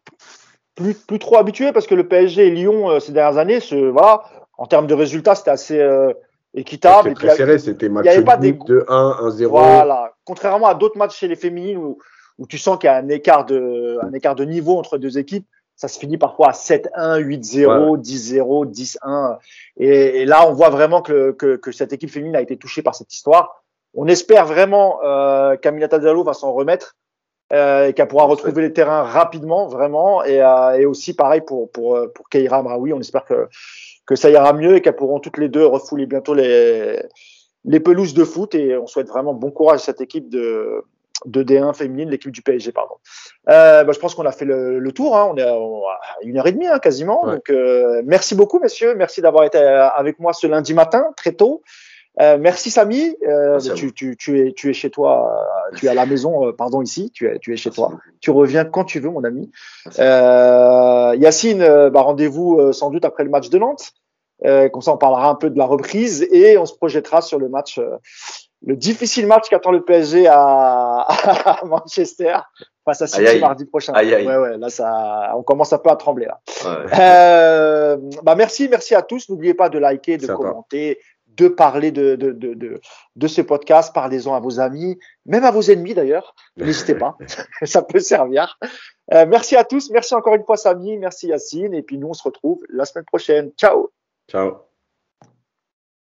plus, plus trop habitués parce que le PSG et Lyon ces dernières années, voilà, en termes de résultats, c'était assez équitable. C'était très serré, c'était match de 1, 1-0. Voilà. Contrairement à d'autres matchs chez les féminines où, où tu sens qu'il y a un écart de, un écart de niveau entre deux équipes, ça se finit parfois à 7-1, 8-0, 10-0, 10-1. Et, et, là, on voit vraiment que, que, que, cette équipe féminine a été touchée par cette histoire. On espère vraiment euh, qu'Aminata Diallo va s'en remettre euh, et qu'elle pourra retrouver les terrains rapidement, vraiment. Et, euh, et aussi, pareil pour, pour, pour Keira Amraoui, on espère que que ça ira mieux et qu'elles pourront toutes les deux refouler bientôt les, les pelouses de foot. Et on souhaite vraiment bon courage à cette équipe de, de D1 féminine, l'équipe du PSG, pardon. Euh, bah, je pense qu'on a fait le, le tour. Hein. On est à, une heure et demie hein, quasiment. Donc, euh, merci beaucoup, messieurs. Merci d'avoir été avec moi ce lundi matin, très tôt. Euh, merci Samy. Euh, tu, tu, tu, es, tu es chez toi, tu es à la maison, euh, pardon ici. Tu es, tu es chez toi. Tu reviens quand tu veux, mon ami. Euh, Yacine, euh, bah, rendez-vous sans doute après le match de Nantes. comme ça, on parlera un peu de la reprise et on se projettera sur le match, le difficile match qu'attend le PSG à, à Manchester face à City mardi prochain. Aïe, aïe. Ouais, ouais, là, ça, on commence un peu à trembler là. Ouais. bah merci, merci à tous. N'oubliez pas de liker, de commenter, de parler de, de, de, de, ce podcast. Parlez-en à vos amis, même à vos ennemis d'ailleurs. N'hésitez pas, ça peut servir. Euh, merci à tous. Merci encore une fois, Samy. Merci, Yacine. Et puis nous, on se retrouve la semaine prochaine. Ciao. Ciao.